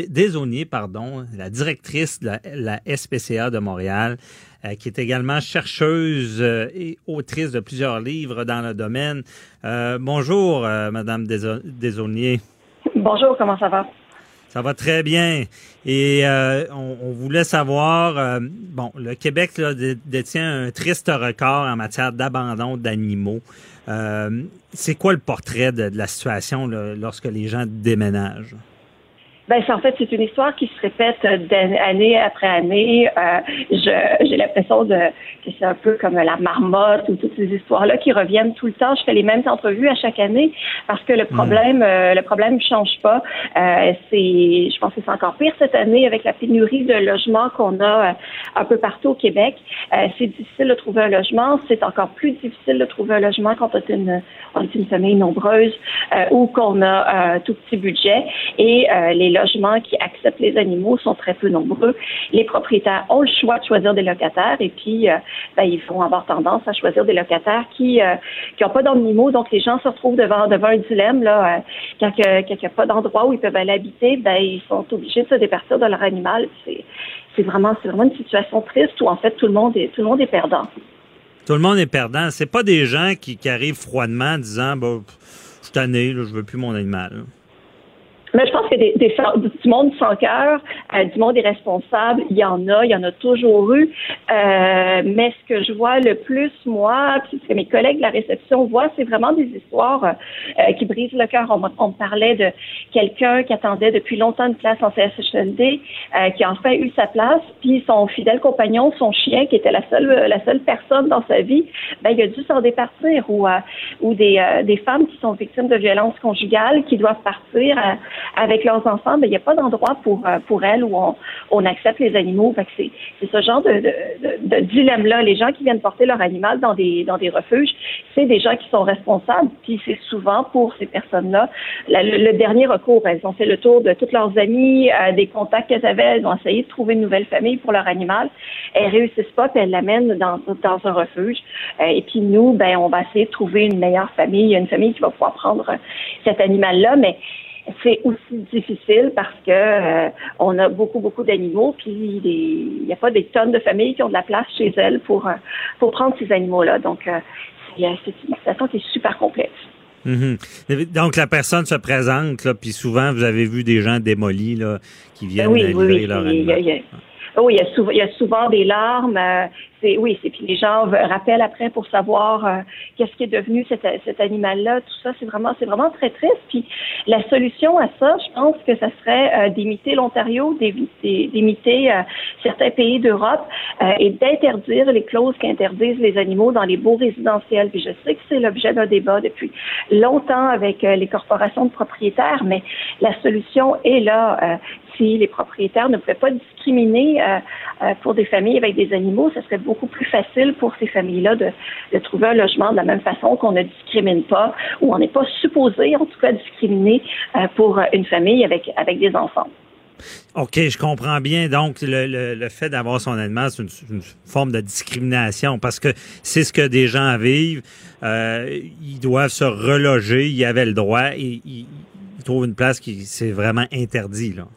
C: Desaunier, pardon, la directrice de la, la SPCA de Montréal, euh, qui est également chercheuse euh, et autrice de plusieurs livres dans le domaine. Bonjour, Madame Desaunier.
L: Bonjour, comment ça va?
C: Ça va très bien. Et euh, on, on voulait savoir, euh, bon, le Québec là, dé- détient un triste record en matière d'abandon d'animaux. Euh, c'est quoi le portrait de, la situation là, lorsque les gens déménagent?
L: Ben, c'est- en fait, c'est une histoire qui se répète euh, année après année. Euh, je- J'ai l'impression de que c'est un peu comme la marmotte ou toutes ces histoires-là qui reviennent tout le temps. Je fais les mêmes entrevues à chaque année parce que le problème, euh, le problème change pas. Euh, c'est, je pense que c'est encore pire cette année avec la pénurie de logements qu'on a euh, un peu partout au Québec. Euh, c'est difficile de trouver un logement. C'est encore plus difficile de trouver un logement quand on est une, on est une famille nombreuse euh, ou qu'on a un tout petit budget. Et euh, les logements qui acceptent les animaux sont très peu nombreux. Les propriétaires ont le choix de choisir des locataires et puis euh, ben, ils vont avoir tendance à choisir des locataires qui euh, n'ont pas d'animaux. Donc les gens se retrouvent devant devant un dilemme là. euh, quand il n'y a pas d'endroit où ils peuvent aller habiter, ben ils sont obligés de se départir de leur animal. C'est vraiment c'est vraiment une situation triste où en fait tout le monde est tout le monde est perdant.
C: Tout le monde est perdant. C'est pas des gens qui, arrivent froidement en disant, bah, je suis tanné, je veux plus mon animal.
L: Mais je pense que des, des, du monde sans cœur, euh, du monde irresponsable, il y en a, il y en a toujours eu. Euh, mais ce que je vois le plus, moi, puis ce que mes collègues de la réception voient, c'est vraiment des histoires euh, qui brisent le cœur. On, on parlait de quelqu'un qui attendait depuis longtemps une place en CSHLD, euh, qui a enfin eu sa place, puis son fidèle compagnon, son chien, qui était la seule, la seule personne dans sa vie, ben, il a dû s'en départir. Ou, euh, ou des, des femmes qui sont victimes de violences conjugales, qui doivent partir avec leurs enfants, mais il n'y a pas d'endroit pour euh, pour elles où on, accepte les animaux. C'est, ce genre de, dilemme-là. Les gens qui viennent porter leur animal dans des dans des refuges, c'est des gens qui sont responsables. Puis c'est souvent pour ces personnes-là le, dernier recours. Elles ont fait le tour de toutes leurs amis, euh, des contacts qu'elles avaient. Elles ont essayé de trouver une nouvelle famille pour leur animal. Elles réussissent pas, puis elles l'amènent dans dans un refuge. Euh, et puis nous, ben on va essayer de trouver une meilleure famille, une famille qui va pouvoir prendre cet animal-là, mais c'est aussi difficile parce que euh, on a beaucoup beaucoup d'animaux puis il n'y a pas des tonnes de familles qui ont de la place chez elles pour euh, pour prendre ces animaux là donc euh, c'est une situation qui est super complexe.
C: Mm-hmm. Donc la personne se présente là puis souvent vous avez vu des gens démolis là qui viennent
L: oui,
C: livrer
L: oui,
C: leur
L: il y a,
C: animal.
L: il y a, oui, il y a souvent, il y a souvent des larmes. Euh, c'est oui, c'est puis les gens rappellent après pour savoir euh, qu'est-ce qui est devenu cet, cet animal-là. Tout ça, c'est vraiment, c'est vraiment très triste. Puis la solution à ça, je pense que ça serait euh, d'imiter l'Ontario, d'imiter euh, certains pays d'Europe euh, et d'interdire les clauses qui interdisent les animaux dans les beaux résidentiels. Puis je sais que c'est l'objet d'un débat depuis longtemps avec euh, les corporations de propriétaires, mais la solution est là. Si les propriétaires ne pouvaient pas discriminer euh, euh, pour des familles avec des animaux, ce serait beaucoup plus facile pour ces familles-là de, trouver un logement de la même façon qu'on ne discrimine pas ou on n'est pas supposé, en tout cas, discriminer euh, pour une famille avec, avec des enfants.
C: OK, je comprends bien. Donc, le, le, fait d'avoir son animal, c'est une, forme de discrimination parce que c'est ce que des gens vivent. Ils doivent se reloger, ils avaient le droit et ils, ils trouvent une place qui c'est vraiment interdit, là.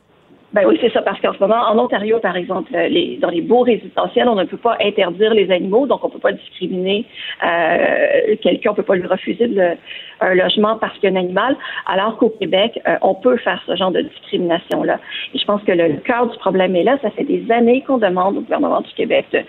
L: Ben oui, c'est ça, parce qu'en ce moment, en Ontario, par exemple, les, dans les beaux résidentiels, on ne peut pas interdire les animaux, donc on ne peut pas discriminer euh, quelqu'un, on ne peut pas lui refuser le, un logement parce qu'il y a un animal, alors qu'au Québec, euh, on peut faire ce genre de discrimination-là. Et je pense que le, cœur du problème est là. Ça fait des années qu'on demande au gouvernement du Québec de,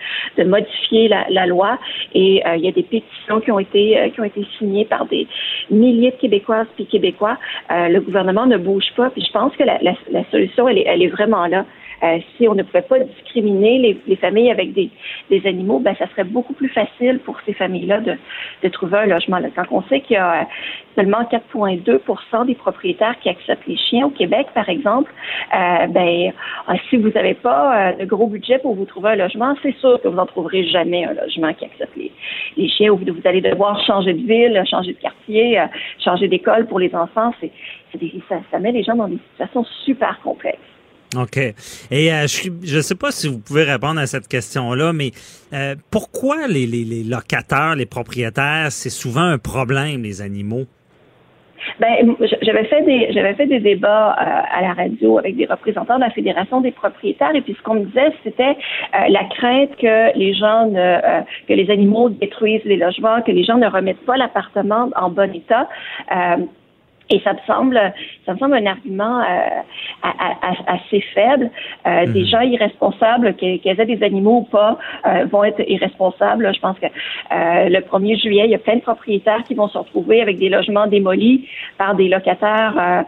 L: de modifier la, la, loi, et euh, il y a des pétitions qui ont été euh, qui ont été signées par des milliers de Québécoises puis Québécois. Euh, le gouvernement ne bouge pas, puis je pense que la, la, la solution, elle est elle est vraiment là. Euh, si on ne pouvait pas discriminer les, les familles avec des, des, animaux, ben ça serait beaucoup plus facile pour ces familles-là de, de, trouver un logement. Quand on sait qu'il y a seulement 4,2% des propriétaires qui acceptent les chiens au Québec, par exemple, euh, ben euh, si vous n'avez pas de gros budget pour vous trouver un logement, c'est sûr que vous n'en trouverez jamais un logement qui accepte les, les chiens. Ou vous, allez devoir changer de ville, changer de quartier, changer d'école pour les enfants. C'est, ça, ça met les gens dans des situations super complexes.
C: OK. Et euh, je ne sais pas si vous pouvez répondre à cette question-là, mais euh, pourquoi les, les, les, locataires, les propriétaires, c'est souvent un problème, les animaux?
L: Ben, j'avais fait des j'avais fait des débats euh, à la radio avec des représentants de la Fédération des propriétaires et puis ce qu'on me disait c'était euh, la crainte que les gens ne, euh, que les animaux détruisent les logements, que les gens ne remettent pas l'appartement en bon état. Et ça me semble, ça me semble un argument euh, assez faible. Euh, mmh. Des gens irresponsables, qu'ils aient des animaux ou pas, euh, vont être irresponsables. Je pense que le 1er juillet, il y a plein de propriétaires qui vont se retrouver avec des logements démolis par des locataires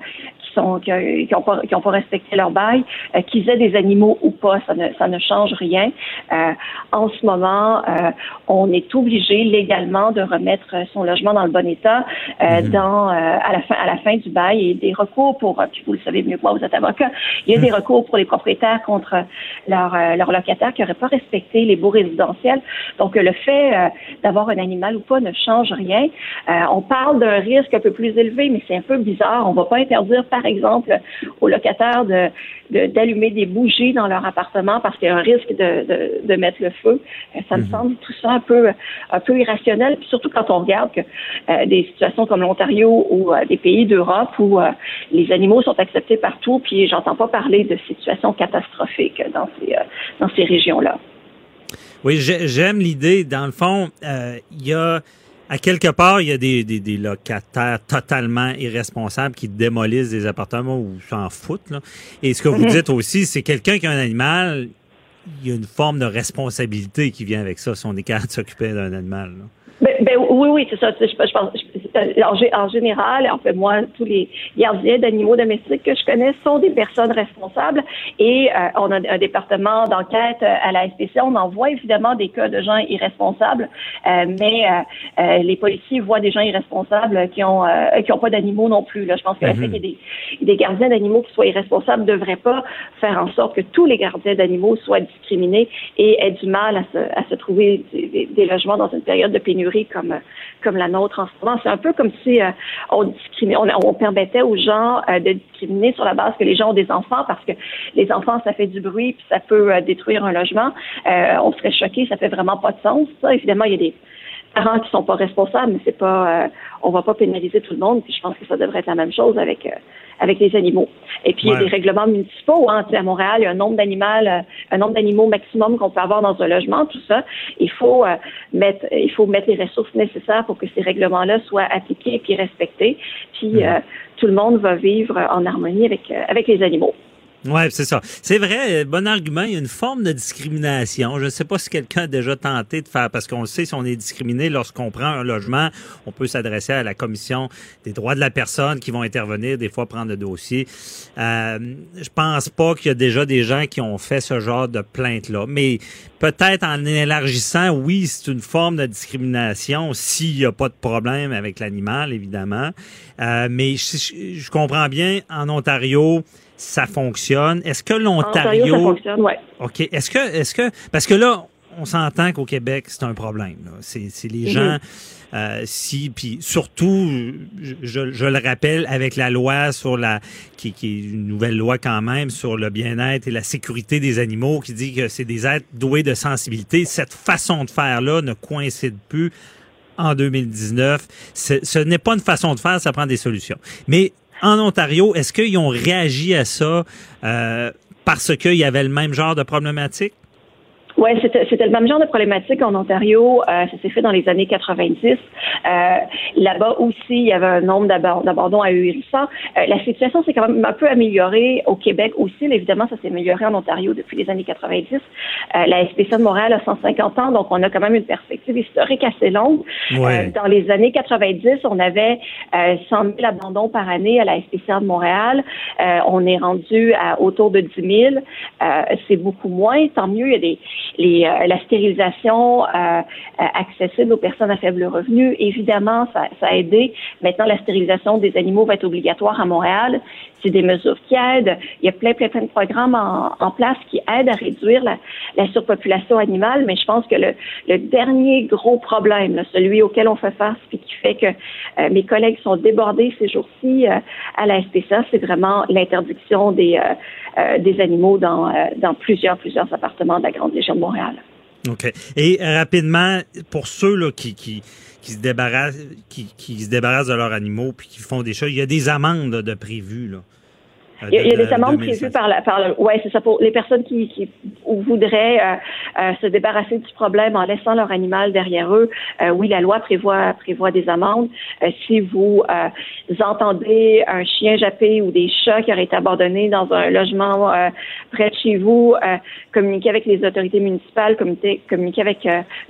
L: sont, qui n'ont pas, qui ont pas respecté leur bail, euh, qu'ils aient des animaux ou pas, ça ne, ça ne change rien. Euh, en ce moment, euh, on est obligé légalement de remettre son logement dans le bon état mm-hmm. dans à la fin à la fin du bail et des recours pour, puis vous le savez mieux que moi, vous êtes avocat, il y a des recours pour les propriétaires contre leurs leur locataires qui n'auraient pas respecté les beaux résidentiels. Donc le fait d'avoir un animal ou pas ne change rien. on parle d'un risque un peu plus élevé, mais c'est un peu bizarre. On va pas interdire par par exemple, aux locataires de, d'allumer des bougies dans leur appartement parce qu'il y a un risque de, de, de mettre le feu. Euh, ça me mm-hmm. semble tout ça un peu, un peu irrationnel, puis surtout quand on regarde que euh, des situations comme l'Ontario ou euh, des pays d'Europe où euh, les animaux sont acceptés partout, puis j'entends pas parler de situations catastrophiques dans ces, dans ces régions-là.
C: Oui, j'ai- j'aime l'idée. Dans le fond, il y a à quelque part, il y a des, des, des locataires totalement irresponsables qui démolissent des appartements ou s'en foutent. Là. Et ce que vous dites aussi, c'est quelqu'un qui a un animal, il y a une forme de responsabilité qui vient avec ça si on est capable de s'occuper d'un animal. là.
L: Ben, ben, oui, oui, c'est ça. Tu sais, Je, je pense, je- en, gé- en général, en fait, moi, tous les gardiens d'animaux domestiques que je connais sont des personnes responsables et euh, on a un département d'enquête euh, à la SPC. On en voit évidemment des cas de gens irresponsables, euh, mais euh, euh, les policiers voient des gens irresponsables qui ont euh, qui ont pas d'animaux non plus. Là. Je pense que le
M: Mhm.
L: fait qu'il y ait des, des gardiens d'animaux qui soient irresponsables ne devrait pas faire en sorte que tous les gardiens d'animaux soient discriminés et aient du mal à se, à se trouver des logements dans une période de pénurie comme, comme la nôtre en ce moment. C'est un peu comme si euh, on, discriminait, on, on permettait aux gens euh, de discriminer sur la base que les gens ont des enfants parce que les enfants, ça fait du bruit puis ça peut euh, détruire un logement. Euh, on serait choqué, ça fait vraiment pas de sens. Ça, évidemment, il y a des parents qui sont pas responsables, mais c'est pas, euh, on va pas pénaliser tout le monde. Puis je pense que ça devrait être la même chose avec euh, avec les animaux. Et puis il y a des règlements municipaux. Hein, à Montréal, il y a un nombre d'animaux, euh, un nombre d'animaux maximum qu'on peut avoir dans un logement. Tout ça, il faut euh, mettre, il faut mettre les ressources nécessaires pour que ces règlements-là soient appliqués puis respectés. Puis euh, tout le monde va vivre en harmonie avec euh, avec les animaux.
C: Ouais, c'est ça. C'est vrai, euh, bon argument. Il y a une forme de discrimination. Je ne sais pas si quelqu'un a déjà tenté de faire, parce qu'on le sait, si on est discriminé lorsqu'on prend un logement, on peut s'adresser à la commission des droits de la personne qui vont intervenir, des fois prendre le dossier. Euh, je pense pas qu'il y a déjà des gens qui ont fait ce genre de plainte-là, mais peut-être en élargissant, oui, c'est une forme de discrimination s'il n'y a pas de problème avec l'animal, évidemment. Euh, mais je comprends bien, en Ontario, ça fonctionne? Est-ce que l'Ontario...
L: Ontario, ça fonctionne, ouais.
C: OK. Est-ce que, est-ce que, parce que là, on s'entend qu'au Québec, c'est un problème. C'est, c'est les
L: Mhm.
C: gens, euh, si, puis surtout, je, je- je le rappelle, avec la loi sur la, qui, qui est une nouvelle loi quand même sur le bien-être et la sécurité des animaux, qui dit que c'est des êtres doués de sensibilité. Cette façon de faire-là ne coïncide plus en 2019. C'est- Ce n'est pas une façon de faire, ça prend des solutions. Mais en Ontario, est-ce qu'ils ont réagi à ça euh, parce qu'il y avait le même genre de problématique?
L: Oui, c'était c'était le même genre de problématique en Ontario. Euh, ça s'est fait dans les années 90. Euh, Là-bas aussi, il y avait un nombre d'abandons ahurissants. Euh, la situation s'est quand même un peu améliorée au Québec aussi. Là, évidemment, ça s'est amélioré en Ontario depuis les années 90. Euh, la SPCA de Montréal a 150 ans, donc on a quand même une perspective historique assez longue.
M: Ouais.
L: Euh, dans les années 90, on avait euh, 100 000 abandons par année à la SPCA de Montréal. Euh, on est rendu à autour de 10 000. Euh, c'est beaucoup moins. Tant mieux, il y a des euh, la stérilisation euh, euh, accessible aux personnes à faible revenu. Évidemment, ça, ça a aidé. Maintenant, la stérilisation des animaux va être obligatoire à Montréal. C'est des mesures qui aident. Il y a plein, plein, plein de programmes en, place qui aident à réduire la, la surpopulation animale. Mais je pense que le, dernier gros problème, celui auquel on fait face, puis qui fait que euh, mes collègues sont débordés ces jours-ci euh, à la SPCA, c'est vraiment l'interdiction des, euh, animaux dans, plusieurs, plusieurs appartements de la Grande Légion de Montréal.
C: OK. Et rapidement, pour ceux là, qui, qui, qui, se débarrassent, qui, qui se débarrassent de leurs animaux puis qui font des choses, il y a des amendes de prévues. Là. Euh,
L: Il y a, il y a
C: de-
L: des amendes
C: de
L: prévues par la, par le, ouais, c'est ça pour les personnes qui, qui voudraient euh, euh, se débarrasser du problème en laissant leur animal derrière eux. Euh, oui, la loi prévoit prévoit des amendes. Euh, si vous, euh, entendez un chien jappé ou des chats qui auraient été abandonnés dans un logement euh, près de chez vous, euh, communiquez avec les autorités municipales, communiquez, communiquez avec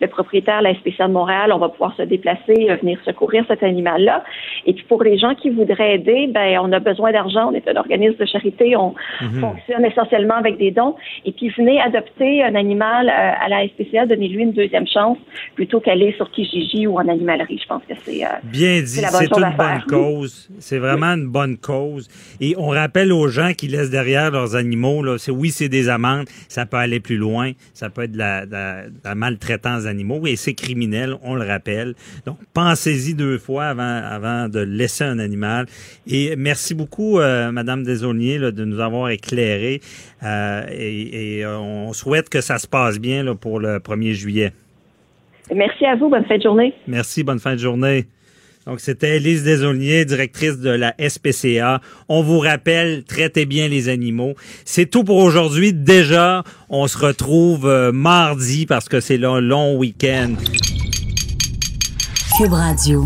L: le propriétaire, la SPCA de Montréal. On va pouvoir se déplacer, euh, venir secourir cet animal-là. Et puis pour les gens qui voudraient aider, ben on a besoin d'argent. On est un organisme de charité. On
M: Mhm.
L: fonctionne essentiellement avec des dons. Et puis venez adopter un animal euh, à la SPCA, donnez-lui une deuxième chance plutôt qu'aller sur Kijiji ou en animalerie. Je pense que c'est euh,
C: Bien dit,
L: c'est la bonne
C: c'est
L: chose
C: une bonne cause. C'est vraiment une bonne cause. Et on rappelle aux gens qui laissent derrière leurs animaux, là, c'est, oui, c'est des amendes, ça peut aller plus loin, ça peut être de la, de la- de la maltraitance d'animaux et c'est criminel, on le rappelle. Donc, pensez-y deux fois avant, avant de laisser un animal. Et merci beaucoup, euh, Madame Là, de nous avoir éclairé. Euh, et et, euh, on souhaite que ça se passe bien là, pour le 1er juillet.
L: Merci à vous. Bonne fin de journée.
C: Merci, bonne fin de journée. Donc, c'était Elise Desaulniers, directrice de la SPCA. On vous rappelle, traitez bien les animaux. C'est tout pour aujourd'hui. Déjà, on se retrouve euh, mardi parce que c'est le long week-end.
B: Cube Radio.